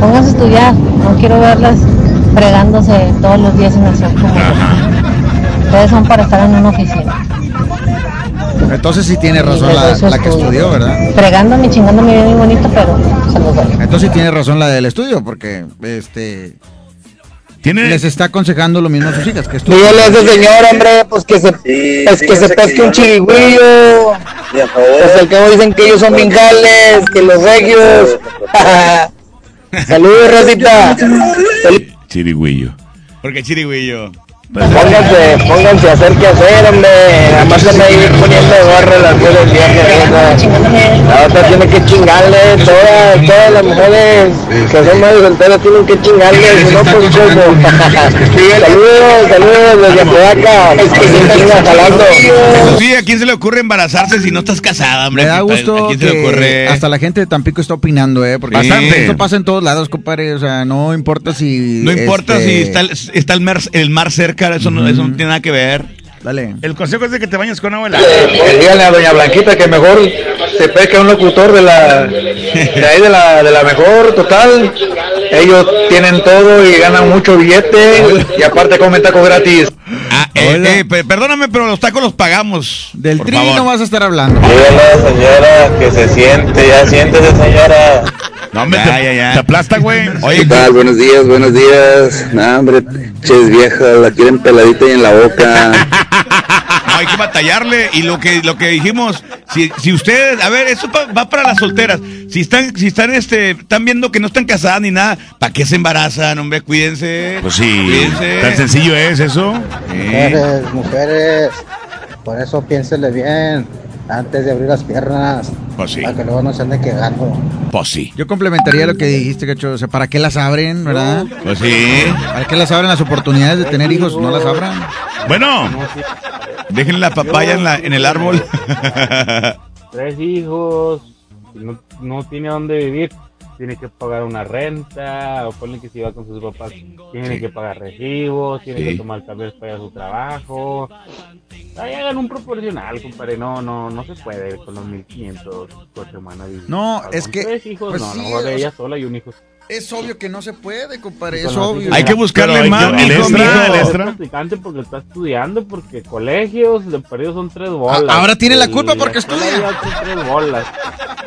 pónganse a estudiar, no quiero verlas fregándose todos los días en el sol yo. Ustedes son para estar en una oficina. Entonces sí tiene razón la, que estudió, ¿verdad? Fregándome y chingándome bien muy bonito, pero se los doy. Entonces sí tiene razón la del estudio, porque este les está aconsejando lo mismo a sus hijas que. Dígale a ese señor, hombre, pues que se, pues que se pesque un chirigüillo. Pues al cabo dicen que ellos son mingales, que los regios. Saludos, Rosita. Chirigüillo. Porque chirigüillo. Pónganse, pónganse a hacer qué hacer, hombre. Además se me ir poniendo gorra las mujeres viejas. La otra tiene que chingarle. Todas, todas las mujeres que son madres solteras tienen que chingarle. Si no, pues como. saludos, saludos desde Apodaca. Que jalando. Sí, ¿a quién se le ocurre embarazarse si no estás casada, hombre? Me da ¿A- gusto ¿A quién se le ocurre? hasta la gente de Tampico está opinando, ¿eh? Porque Bastante. esto pasa en todos lados, compadre. O sea, no importa si... No importa este, si está, el, está el, mar, el mar cerca, eso, no, eso no tiene nada que ver. Dale. El consejo es de que te bañes con agua helada. Eh, díganle a doña Blanquita que mejor se pesca un locutor de la de ahí de la de la mejor total ellos tienen todo y ganan mucho billete y aparte comen tacos gratis Ah, eh, eh, pe- perdóname, pero los tacos los pagamos. Del por tri favor. no vas a estar hablando. dígale señora que se siente ya siéntese señora No, hombre, Ya, te, ya, ya. te aplasta, güey. Oye, ¿Qué tal? Buenos días, buenos días. No, hombre, ches vieja, la quieren peladita y en la boca. Hay que batallarle y lo que lo que dijimos, si, si ustedes, a ver, eso pa- va para las solteras. Si están si están este están viendo que no están casadas ni nada, ¿para qué se embarazan, hombre? Cuídense. Pues sí, Cuídense. tan sencillo es eso. Mujeres, mujeres, por eso piénsele bien antes de abrir las piernas. Pues sí. Para que luego no se ande quedando. Pues sí. Yo complementaría lo que dijiste, Cacho. O sea, ¿para qué las abren, verdad? Pues sí. ¿Para qué las abren las oportunidades de tener hijos? No las abran. Bueno, Dejen la papaya en, la, en el árbol. tres hijos, no, no tiene dónde vivir, tiene que pagar una renta, o ponle que si va con sus papás, tiene que pagar recibos, tiene Sí. que tomar camiones para a su trabajo. Ahí hagan un proporcional, compadre, no, no, no se puede con los 1500 por semana. No, es que- Tres hijos, pues no, sí, no, o de ella sea- sola y un hijo. Es obvio que no se puede, compadre. Es obvio. Hay que buscarle Pero más, el extra, el Es extra. practicante porque está estudiando, porque colegios de perdido son tres bolas. Ah, ahora tiene la culpa porque estudia. tres bolas.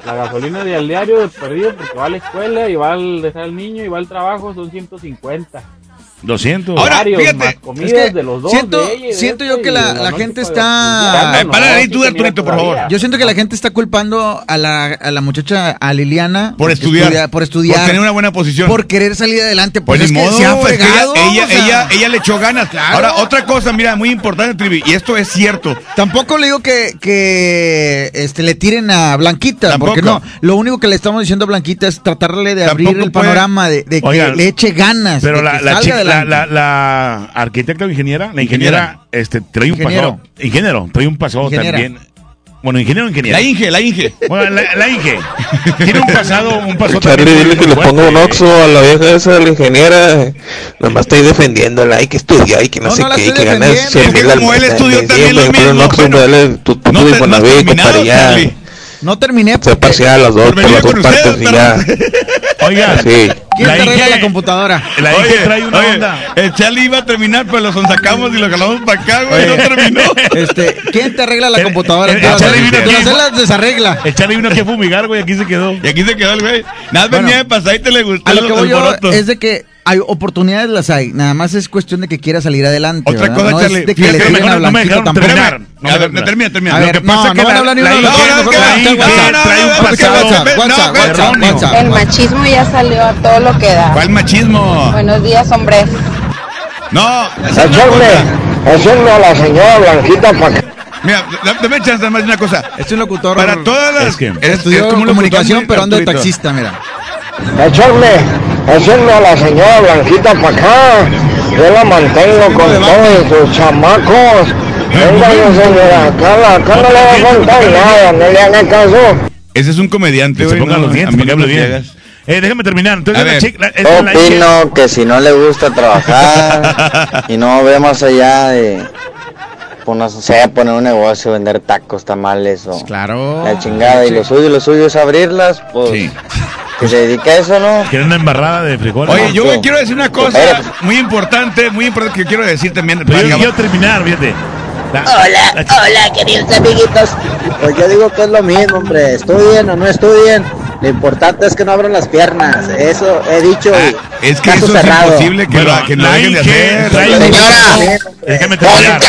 La gasolina de al diario de perdido porque va a la escuela y va al dejar al niño y va al trabajo son 150. 200. Ahora, fíjate, Es que de los dos. siento, de ella y de siento este, yo que y la, la gente está... para ahí tú, Arturito, por favor. Yo siento que la gente está culpando a la, a la muchacha, a Liliana. Por que estudiar. estudia- por estudiar. Por tener una buena posición. Por querer salir adelante. Pues, Pues es ni que modo, se ha es que fregado. ella, ella, o sea, ella, ella le echó ganas. Claro. Ahora, otra cosa, mira, muy importante, Trivi, y esto es cierto. Tampoco le digo que, que este, le tiren a Blanquita, Tampoco. porque no. Lo único que le estamos diciendo a Blanquita es tratarle de abrir Tampoco el puede- panorama, de, de que Oigan, le eche ganas. Pero de la, que la, salga chica- la, la, la arquitecta o ingeniera, la ingeniera, este, trae un Ingeniero. pasado. Ingeniero, trae un pasado Ingeniera. también. Bueno, ingeniero o ingeniera. La Inge, la Inge. Bueno, la, la Inge. Tiene un pasado, un pasado Charlie, también dile que le ponga un oxo a la vieja esa, a la ingeniera. Nomás estoy defendiéndola, hay que estudiar, hay que no, No, sé no qué, hay que ganar defendiendo. 100 Es que mil al como él mes. estudió también lo ponle un mismo, oxo, bueno, dale tu No tu te- no has Infonavit, No terminé. Se parcial las dos, Por las dos con partes ustedes, y ya. Oiga, Sí. ¿Quién La te arregla Inge- la computadora? la Oye, trae una oye, onda. El Charlie iba a terminar, pero lo sonsacamos y lo jalamos para acá, güey. No terminó. Este, ¿quién te arregla la El- computadora? el- el las- Charlie vino aquí. las- las desarregla. El Charlie vino aquí a fumigar, güey, aquí se quedó. Y aquí se quedó el güey. Nada, Bueno. venía de pasadita y le gustó A lo el, que voy el yo es de que hay oportunidades las hay, nada más es cuestión de que quiera salir adelante. Otra ¿verdad? cosa, no Charlie, es de que le tiren a no me dejaron tampoco. terminar. A ver, termina, termina. A Lo que pasa no, es no que van a la- hablar ni uno de no. WhatsApp. El machismo ya salió a todo lo que da. ¿Cuál machismo? Buenos días, hombres. No, echarle a la señora Blanquita para que Mira, da- dame chance de más una cosa. Es un locutor. Para todas las. Es que- es- Estudió es como un comunicación, pero anda de taxista, mira. Echarle, echarle a la señora Blanquita para acá. Yo la mantengo con todos sus chamacos. Venga, señora, acá, acá no le va a contar nada, no le haga caso. Ese es un comediante, Que se pongan no, los dientes para que bien. Eh, déjame terminar. Entonces, la chica, la, la Opino que si no le gusta trabajar y no ve más allá de, pues no sé, poner un negocio, vender tacos, tamales o Claro. la chingada y lo suyo, lo suyo es abrirlas, pues Sí. que se dedique a eso, ¿no? Quieren una embarrada de frijoles. Oye, yo Sí. quiero decir una cosa muy importante, muy importante que quiero decir también. Pero yo quiero terminar, fíjate. La- Hola, la hola, queridos amiguitos. Pues yo digo que es lo mismo, hombre. Estudien o no estudien. Lo importante es que no abran las piernas. Eso he dicho. y Ah, es que eso cerrado. es imposible que, Bueno, lo, que la dejen de Inge hacer. trae un Señora. Déjame terminar.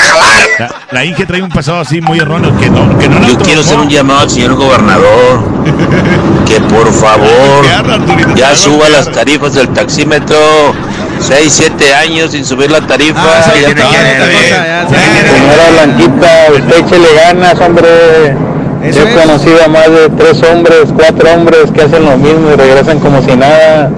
La, la Inge trae un pasado así muy erróneo que no, que no Yo quiero hacer un llamado al señor gobernador que por favor ya suba las tarifas del taxímetro. 6, 7 años sin subir la tarifa. Ah, sí, ya tiene está. que- otra cosa, ya, sí. Señora Blanquita, usted échele ganas, hombre. Eso Yo he conocido a más de tres hombres, cuatro hombres que hacen lo mismo y regresan como si nada.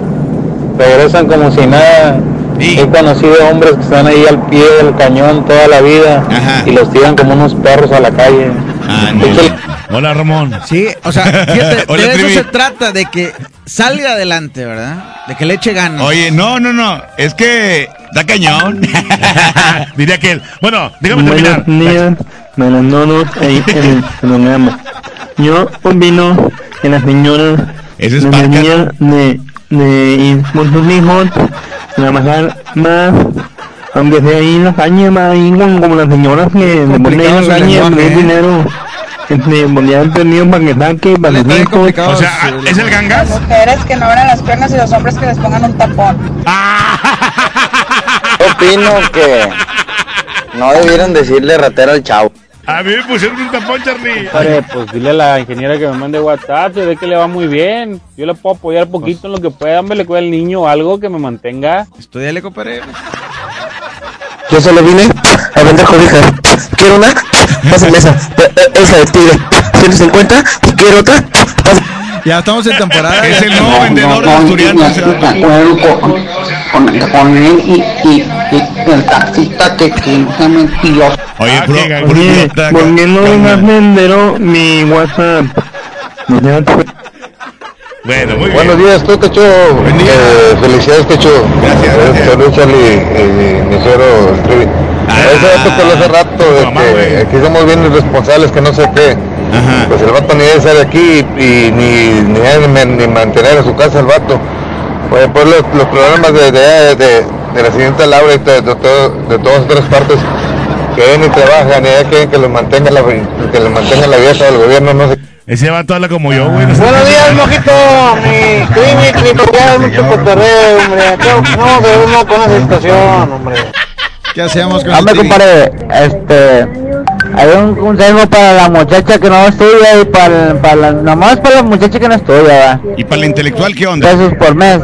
Regresan como si nada. Sí. He conocido hombres que están ahí al pie del cañón toda la vida Ajá. y los tiran como unos perros a la calle. Ah, no. Hola, Ramón. Sí, o sea, fíjate, Hola, de eso se trata, de que salga adelante, ¿verdad? De que le eche ganas. Oye, no, no, no. Es que da cañón. Diría que él. Bueno, déjame terminar. Buenas noches ahí en el programa. Yo opino que la señora Ese es Parca. de, de ir por sus hijos, trabajar más, aunque sea ahí en la calle, más ahí como, como las señoras que se ponen en la calle, lenguaje, pedir ¿eh? dinero, este, ponían permiso para que saque, para hijos. complicado O sea, ah, ¿es el gangas? Mujeres que no abran las piernas y los hombres que les pongan un tapón. Yo opino que no debieron decirle ratero al chavo. A mí me pusieron un tapón, Charlie. Padre, pues dile a la ingeniera que me mande WhatsApp, se ve que le va muy bien. Yo le puedo apoyar poquito en lo que pueda, hombre, le cuida al niño o algo que me mantenga. Estudiale, compadre. Yo solo vine a vender cobijas. ¿Quiero una? Pásenme esa. Eh, eh, Esa de tigre. 150. ¿Quiero otra? Pásenme. Ya estamos en temporada. Es el nuevo vendedor de acuerdo con, con, con él y, y, y el taxista que, sea mentiroso. Oye, Ah, idiota, ¿por qué no dejas vendero mi WhatsApp? Bueno, muy Buenos bien. días, tú, Techo. Eh, felicidades, Techo. Gracias, gracias. Saludos, Charlie, y mi suegro, el Trivi. Ah, vato que lo hace rato, mamá, que güey. aquí somos bien irresponsables, que no sé qué. Ajá. Pues el vato ni debe ser aquí y ni, ni, ni, ni mantener a su casa el vato. Pues, pues los, los problemas de, de, de, de la señorita Laura y de, de, todo- de todas otras partes que ven y trabajan y ya quieren que los mantenga la, que los mantenga la vieja del gobierno, no sé Ese vato habla como yo, güey. no sé Buenos días, mojito, mi clinic, mi porque mucho cotorreo, hombre. No de uno con esa situación, hombre. ¿Qué hacemos con Hombre, compadre, este, hay un consejo para la muchacha que no estudia y para, para la, nomás para la muchacha que no estudia, ¿verdad? ¿Y para el intelectual qué onda? pesos por mes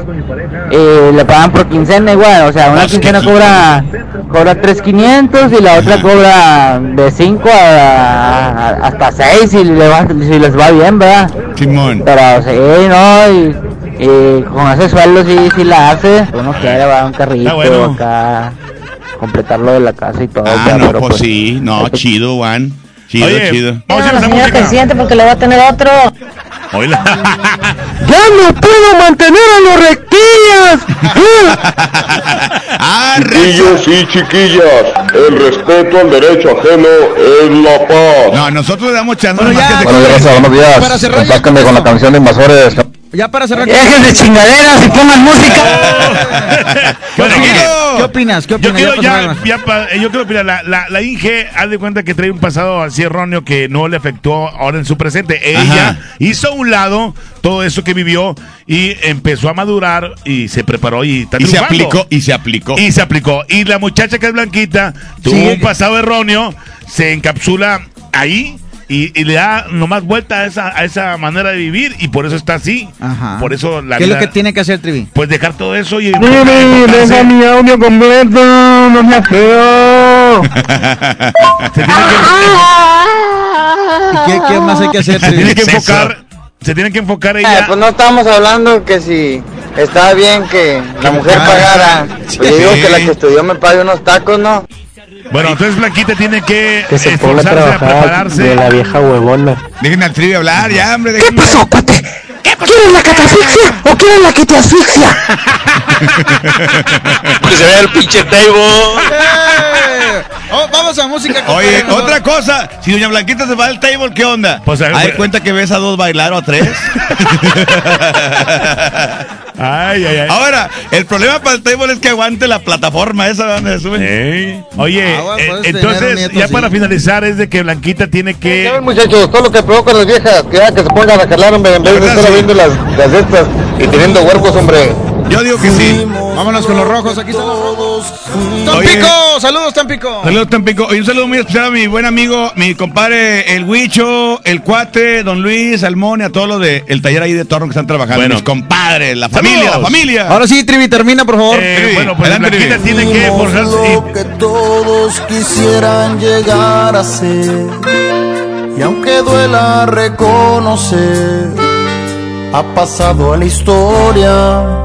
y le pagan por quincena igual, o sea, una quincena cobra cobra 3.500 y la otra Ajá. cobra de 5 a, a- hasta 6 si, le va, si les va bien, ¿verdad? Simón. Pero sí, no, y, y con ese sueldo sí, sí la hace, uno quiere, va un carrito bueno. acá, completar lo de la casa y todo, Ah, ya, no, pero pues sí. No, chido, Juan. Chido, Oye, chido. vamos a ir a esa Señor música. presidente, porque le va a tener otro. Oíla. ¡Ya no puedo mantener a los rectillas! Chiquillos y chiquillas, el respeto al derecho ajeno es la paz. No, nosotros le damos chance Bueno, ya, que se Buenos días, buenos Complácame con la canción de Invasores. Ya para cerrar. Dejen de chingaderas y pongan música. ¿Qué Bueno, opinas? ¿Qué opinas? ¿Qué Yo quiero Ya pa- eh, yo la, la, la Inge, haz de cuenta que trae un pasado así erróneo que no le afectó ahora en su presente. Ella Ajá. hizo a un lado todo eso que vivió y empezó a madurar y se preparó y está Y se aplicó, y se aplicó. Y se aplicó. Y la muchacha que es blanquita tuvo Sí. un pasado erróneo, se encapsula ahí y, y le da nomás vuelta a esa, a esa manera de vivir y por eso está así. Ajá. Por eso la ¿Qué es lo vida- que tiene que hacer, Trivi? Pues dejar todo eso y... Deja mi audio completo, no me feo. ¿Y qué, qué más hay que hacer, Se tiene que enfocar, se tiene que enfocar Eh, ella. pues no estábamos hablando que si estaba bien que la mujer pagara. Pues yo digo que la que estudió me pague unos tacos, ¿no? Bueno, entonces Blanquita tiene que, Que se a esforzarse a, trabajar prepararse. de la vieja huevona. Dejen al trivia hablar, ya, hombre. ¿Qué pasó, cuate? ¿Quieres la que te asfixia o quieres la que te asfixia? Que se vea el pinche table. Oh, vamos a música. Oye, compadre. otra cosa, si doña Blanquita se va al table, ¿qué onda? Pues, a ver, ¿Hay pues- cuenta que ves a dos bailar o a tres? Ay, ay, ay. Ahora, el problema para el table es que aguante la plataforma esa donde se suben. Oye, Ah, bueno, eh, entonces, nieto, ya sí. para finalizar, es de que Blanquita tiene Ya que. ven, muchachos, todo lo que provocan las viejas, que ya que se pongan a jalar, hombre, en vez de estar sí. viendo las, las estas y teniendo huercos, hombre. Yo digo que sí. Vámonos con los rojos. Aquí están los rojos. Oye. ¡Tampico! ¡Saludos, Tampico! Saludos, Tampico. Y un saludo muy especial a mi buen amigo, mi compadre, el Huicho, el Cuate, Don Luis, Salmón y a todos los del el taller ahí de Torno que están trabajando. Bueno. Mis compadres, la familia, Saludos. la familia. Ahora sí, Trivi, termina, por favor. Eh, bueno, pues adelante, tiene que esforzarse. que todos quisieran llegar a ser. Y aunque duela reconocer, ha pasado a la historia.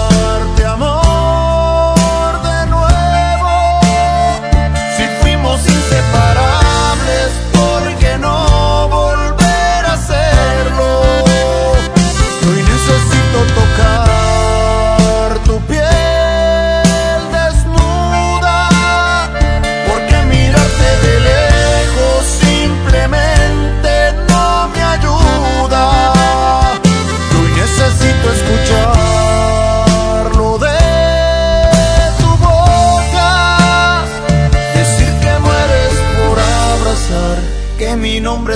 Si fuimos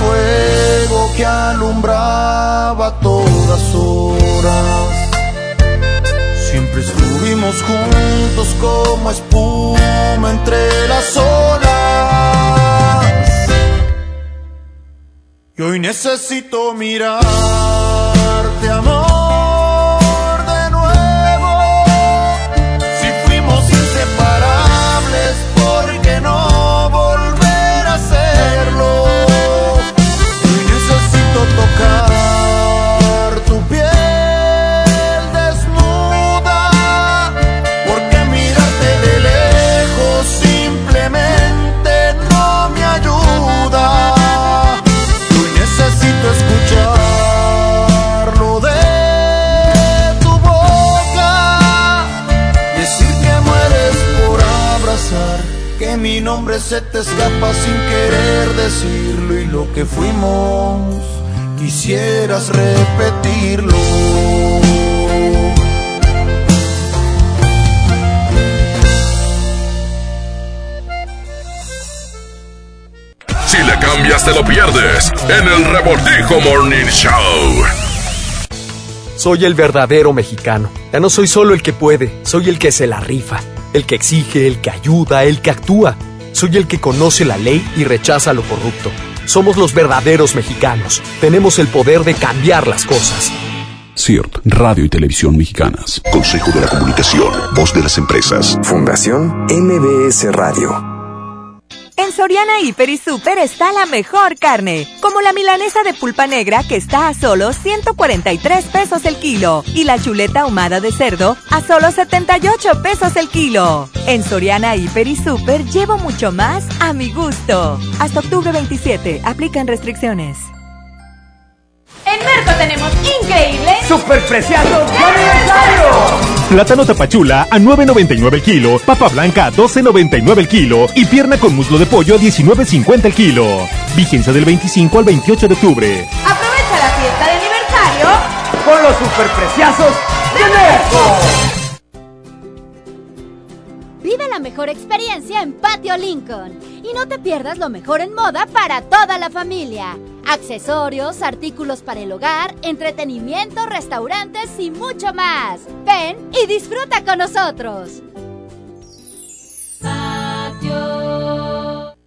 fuego que alumbraba todas horas. Siempre estuvimos juntos como espuma entre las olas. Y hoy necesito mirarte, se te escapa sin querer decirlo y lo que fuimos quisieras repetirlo. Si le cambias te lo pierdes en el Revoltijo Morning Show. Soy el verdadero mexicano. Ya no soy solo el que puede, soy el que se la rifa, el que exige, el que ayuda, el que actúa. Soy el que conoce la ley y rechaza lo corrupto. Somos los verdaderos mexicanos. Tenemos el poder de cambiar las cosas. CIRT, Radio y Televisión Mexicanas. Consejo de la Comunicación, Voz de las Empresas. Fundación MBS Radio. En Soriana Hiper y Super está la mejor carne, como la milanesa de pulpa negra que está a solo 143 pesos el kilo y la chuleta ahumada de cerdo a solo 78 pesos el kilo. En Soriana Hiper y Super llevo mucho más a mi gusto. Hasta octubre 27, aplican restricciones. En Merco tenemos increíble ¡Super preciados de aniversario! Plátano tapachula a 9.99 el kilo, papa blanca a 12.99 el kilo y pierna con muslo de pollo a 19.50 el kilo. Vigencia del 25 al 28 de octubre. Aprovecha la fiesta de aniversario con los superpreciosos de Merco. La mejor experiencia en Patio Lincoln y no te pierdas lo mejor en moda para toda la familia. Accesorios, artículos para el hogar, entretenimiento, restaurantes y mucho más. Ven y disfruta con nosotros.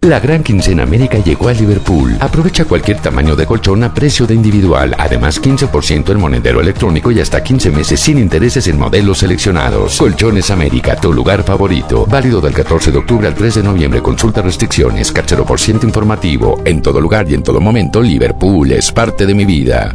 La gran quincena América llegó a Liverpool. Aprovecha cualquier tamaño de colchón a precio de individual. Además, 15% en monedero electrónico y hasta 15 meses sin intereses en modelos seleccionados. Colchones América, tu lugar favorito. Válido del 14 de octubre al 3 de noviembre. Consulta restricciones. Cachero por ciento informativo. En todo lugar y en todo momento, Liverpool es parte de mi vida.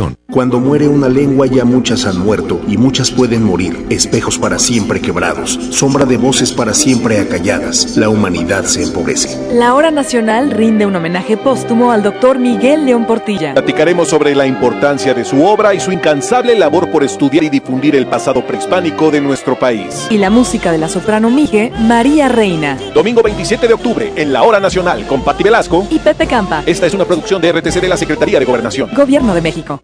información. Cuando muere una lengua ya muchas han muerto y muchas pueden morir. Espejos para siempre quebrados, sombra de voces para siempre acalladas. La humanidad se empobrece. La hora nacional rinde un homenaje póstumo al doctor Miguel León Portilla. Platicaremos sobre la importancia de su obra y su incansable labor por estudiar y difundir el pasado prehispánico de nuestro país. Y la música de la soprano Mije, María Reina. Domingo 27 de octubre, en la hora nacional, con Patti Velasco y Pepe Campa. Esta es una producción de RTC de la Secretaría de Gobernación. Gobierno de México.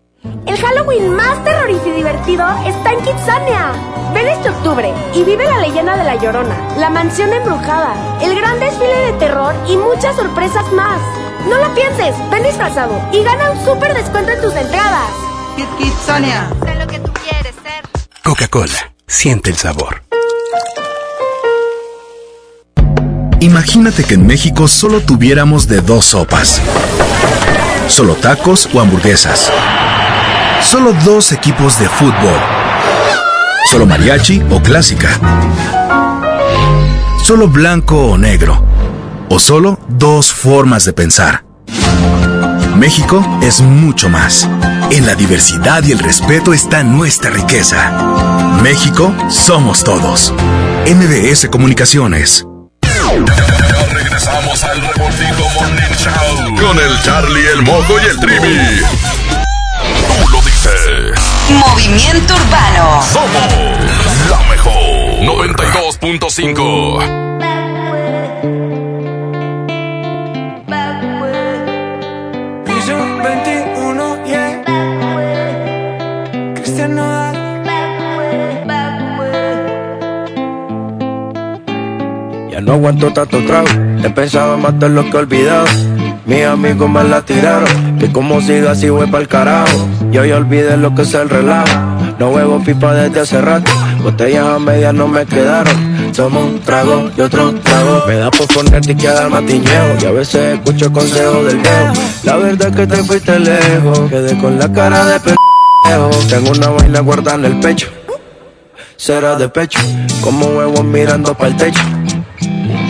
El Halloween más terrorífico y divertido está en Kitsania. Ven este octubre y vive la leyenda de la Llorona, la mansión embrujada, el gran desfile de terror y muchas sorpresas más. No lo pienses, ven disfrazado y gana un súper descuento en tus entradas. Kit Kitsania. Sé lo que tú quieres ser. Coca-Cola, siente el sabor. Imagínate que en México solo tuviéramos de dos sopas. Solo tacos o hamburguesas. Solo dos equipos de fútbol. Solo mariachi o clásica. Solo blanco o negro. O solo dos formas de pensar. México es mucho más. En la diversidad y el respeto está nuestra riqueza. México somos todos. MBS Comunicaciones. Regresamos al Morning Show con el Charlie, el Moco y el Trivi. Dices. Movimiento Urbano. Somos la mejor. 92.5. Vision 21, yeah. Cristian Nodal. Ya no aguanto tanto trago. He pensado en matar lo que he olvidado. Mis amigos me la tiraron. Que como siga así voy pa'l carajo. Yo ya olvidé lo que es el relajo. No huevo pipa desde hace rato. Botellas a medias no me quedaron. Tomo un trago y otro trago. Me da por ponerte y quedar matiñeo. Y a veces escucho consejos del viejo. La verdad es que te fuiste lejos. Quedé con la cara de pendejo. Tengo una vaina guardada en el pecho. Será de pecho. Como huevos mirando para el techo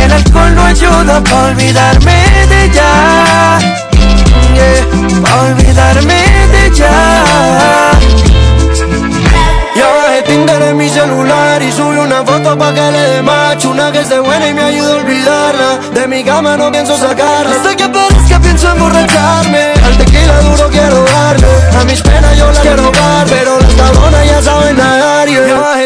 el alcohol no ayuda para olvidarme de ella. Yeah, olvidarme de ella. Ya Tinder en mi celular y subí una foto pa' que le dé macho Una que esté buena y me ayude a olvidarla De mi cama no pienso sacarla Hasta que aparezca pienso emborracharme Al tequila duro quiero darle A mis penas yo las quiero dar Pero las cabronas ya saben nadar yeah.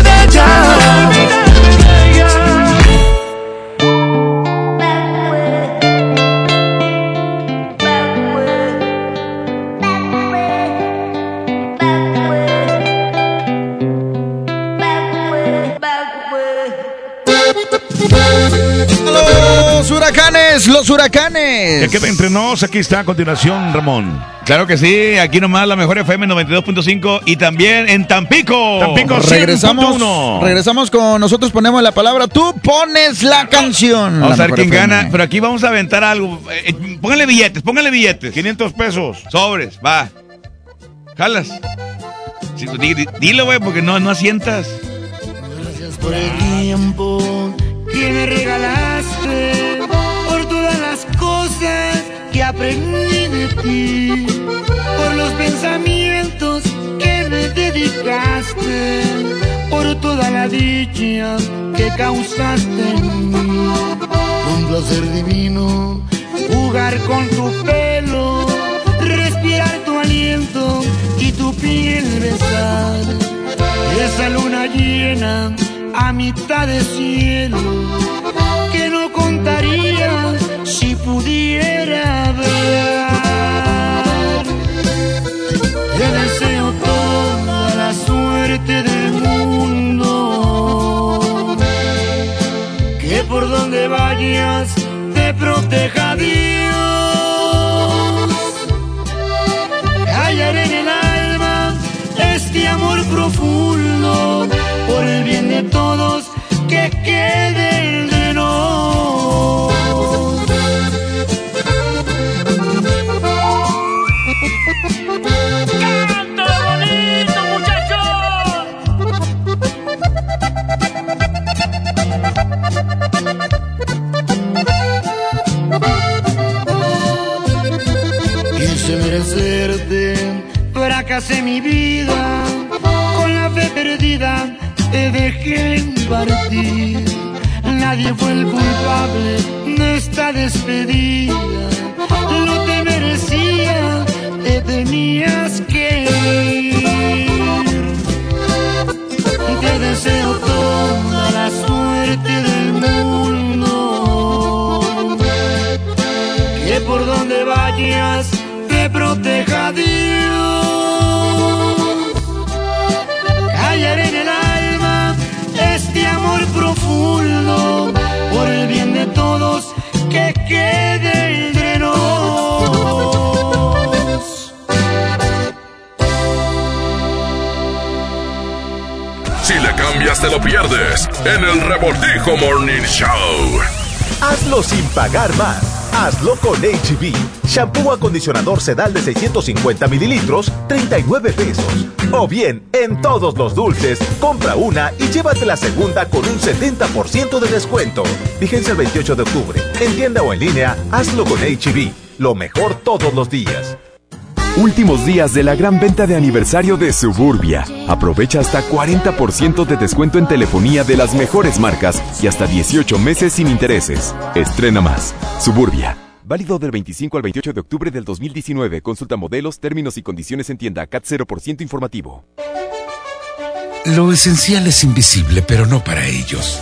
Los huracanes. que entre nos, aquí está a continuación, Ramón. Claro que sí, aquí nomás la mejor FM 92.5 y también en Tampico. Tampico regresamos, regresamos con nosotros ponemos la palabra, tú pones la canción. Vamos a ver quién gana, pero aquí vamos a aventar algo. Eh, eh, póngale billetes, póngale billetes. 500 pesos. Sobres, va. Jalas. dilo, güey, porque no, no asientas. Gracias por el tiempo que me regalaste, cosas que aprendí de ti, por los pensamientos que me dedicaste, por toda la dicha que causaste en mí. Un placer divino jugar con tu pelo, respirar tu aliento y tu piel besar. Esa luna llena a mitad de cielo si pudiera ver. Te deseo toda la suerte del mundo, que por donde vayas te proteja Dios. Hallaré en el alma este amor profundo por el bien de todos que quede quise merecerte, fracasé mi vida, con la fe perdida te dejé partir. Nadie fue el culpable de esta despedida, no te merecía, te tenías que ir. Te deseo toda la suerte proteja Dios. Callaré en el alma este amor profundo por el bien de todos que quede entre nos. Si le cambias te lo pierdes en el Revoltijo Morning Show. Hazlo sin pagar más. Hazlo con HB. Shampoo acondicionador sedal de 650 mililitros, 39 pesos. O bien, en todos los dulces, compra una y llévate la segunda con un 70% de descuento. Vigencia el 28 de octubre. En tienda o en línea, hazlo con HB. Lo mejor todos los días. Últimos días de la gran venta de aniversario de Suburbia. Aprovecha hasta 40% de descuento en telefonía de las mejores marcas y hasta 18 meses sin intereses. Estrena más. Suburbia. Válido del 25 al 28 de octubre del 2019. Consulta modelos, términos y condiciones en tienda CAT 0% informativo. Lo esencial es invisible, pero no para ellos.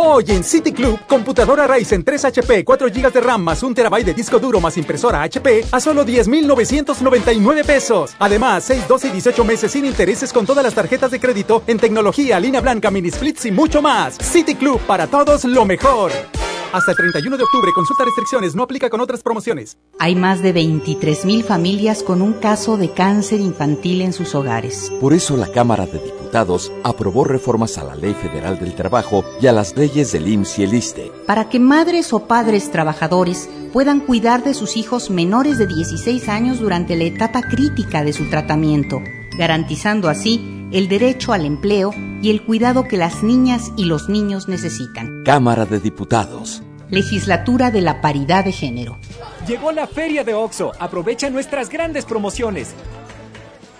Hoy en City Club, computadora Ryzen 3 HP, 4 GB de RAM más 1 TB de disco duro más impresora HP a solo 10,999 pesos. Además, 6, 12 y 18 meses sin intereses con todas las tarjetas de crédito en tecnología, línea blanca, mini splits y mucho más. City Club, para todos lo mejor. Hasta el 31 de octubre, consulta restricciones, no aplica con otras promociones. Hay más de 23 mil familias con un caso de cáncer infantil en sus hogares. Por eso la Cámara de Diputados aprobó reformas a la Ley Federal del Trabajo y a las leyes del IMSS y el ISTE. Para que madres o padres trabajadores puedan cuidar de sus hijos menores de 16 años durante la etapa crítica de su tratamiento, garantizando así el derecho al empleo y el cuidado que las niñas y los niños necesitan. Cámara de Diputados. Legislatura de la Paridad de Género. Llegó la feria de OXO. Aprovecha nuestras grandes promociones.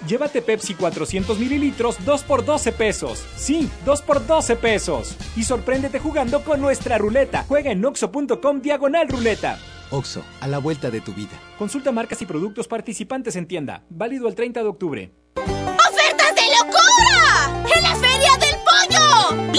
Llévate Pepsi 400 mililitros 2 por 12 pesos. Sí, 2 por 12 pesos. Y sorpréndete jugando con nuestra ruleta. Juega en oxo.com diagonal ruleta. OXO, a la vuelta de tu vida. Consulta marcas y productos participantes en tienda. Válido el 30 de octubre.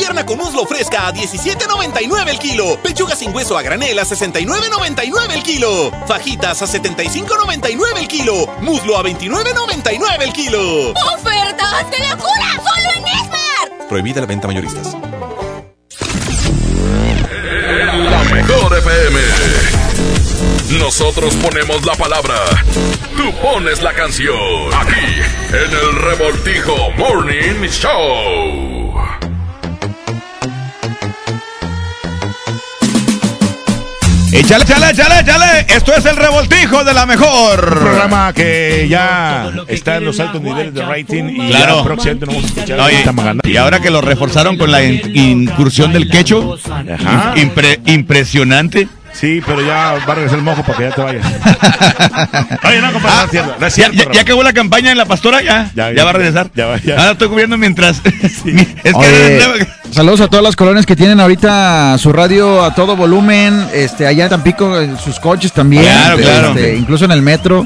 Pierna con muslo fresca a 17.99 el kilo. Pechuga sin hueso a granel a 69.99 el kilo. Fajitas a 75.99 el kilo. Muslo a 29.99 el kilo. ¡Ofertas de locura! ¡Solo en Esmar! Prohibida la venta mayoristas. La mejor FM. Nosotros ponemos la palabra. Tú pones la canción. Aquí, en el Revoltijo Morning Show. Échale, échale, échale, échale. Esto es el revoltijo de la mejor. programa que ya está en los altos niveles de rating y Claro. ya próximamente nos vamos a escuchar. Oye, y ahora que lo reforzaron con la in- incursión del quecho, Ajá. impre- impresionante. Sí, pero ya va a regresar el mojo para que ya te vayas. Oye, no, compadre, no es cierto. No es Ya, cierto, ya- Raúl. ya acabó la campaña en la pastora, ya. Ya, Ya, va a regresar. ya va, ya. Ahora estoy cubriendo mientras. es que Oye, saludos a todas las colonias que tienen ahorita su radio a todo volumen, este allá en Tampico, en sus coches también, Claro, claro. este, incluso en el metro.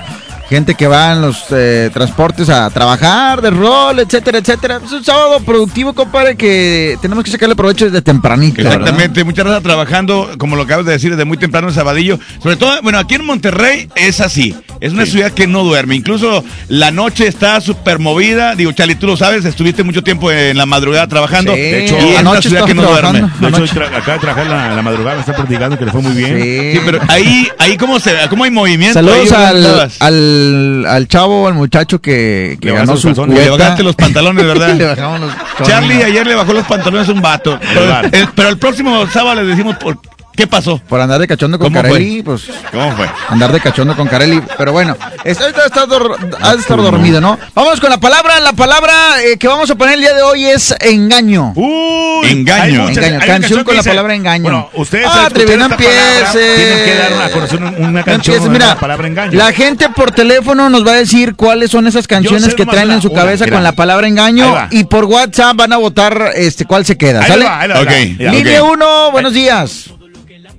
Gente que va en los eh, transportes a trabajar, de rol, etcétera, etcétera. Es un sábado productivo, compadre, que tenemos que sacarle provecho desde tempranito. ¿verdad? Exactamente, muchas gracias trabajando, como lo acabas de decir, desde muy temprano en Sabadillo. Sobre todo, bueno, aquí en Monterrey es así. Es una ciudad que no duerme. Incluso la noche está súper movida. Digo, Charlie, tú lo sabes, estuviste mucho tiempo en la madrugada trabajando. Sí, de hecho, y es una ciudad que no duerme. De hecho, tra- acaba de trabajar en la, la madrugada, me está platicando que le fue muy bien. Sí, pero ahí, ahí cómo se, cómo hay movimiento. Saludos ahí, al, ¿verdad? Al, al chavo, al muchacho que, que Le ganó su calzones, le cubeta. bajaste los pantalones, ¿verdad? Le bajamos los Charlie ayer le bajó los pantalones a un vato. Pero, el, pero el próximo sábado le decimos por qué pasó. Por andar de cachondo con. Carelli, pues. ¿Cómo fue? Andar de cachondo con Carelli. Pero bueno, está, está, está dor- ha de estar dormido, ¿no? Vamos con la palabra. La palabra eh, que vamos a poner el día de hoy es engaño. Uy, Engaño. muchas- Engaño. canción con la palabra engaño. Bueno, ustedes Ah, Trevi, no empieces. Tienen que dar una, conocer una, una No canción empieces, con mira, la palabra engaño. la gente por teléfono nos va a decir cuáles son esas canciones que traen en su una, cabeza mira. con la palabra engaño y por WhatsApp van a votar este cuál se queda, ¿sale? ahí va, ahí va. Ok, Ya. Línea 1, buenos días.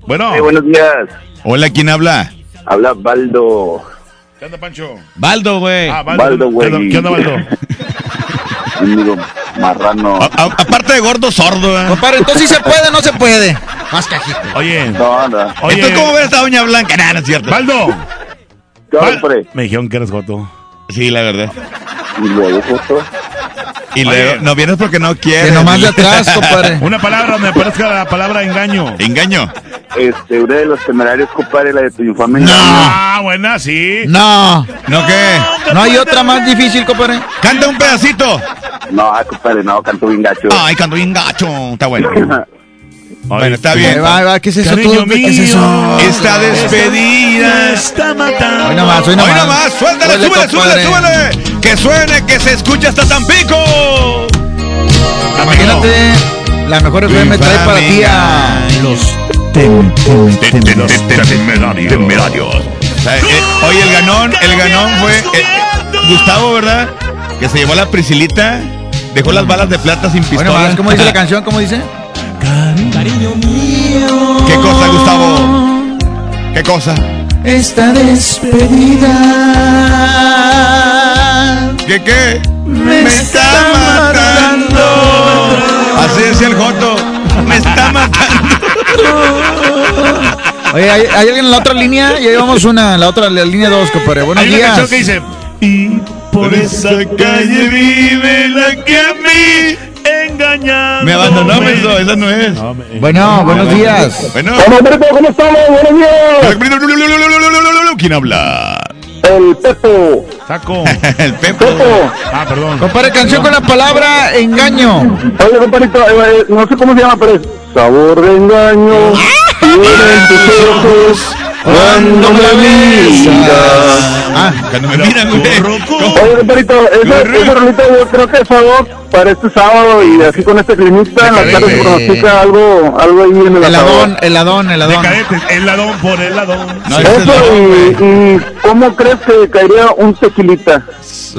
Bueno, buenos días. Hola, ¿quién habla? Habla Baldo. ¿qué onda, Pancho? Baldo, güey. Ah, Baldo, güey. ¿Qué onda, qué onda, Baldo? Amigo marrano. A- a- aparte de gordo sordo, ¿eh? Compadre, entonces sí se puede o no se puede. Más cajito. Oye, No, no. oye, Entonces, ¿cómo ves a Doña Blanca? Nah, no es cierto. Baldo. ¿Qué Bal- hombre? Me dijeron que eres joto. Sí, la verdad. Y luego justo. Y luego, no vienes porque no quieres. Que nomás de atrás, compadre. Una palabra donde aparezca la palabra engaño. Engaño. Este, uno de los temerarios, compadre, la de tu infame. No. Ah, buena, sí. No, ¿No qué? no hay otra más difícil, compadre. Canta un pedacito. No, ah, compadre, no, canto bien gacho. Ay, canto bien gacho. Está bueno. Bueno, está bien. va, ¿qué es eso? Tú? ¿Qué es eso? Esta despedida. Está matando. Hoy nomás, hoy nomás. Hoy nomás, suéltale, Súbele, súbele, súbele. Que suene, que se escuche hasta Tampico. Imagínate, la mejor FM trae para ti a los tem, tem, tem- los Temerarios. Oye, el ganón, el ganón fue eh, Gustavo, ¿verdad? Que se llevó la Priscilita, dejó las balas de plata sin pistola. ¿cómo dice la canción? ¿Cómo dice? ¿Qué cosa, Gustavo? ¿Qué cosa? Esta despedida ¿Qué qué? Me está matando. Así decía el Joto. Me está matando. Oye, ¿hay, hay alguien en la otra línea? Ya llevamos una, en la otra, la línea 2, compadre. Buenos Hay una días. canción que dice y por esa calle vive la que a mí engaña. Me abandonó, Menso, esa no es. Bueno, buenos días. Bueno. ¿Cómo estamos? Buenos días. ¿Quién habla? El Pepo. Saco. El Pepo. Pepo. Ah, perdón. Compadre, canción con la palabra engaño. Oye, compadrito, eh, eh, no sé cómo se llama, pero es Sabor de engaño. Tienen tus ojos cuando me miras. Ah, Cuando me miran, güey. Oye, compadrito, esa, esa rolita yo creo que es favor para este sábado y así con este climita en la tarde se pronostica algo, algo ahí en el heladón, heladón, heladón. Decadentes, el ladón por el ladón. No, es Eso, la- y, y ¿cómo crees que caería un tequilita?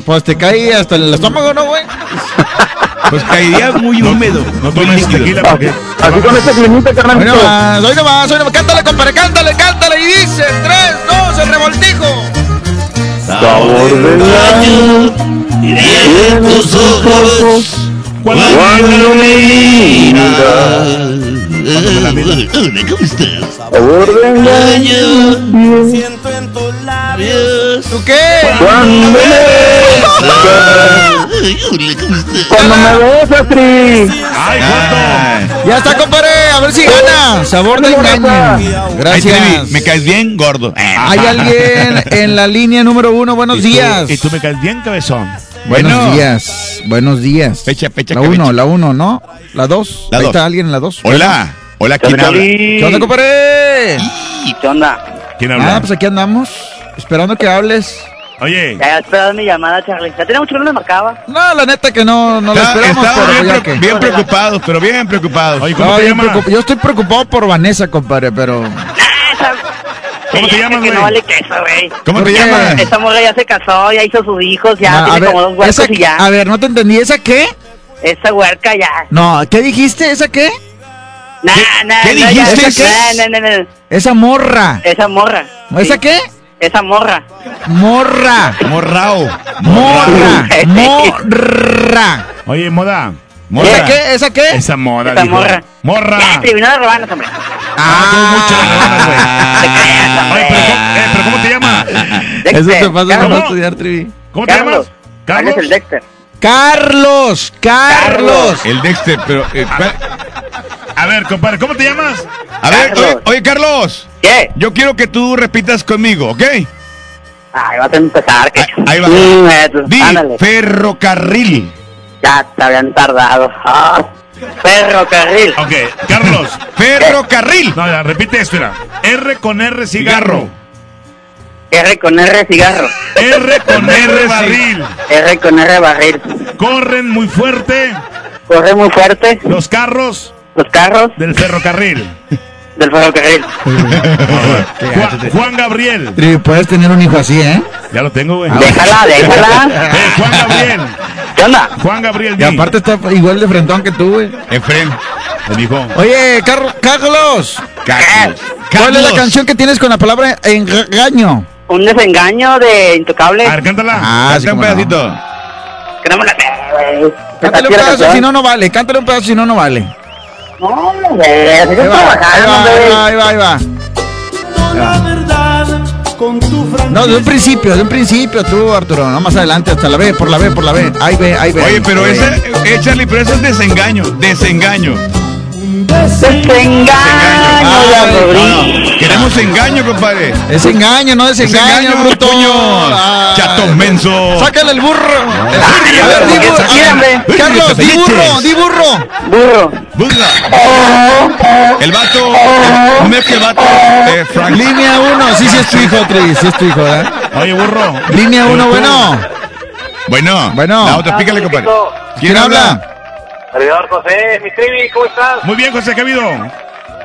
Pues te cae hasta el estómago, ¿no, güey? Pues caería muy húmedo. No tomes tequila porque. Así con este climita, Hoy carnalito. nomás, hoy nomás, hoy nomás. Cántale, compadre, cántale, cántale. Y dice, 3, 2, el revoltijo. Sabor de engaño. Tienen tus ojos cuando me miras. Sabor de engaño. Siento en tus labios. ¿Tú qué? Cuando me besas. Cuando me besas, Tri. ¡Ay, Joto! Ya está, compadre. A ver si gana. Sabor de engaño. Gracias. Me caes bien, gordo. Hay alguien en la línea número uno. Buenos Y tú- días. Y tú me caes bien, cabezón. Buenos Bueno. días. Buenos días. Fecha, fecha, La uno, fecha. la uno, ¿no? La dos. La Ahí dos. está alguien en la dos. Hola. Hola, ¿quién habla? ¿Qué onda, compadre? ¿Qué onda? ¿Quién Ah, habla? pues aquí andamos. Esperando que hables. Oye, Ya esperado mi llamada, Charlie. Ya tenía mucho que no me marcaba. No, la neta que no, no lo Está- esperamos. Pero bien, que- bien preocupados, pero bien preocupados. oye, ¿cómo No, te bien llamas? preocup- Yo estoy preocupado por Vanessa, compadre, pero. ¿Cómo te llamas, Que güey? no vale queso, güey. ¿Cómo te llamas? Esta morra ya se casó, ya hizo sus hijos, ya No, a tiene ver, como dos huercos esa- y ya. a ver, no te entendí. ¿Esa qué? Esa huerca ya. No, ¿qué dijiste? ¿Esa qué? Nah, nah, qué no, dijiste? ya- ¿Esa qué? Nah, nah, nah, nah. Esa morra. Esa morra. ¿Esa Sí. qué? Esa morra. Morra. Morrao. Morra. Morra. Oye, moda. ¿Esa qué? ¿Esa qué? Esa moda, Esa dijo. morra. Morra. Ya, Trivi, no la robanos, hombre. Oye, pero, ¿cómo, eh, pero ¿cómo te llamas? Eso te pasa por estudiar, Trivi. ¿Cómo te llamas? Carlos. es el Dexter. Carlos. Carlos. El Dexter, pero. eh, ¿cuál? A ver, compadre, ¿cómo te llamas? a ver, oye, oye, Carlos. ¿Qué? Yo quiero que tú repitas conmigo, ¿ok? Ay, vas a empezar, que Ahí va. Mm, Di ándale. ferrocarril. Ya te habían tardado. Ah, ferrocarril. Ok, Carlos. Ferrocarril. No, ya, repite esto, mira. R con R cigarro. R con R cigarro. R con R barril. R con R barril. Corren muy fuerte Corre muy fuerte. los carros Los carros del ferrocarril. Del ferrocarril. Juan, Juan Gabriel. Trivi, puedes tener un hijo así, ¿eh? Ya lo tengo, güey. Déjala, déjala. Eh, Juan Gabriel. ¿Qué onda? Juan Gabriel. Y aparte está igual de frentón que tú, güey. Efren. Me dijo. Oye, Carlos. Carlos. Carlos. ¿Cuál es la canción que tienes con la palabra engaño? Un desengaño de intocable. A ver, cántala. Ah, sí, un no. pedacito. Que no me la. Cántale un la pedazo, si no, no vale. Cántale un pedazo, si no, no vale. No, hombre, va, ahí trabajando, va, ahí va, ahí va, ahí va. La verdad, con tu No, de un principio, de un principio tú, Arturo. No más adelante, hasta la B, por la B, por la B. Ahí ve, ahí ve. Oye, pero ese, eh, Charlie, pero ese es desengaño, desengaño. Desengaño, Ay, ya, no. Queremos engaño, compadre. Es engaño, no desengaño, bruto. puños. Ay. Chatos menso. Sácale el burro. Ay, A ver, di burro. Carlos, di burro, di burro. Burro. Burla. El vato, no es que el vato, eh, Frank. Línea 1, sí, sí es tu hijo, Tri, sí es tu hijo, ¿verdad? Oye, burro. Línea 1, bueno. Bueno, Bueno. la otra, pícale, compadre. ¿Quién habla? Servidor José, mi trivi, ¿cómo estás? Muy bien, José, ¿qué ha habido?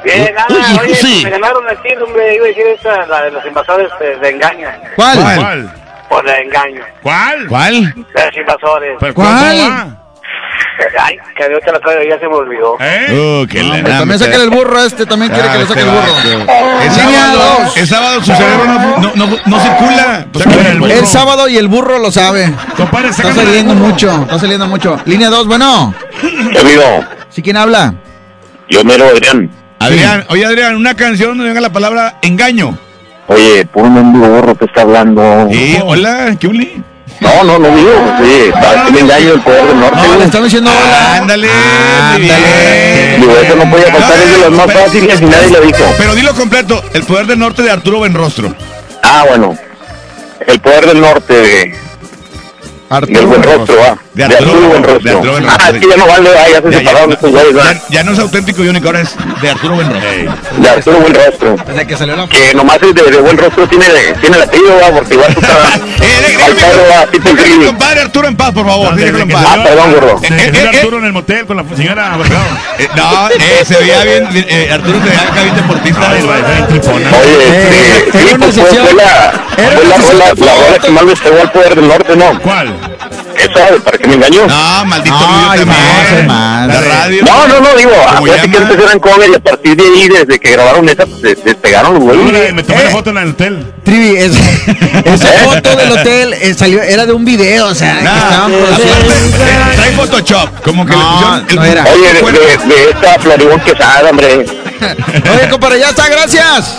Bien, nada, Uy, oye, sí. me ganaron el tiro, hombre, iba a decir esta, la de los invasores de, de engaño. ¿Cuál? ¿Cuál? Por de engaño. ¿Cuál? ¿Cuál? De los invasores. ¿Pero ¿Cuál? Ay, que de otra la traigo, ya se me olvidó. ¿Eh? Uh, No, nah, también sácale el burro este, también quiere que le saque el burro. Es Línea sábado, dos. es sábado, su cerebro no, no, no, no circula. Pues, el burro. El sábado y el burro lo sabe. Compadre, Está el saliendo mucho, está saliendo mucho. Línea 2, bueno. Amigo, ¿Sí quién habla? yo mero Adrián. Adrián, oye Adrián, una canción donde venga la palabra engaño. Oye, por un mendigo burro te está hablando. Sí, hola, ¿qué uli? No, no, no digo. Sí, para que me engaño el poder del norte. No, le estamos diciendo hola. Ándale, Ándale. Digo, eso no podía faltar, es de los más pero- fáciles y nadie lo dijo. Pero dilo completo, el poder del norte de Arturo Benrostro. Ah, bueno. El poder del norte de, del buen rostro, va. De De Arturo- Arturo buen de rostro. Arturo Buen Ah, Rostro, es que ya no vale, va, ya se Ya, ya, separaron estos güeyes, va. ya- ya no es auténtico y único, ahora es de Arturo Benrostro. De Arturo buen rostro. Desde que salió la Que nomás es de, de buen rostro tiene, tiene el apellido, va, porque igual tú estás Eh, compadre Arturo en paz, por favor. Desde en paz. Ah, perdón, gordo. Eh, salió eh, Arturo en el motel con la señora. Eh, no, eh, se veía bien. eh, Arturo se veía acá bien deportista. Oye, Eh, sí, pues fue, la, fue la, sesión rola- de la rola fotos. que más les pegó al poder del norte, ¿no? ¿Cuál? Esa, para que me engañó. No, maldito mío más, también. más. La radio. No, no, no, digo, ¿Cómo acuérdate que antes eran cover y a partir de ahí, desde que grabaron esa, pues, des- despegaron los No, güeyes. me tomé la foto en el hotel. Trivi, es- esa foto del hotel eh, salió, era de un video, o sea, que eh, trae Photoshop. Como que le No, no era. Oye, de, de, de esta Floribón Quesada, hombre. Oye, compadre, ya está, gracias.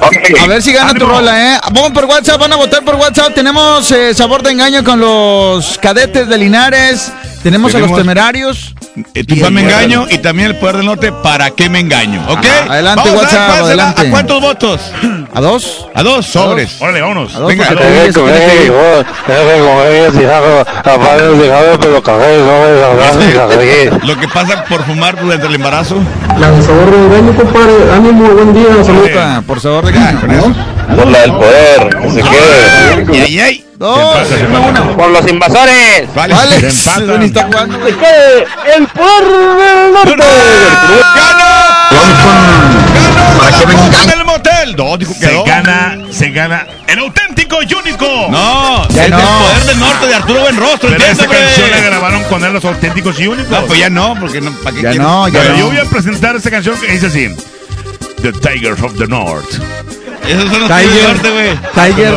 Ok. A ver si gana tu rola, ¿eh? Vamos por WhatsApp, van a votar por WhatsApp. Tenemos eh, sabor de engaño con los cadetes de Linares. Tenemos, a Tenemos- los temerarios. Eh, tu me engaño y también el poder del norte. ¿Para qué me engaño? ¿Ok? Ajá, adelante, Vamos a ver WhatsApp, cuál será. adelante. ¿A cuántos votos? ¿A dos? A dos sobres. Órale, vámonos. A dos, Venga. Lo que pasa por fumar durante el embarazo. De compadre. Ánimo, buen día, Por de. Por la del poder, que se quede. Ay, ay, ay. Dos, una, una. Por los invasores. Vale. Vale, Se. El poder del norte. ¡Ganó! ¡En el motel! No, dijo que Se no. gana, se gana el auténtico y único. No, Ya es no. el poder del norte de Arturo Benrostro. Pero esa canción la grabaron con él los auténticos y únicos. No, pues ya no, porque no, ¿para qué Ya quieren? no, ya Pero no. yo voy a presentar esta canción que dice así: The Tigers of the North. Esos son los Tiger. tigres del norte, güey. Tiger.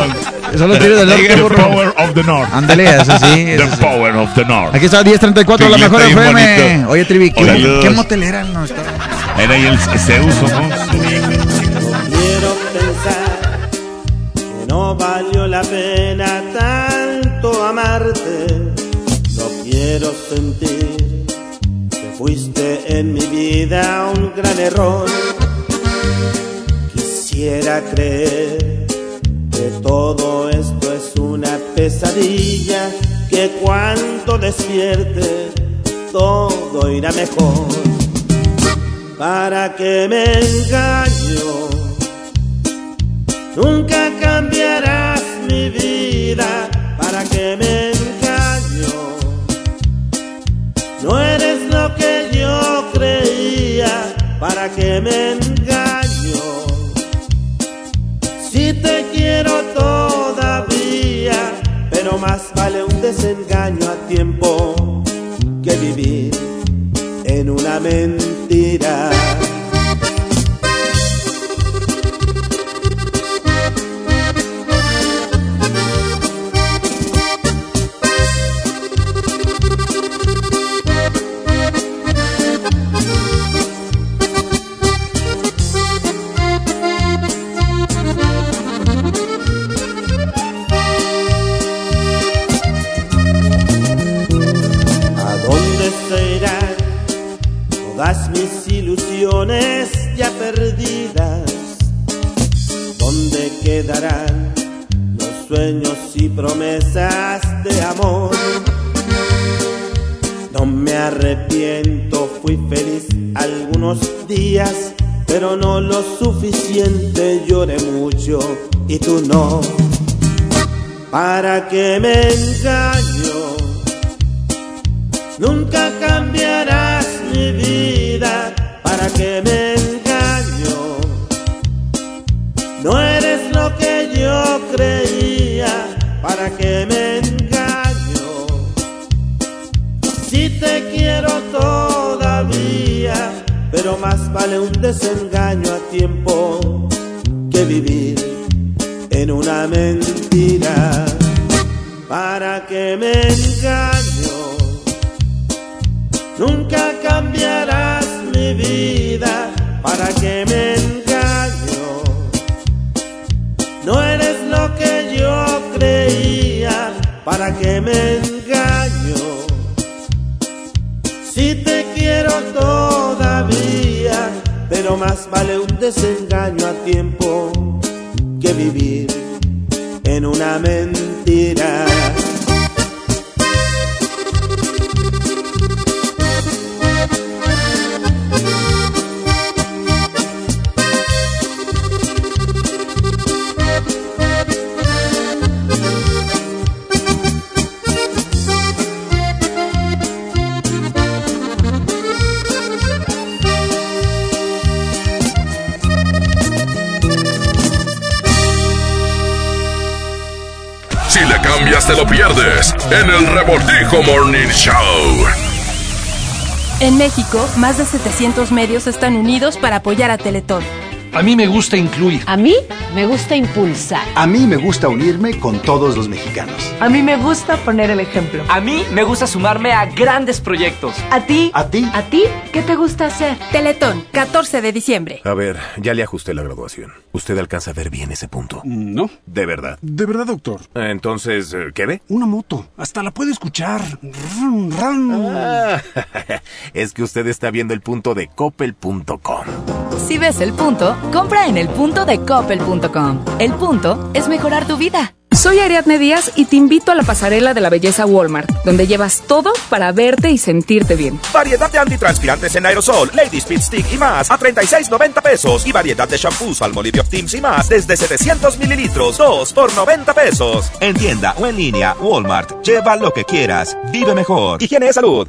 Son los tigres del norte, The burro. power of the north. Ándale, eso sí. The eso sí. power of the north. Aquí está 1034, la mejor FM. bonito. Oye, Trivi, ¿qué, Hola, mo- saludos. ¿qué motelera no está? Era ahí el Zeus, ¿no? No valió la pena tanto amarte. No quiero sentir que fuiste en mi vida un gran error. Quisiera creer que todo esto es una pesadilla, que cuando despierte todo irá mejor. ¿Para que me engaño? Nunca cambiarás mi vida. ¿Para que me engaño? No eres lo que yo creía. ¿Para que me engaño? Si te quiero todavía, pero más vale un desengaño a tiempo que vivir en una mentira. Todas mis ilusiones ya perdidas? ¿Dónde quedarán los sueños y promesas de amor? No me arrepiento, fui feliz algunos días, pero no lo suficiente, lloré mucho y tú no. ¿Para qué me engaño? Nunca cambiarás vida para que me engaño. No eres lo que yo creía para que me engaño. Si te quiero todavía, pero más vale un desengaño a tiempo que vivir en una mentira. ¿Para que me engaño? Nunca cambiarás mi vida para que me engaño. No eres lo que yo creía para que me engaño. Si te quiero todavía, pero más vale un desengaño a tiempo que vivir en una mentira. Te lo pierdes en el Revoltijo Morning Show. En México, más de 700 medios están unidos para apoyar a Teletón. A mí me gusta incluir. A mí me gusta impulsar. A mí me gusta unirme con todos los mexicanos. A mí me gusta poner el ejemplo. A mí me gusta sumarme a grandes proyectos. ¿A ti? ¿A ti? ¿A ti? ¿Qué te gusta hacer? Teletón, 14 de diciembre. A ver, ya le ajusté la graduación. ¿Usted alcanza a ver bien ese punto? No. ¿De verdad? De verdad, doctor. Entonces, eh, ¿qué ve? Una moto. Hasta la puede escuchar. Rum, rum. Ah, es que usted está viendo el punto de coppel.com. Si ves el punto, compra en el punto de coppel.com. El punto es mejorar tu vida. Soy Ariadne Díaz y te invito a la pasarela de la belleza Walmart, donde llevas todo para verte y sentirte bien. Variedad de antitranspirantes en aerosol, Lady Speed Stick y más a 36.90 pesos. Y variedad de shampoos Palmolive Teams y más desde 700 mililitros, 2 por 90 pesos. En tienda o en línea, Walmart. Lleva lo que quieras. Vive mejor. Higiene de salud.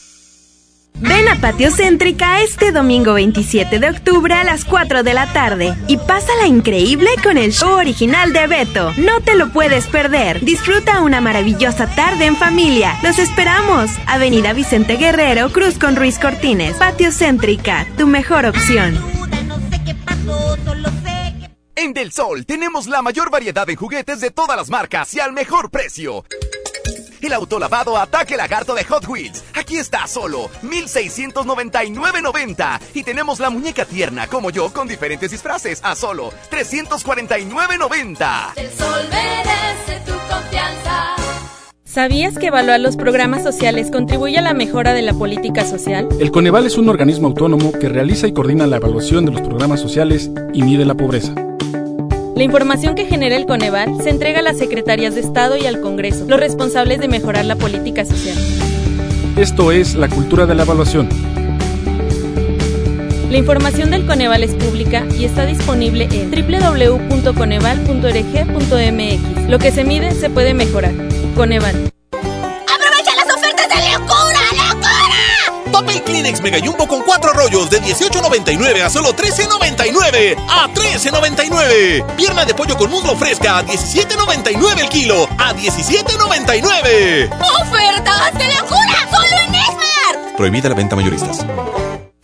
Ven a Patio Céntrica este domingo 27 de octubre a las 4 de la tarde y pásala increíble con el show original de Beto. No te lo puedes perder. Disfruta una maravillosa tarde en familia. Los esperamos. Avenida Vicente Guerrero, Cruz con Ruiz Cortines. Patio Céntrica, tu mejor opción. En Del Sol tenemos la mayor variedad de juguetes de todas las marcas y al mejor precio. El autolavado Ataque Lagarto de Hot Wheels. Aquí está solo 1699.90 y tenemos la muñeca tierna como yo con diferentes disfraces a solo 349.90. El sol merece tu confianza. ¿Sabías que evaluar los programas sociales contribuye a la mejora de la política social? El Coneval es un organismo autónomo que realiza y coordina la evaluación de los programas sociales y mide la pobreza. La información que genera el Coneval se entrega a las secretarías de Estado y al Congreso, los responsables de mejorar la política social. Esto es la cultura de la evaluación. La información del Coneval es pública y está disponible en www.coneval.org.mx. Lo que se mide se puede mejorar. Coneval. Kleenex Mega Jumbo con cuatro rollos de 18.99 a solo 13.99. ¡A 13.99! Pierna de pollo con muslo fresca a 17.99 el kilo. ¡A 17.99! ¡Ofertas de locura! ¡Solo en Esmar! Prohibida la venta mayoristas.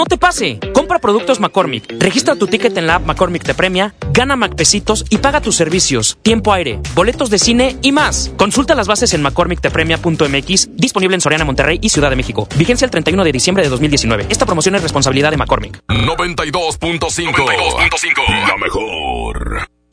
No te pase. Compra productos McCormick. Registra tu ticket en la app McCormick te premia, gana McPesitos y paga tus servicios, tiempo aire, boletos de cine y más. Consulta las bases en McCormickTepremia.mx, disponible en Soriana, Monterrey y Ciudad de México. Vigencia el 31 de diciembre de 2019. Esta promoción es responsabilidad de McCormick. 92.5. La mejor.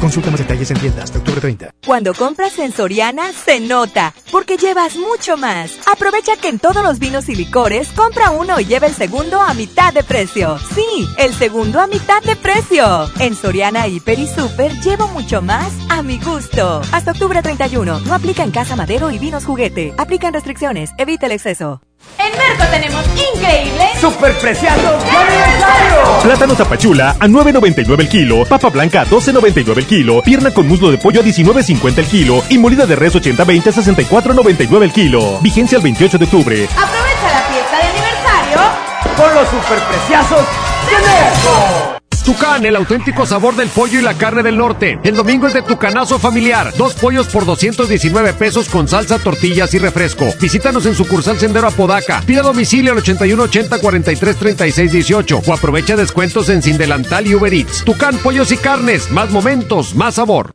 Consulta más detalles en tienda hasta octubre 30. Cuando compras en Soriana, se nota, porque llevas mucho más. Aprovecha que en todos los vinos y licores, compra uno y lleva el segundo a mitad de precio. Sí, el segundo a mitad de precio. En Soriana, Hiper y Super, llevo mucho más a mi gusto. Hasta octubre 31. No aplica en Casa Madero y Vinos Juguete. Aplican restricciones. Evita el exceso. En Merco tenemos increíbles ¡Superpreciados de aniversario! Plátano tapachula a 9.99 el kilo, papa blanca a 12.99 el kilo, pierna con muslo de pollo a 19.50 el kilo y molida de res 80-20 a 64.99 el kilo. Vigencia el 28 de octubre. Aprovecha la fiesta de aniversario Con los superpreciosos de Merco. Tucán, el auténtico sabor del pollo y la carne del norte. El domingo es de Tucanazo familiar. Dos pollos por 219 pesos con salsa, tortillas y refresco. Visítanos en sucursal Sendero Apodaca. Pida domicilio al 8180 43 36 18 o aprovecha descuentos en Sin Delantal y Uber Eats. Tucán, pollos y carnes. Más momentos, más sabor.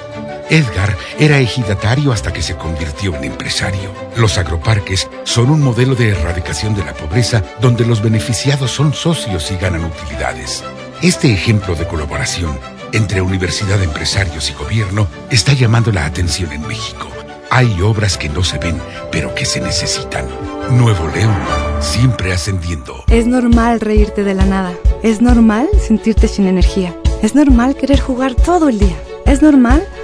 Edgar era ejidatario hasta que se convirtió en empresario. Los agroparques son un modelo de erradicación de la pobreza donde los beneficiados son socios y ganan utilidades. Este ejemplo de colaboración entre universidad, empresarios y gobierno está llamando la atención en México. Hay obras que no se ven, pero que se necesitan. Nuevo León, siempre ascendiendo. Es normal reírte de la nada. Es normal sentirte sin energía. Es normal querer jugar todo el día. Es normal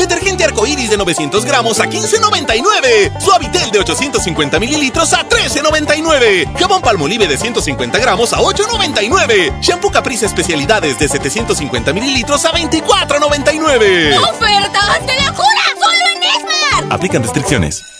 Detergente arcoíris de 900 gramos a 15.99. Suavitel de 850 mililitros a 13.99. Jabón Palmolive de 150 gramos a 8.99. Shampoo Caprice especialidades de 750 mililitros a 24.99. ¡Ofertas de locura! ¡Solo en Esmar! Aplican restricciones.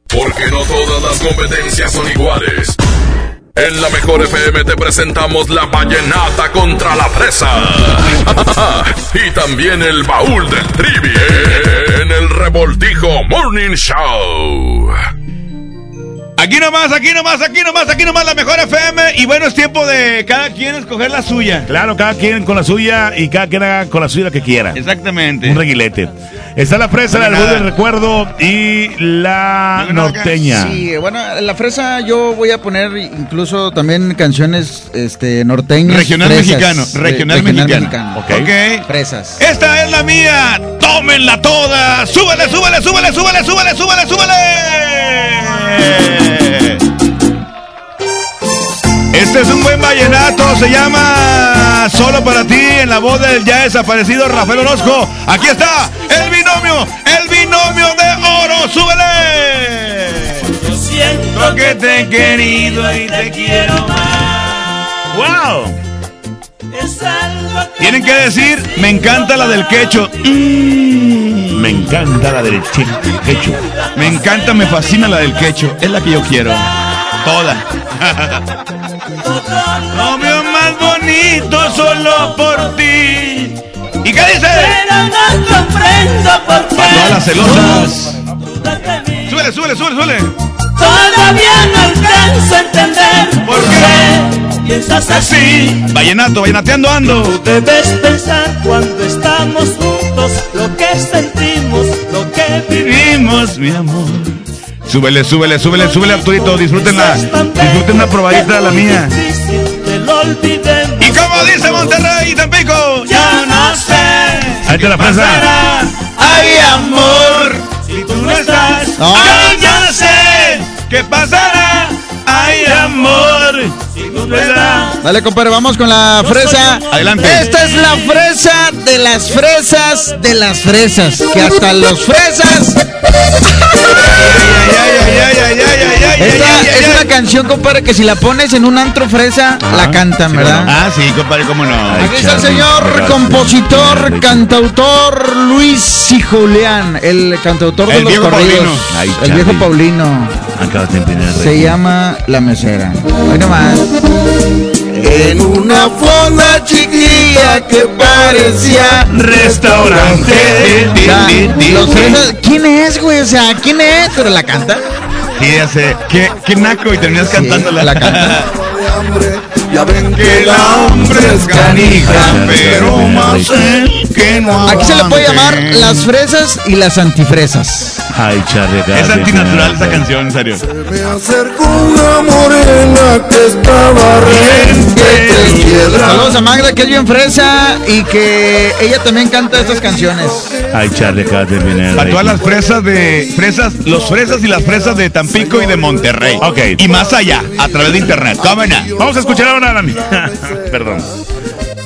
Porque no todas las competencias son iguales. En la mejor FM te presentamos la vallenata contra la fresa. y también el baúl del trivi en el revoltijo Morning Show. Aquí nomás, aquí nomás, aquí nomás, aquí nomás la mejor FM. Y bueno, es tiempo de cada quien escoger la suya. Claro, cada quien con la suya y cada quien haga con la suya que quiera. Exactamente. Un reguilete. Está la fresa, No árbol nada. del recuerdo y la norteña. Sí, bueno, en la fresa yo voy a poner incluso también canciones este, norteñas. Regional fresas. mexicano, Sí, regional mexicano. Ok. Ok. Fresas. Esta es la mía. Tómenla toda. Súbele, súbele, súbele, súbele, súbele, súbele, súbele. Este es un buen vallenato, se llama Solo para ti, en la voz del ya desaparecido Rafael Orozco. Aquí está, el binomio, el binomio de oro, súbele. Yo siento que te he querido y te quiero más. ¡Wow! Es algo Tienen que decir, me encanta la del quecho. Mm, Me encanta la del quecho. Me encanta, me fascina la del quecho. Es la que yo quiero. Toda. Novio más bonito solo por ti. ¿Y qué dice? Pero no comprendo por qué. Para todas las celosas. Súbele, súbele, súbele, súbele. Todavía no alcanzo a entender por qué piensas así. Vallenato, vallenateando ando. Debes pensar cuando estamos juntos lo que sentimos, lo que Vivimos, mi amor. Súbele, súbele, súbele, súbele, Arturito. Disfrútenla. Disfruten una probadita de la mía. te. ¿Y cómo dice Monterrey y Tampico? Ya no sé. Ahí está la fresa. Ay, amor, si tú no estás, No. ay, ya sé. ¿Qué pasará? Ay, amor. Si tú no estás, Dale, compadre, vamos con la fresa. Adelante. Esta es la fresa de las fresas de las fresas. Que hasta los fresas. Esta es una canción, compadre, que si la pones en un antro fresa, la cantan, ¿verdad? Ah, sí, compadre, cómo no. Aquí está el señor compositor, cantautor Luis Julián, el cantautor de los corridos. El viejo Paulino. Acabas de. Se llama La Mesera. Hoy nomás. En una fonda chiquilla que parecía Restaurante. Los fresas- ¿Quién es, güey? O sea, ¿quién es? Pero la canta. Sí, ya sé. ¿Qué, qué naco y terminas cantándola. la canta. Ya ven que la hambre es canija, pero más que no Aquí se le puede llamar las fresas y las antifresas. Ay, acabas Es antinatural esa canción, en serio. Me acercó una morena que estaba piedras. Saludos a Magda, que es bien fresa y que ella también canta estas canciones. Ay, Charlie, empinar. Para todas las fresas de. Fresas, los fresas y las fresas de Tampico y de Monterrey. Ok. Y más allá, a través de internet. ¿Cómo no? Vamos a escuchar ahora a la mía. Perdón.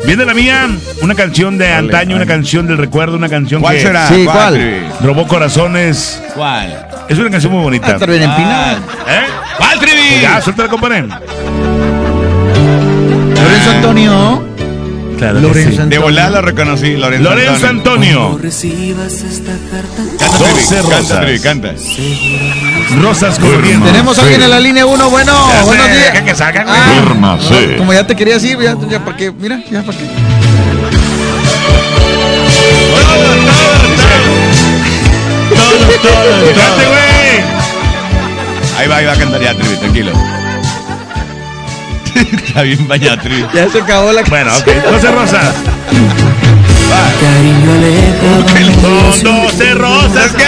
Viene la mía, una canción de antaño, una canción del recuerdo, una canción ¿Cuál que será? Sí, ¿Cuál? ¿cuál? robó corazones. ¿Cuál? Es una canción muy bonita. Está bien empinada. ¿Eh? ¿Cuál, Trivi? Ya, suéltala, compadre. Lorenzo Antonio. Claro Lorenzo sí. De Antonio. volada lo reconocí, Lorenzo, Lorenzo Antonio. Canta, 12 Trivi, canta, rosas. Trivi, canta. Rosas corriendo. Tenemos a alguien en la línea 1, bueno, Ya sé, buenos días. que. Ah, como ya te quería así, ya, ya para qué, mira, ya para qué. Cante, güey. Ahí va, ahí va a cantar ya, Trivi, tranquilo. Está bien bañado, Trivi. Ya se acabó la Bueno, ok. 12 rosas. Son 12 rosas que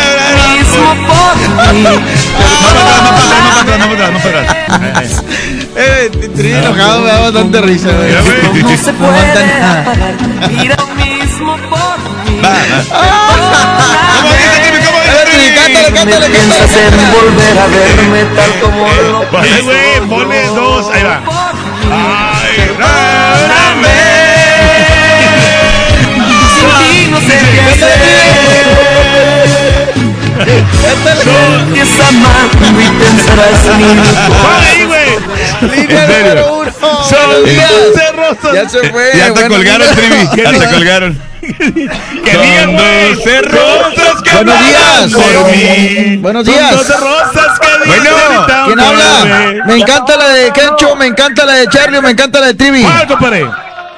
No, no, no, no, no, no, no, Eh, Tri enojado me da bastante risa, güey. Mira, güey. No se puede apagar. Va, va. ¿Cómo dice, Trivi? ¿Cómo dice, Trivi? Cántale, cántale, cántale. volver a verme tal como lo Vale, güey, ponle dos. Ahí va. Ay, dame. no sé qué hacer. Empieza amando y pensarás en mí. Ponle ahí, güey. Línea ¿En serio? número uno. Son Buenos días. 12 rosas. Ya se fue. Ya te colgaron. Trivi. Ya te colgaron. Que digan, güey. rosas que Buenos días. por mí. Buenos días. 12 rosas que Bueno, ¿Quién habla? Me encanta la de Kencho, me encanta la de Charlie, me encanta la de Trivi. ¿Cuál, compadre?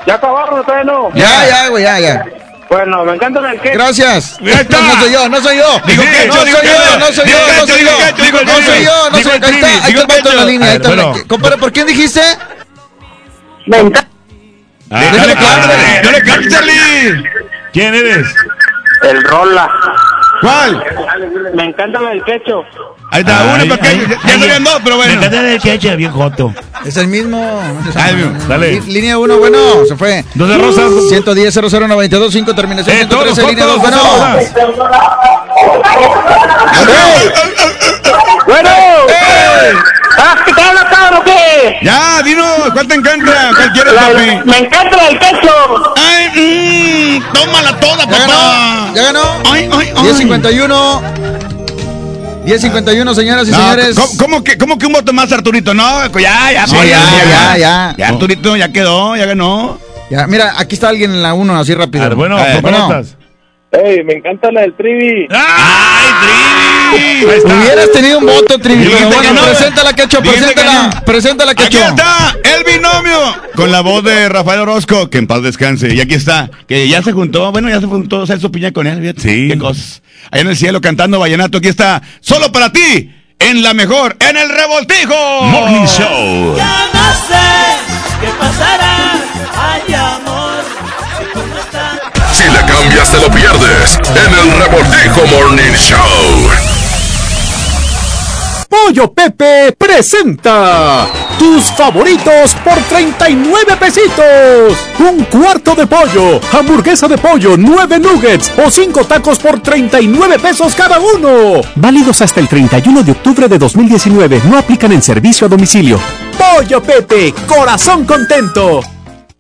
¿Ya acabaron ustedes no? Ya, ya, güey, ya, ya. Bueno, me encanta el que. Gracias. Está. No, no soy yo, no soy yo. Digo no Kencho, soy yo, no soy yo, no soy yo. No soy yo, no soy yo. Ahí está, ahí está en la línea. Ahí está. Compadre, ¿por quién dijiste? Me encanta. Ah, Dale, dale, cántale, cántale. dale, cántale, Charlie. ¿Quién eres? El rola. ¿Cuál? Me encanta el quecho. Ahí está, Ay, uno, porque ay, ya serían dos, pero Me bueno. encanta el queche, bien joto. Es el mismo. Ah. Dale. Línea 1, bueno, se fue. 12 rosas. 110 0092 5 terminación Eh, todos, 113 línea 2, todos, bueno. todos. ¡Bueno! ¿Ah, qué te habla, cabrón, o qué? Ya, dinos, ¿cuál te encanta? ¿Cuál quieres, La- papi? me encanta el quecho. Ay, mmm, tómala toda, Ya papá. ganó, ya ganó. Ay, ay, ay. 1051. 1051, señoras y No, señores. ¿cómo, cómo que, ¿Cómo que un voto más, Arturito? No, ya, ya, No, sí, ya, ya, ya. Ya, Arturito, ya quedó, ya ganó. Ya, mira, aquí está alguien en la 1, así rápido. A ver, bueno, A Ey, me encanta la del trivi. ¡Ay, Trivi! Hubieras tenido un voto, Trivi. Pero bueno, que no. preséntala, Quecho, Dijiste que preséntala. no. Preséntala, Aquí Quecho. está el binomio con la voz de Rafael Orozco, que en paz descanse. Y aquí está, que ya se juntó, bueno, ya se juntó Celso Piña con él. Sí. Qué cosas. Allá en el cielo cantando vallenato, aquí está, solo para ti, en la mejor, en el revoltijo. Morning Show. Ya no sé qué pasará. Ay, amor. Cambias, te lo pierdes en el Revoltijo Morning Show. Pollo Pepe presenta tus favoritos por 39 pesitos. Un cuarto de pollo, hamburguesa de pollo, 9 nuggets o 5 tacos por 39 pesos cada uno. Válidos hasta el 31 de octubre de 2019. No aplican en servicio a domicilio. Pollo Pepe, corazón contento.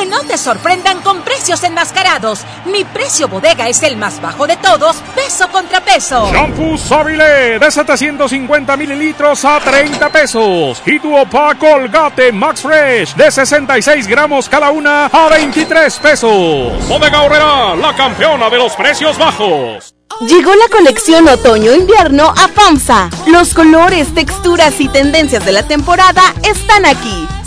Que no te sorprendan con precios enmascarados. Mi precio bodega es el más bajo de todos, peso contra peso. Shampoo Suavilé de 750 mililitros a 30 pesos. Y tu Opa Colgate Max Fresh de 66 gramos cada una a 23 pesos. Bodega Horrera, la campeona de los precios bajos. Llegó la colección otoño-invierno a FAMSA. Los colores, texturas y tendencias de la temporada están aquí.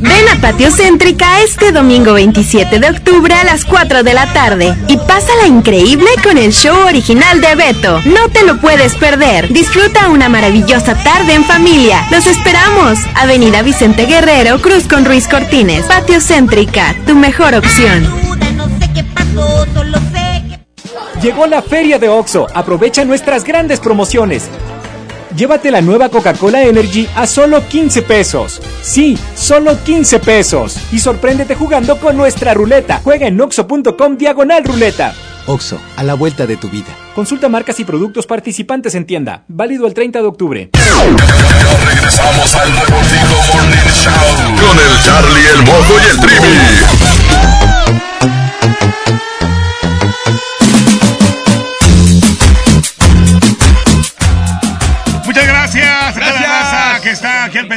Ven a Patio Céntrica este domingo 27 de octubre a las 4 de la tarde y pásala increíble con el show original de Beto. No te lo puedes perder. Disfruta una maravillosa tarde en familia. Los esperamos. Avenida Vicente Guerrero, Cruz con Ruiz Cortines. Patio Céntrica, tu mejor opción. Llegó la feria de OXO. Aprovecha nuestras grandes promociones. Llévate la nueva Coca-Cola Energy a solo 15 pesos. Sí, solo 15 pesos. Y sorpréndete jugando con nuestra ruleta. Juega en oxo.com diagonal ruleta. OXO, a la vuelta de tu vida. Consulta marcas y productos participantes en tienda. Válido el 30 de octubre. regresamos al Deportivo Morning Show con el Charlie, el Mojo y el Trivi.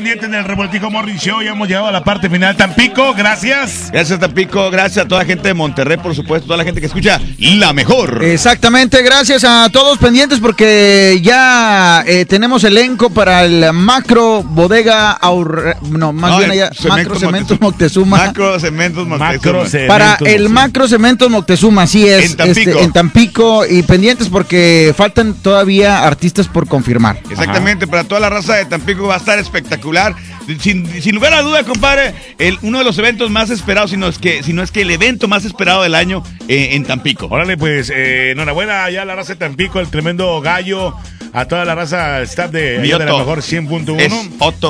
Está aquí al pendiente del Revoltijo Morning Show. Ya hemos llegado a la parte final. Tampico, gracias. Gracias, Tampico. Gracias a toda la gente de Monterrey, por supuesto. Toda la gente que escucha la mejor. Exactamente, gracias a todos pendientes porque ya eh, tenemos elenco para el macro bodega no, más No, bien allá, macro cementos Moctezuma. Macro Cementos Moctezuma. para el macro cementos Moctezuma, así es, En Tampico. este, en Tampico y pendientes porque faltan todavía artistas por confirmar. Exactamente, para toda la raza de Tampico va a estar espectacular. Sin, sin lugar a duda, compadre, el, uno de los eventos más esperados, si no es que, si no es que el evento más esperado del año eh, en Tampico. Órale, pues, eh, enhorabuena allá a la raza de Tampico, el tremendo gallo, a toda la raza staff de, de la mejor 100.1. Es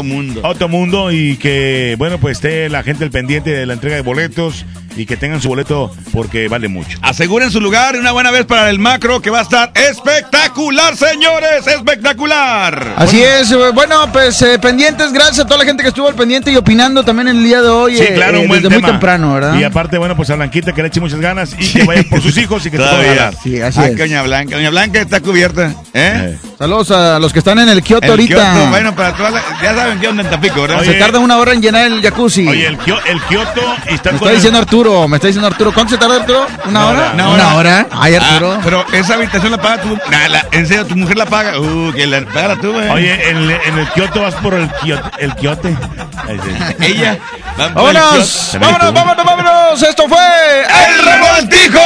Mundo. Otto Mundo y que, bueno, pues esté la gente al pendiente de la entrega de boletos y que tengan su boleto porque vale mucho. Aseguren su lugar una buena vez para el macro que va a estar espectacular, señores, espectacular. Así es, eh, bueno, pues eh, pendientes, gracias a toda la gente que estuvo al pendiente y opinando también el día de hoy. Sí, eh, claro, eh, un buen desde muy tema. temprano, ¿verdad? Y aparte, bueno, pues a Blanquita que le eche muchas ganas y que vaya por sus hijos y que se pueda Todavía. Sí, así Ah, es. Doña Blanca. Doña Blanca está cubierta. ¿eh? Saludos a los que están en el Kioto El ahorita. Kioto, bueno, para toda la- ya saben qué onda en Tampico, ¿verdad? Se tarda una hora en llenar el jacuzzi. Oye, el, Kio- el Kioto está me con está el- diciendo Arturo, me está diciendo Arturo. ¿Cuánto se tarda Arturo? ¿Una hora? Una hora. Ay, Arturo. Ah, pero esa habitación la paga tu. nah, la- en serio, tu mujer la paga. Uh, que la paga tú, güey. Oye, en, en el Kioto vas por el Kioto. El Kiote. Ella. va por el Vámonos, vámonos, vámonos, vámonos. Esto fue ¡El Revoltijo!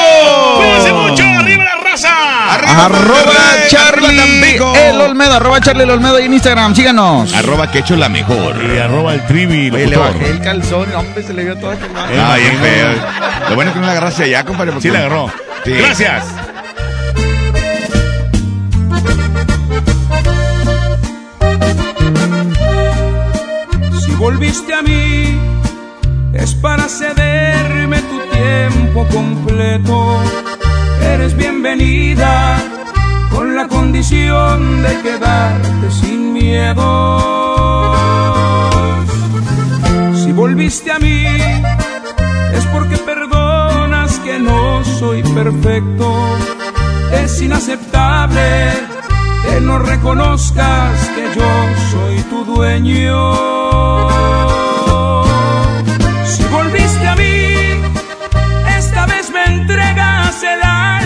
¡Cuídense mucho! ¡Arriba la raza! Arroba Charlie el Olmedo, arroba Charlie el Olmedo ahí en Instagram, síganos. Arroba que hecho la mejor. Y arroba el trivi. Oye, le bajé el calzón, hombre, se le vio toda quemada. Ah, bien feo. Lo bueno es que no la agarraste allá, compadre. porque- Sí la agarró. Sí. Gracias. Si volviste a mí, es para cederme tu tiempo completo. Eres bienvenida con la condición de quedarte sin miedo. Si volviste a mí, es porque perdonas que no soy perfecto. Es inaceptable que no reconozcas que yo soy tu dueño. Si volviste a mí, esta vez me entregas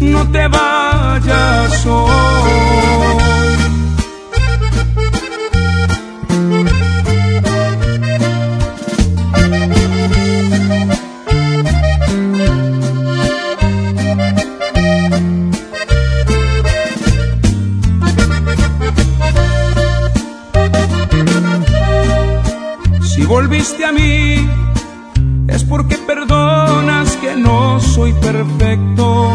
no te vayas hoy. Si volviste a mí, es porque perdonas que no soy perfecto.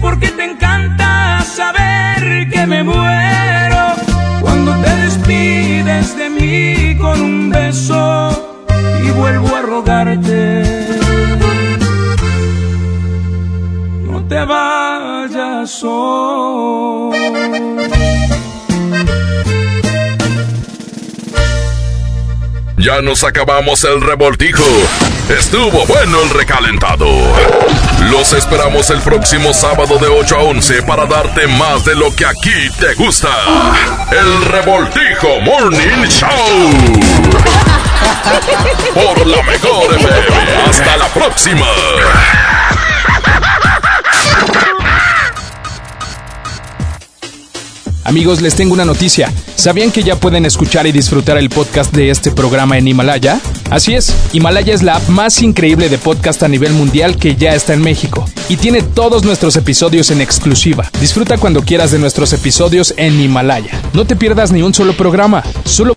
porque te encanta saber que me muero cuando te despides de mí con un beso y vuelvo a rogarte. No te vayas hoy. Ya nos acabamos el revoltijo. Estuvo bueno el recalentado. Los esperamos el próximo sábado de 8 a 11 para darte más de lo que aquí te gusta. El revoltijo Morning Show. Por la mejor FM. Hasta la próxima. Amigos, les tengo una noticia. ¿Sabían que ya pueden escuchar y disfrutar el podcast de este programa en Himalaya? Así es, Himalaya es la app más increíble de podcast a nivel mundial que ya está en México y tiene todos nuestros episodios en exclusiva. Disfruta cuando quieras de nuestros episodios en Himalaya. No te pierdas ni un solo programa, solo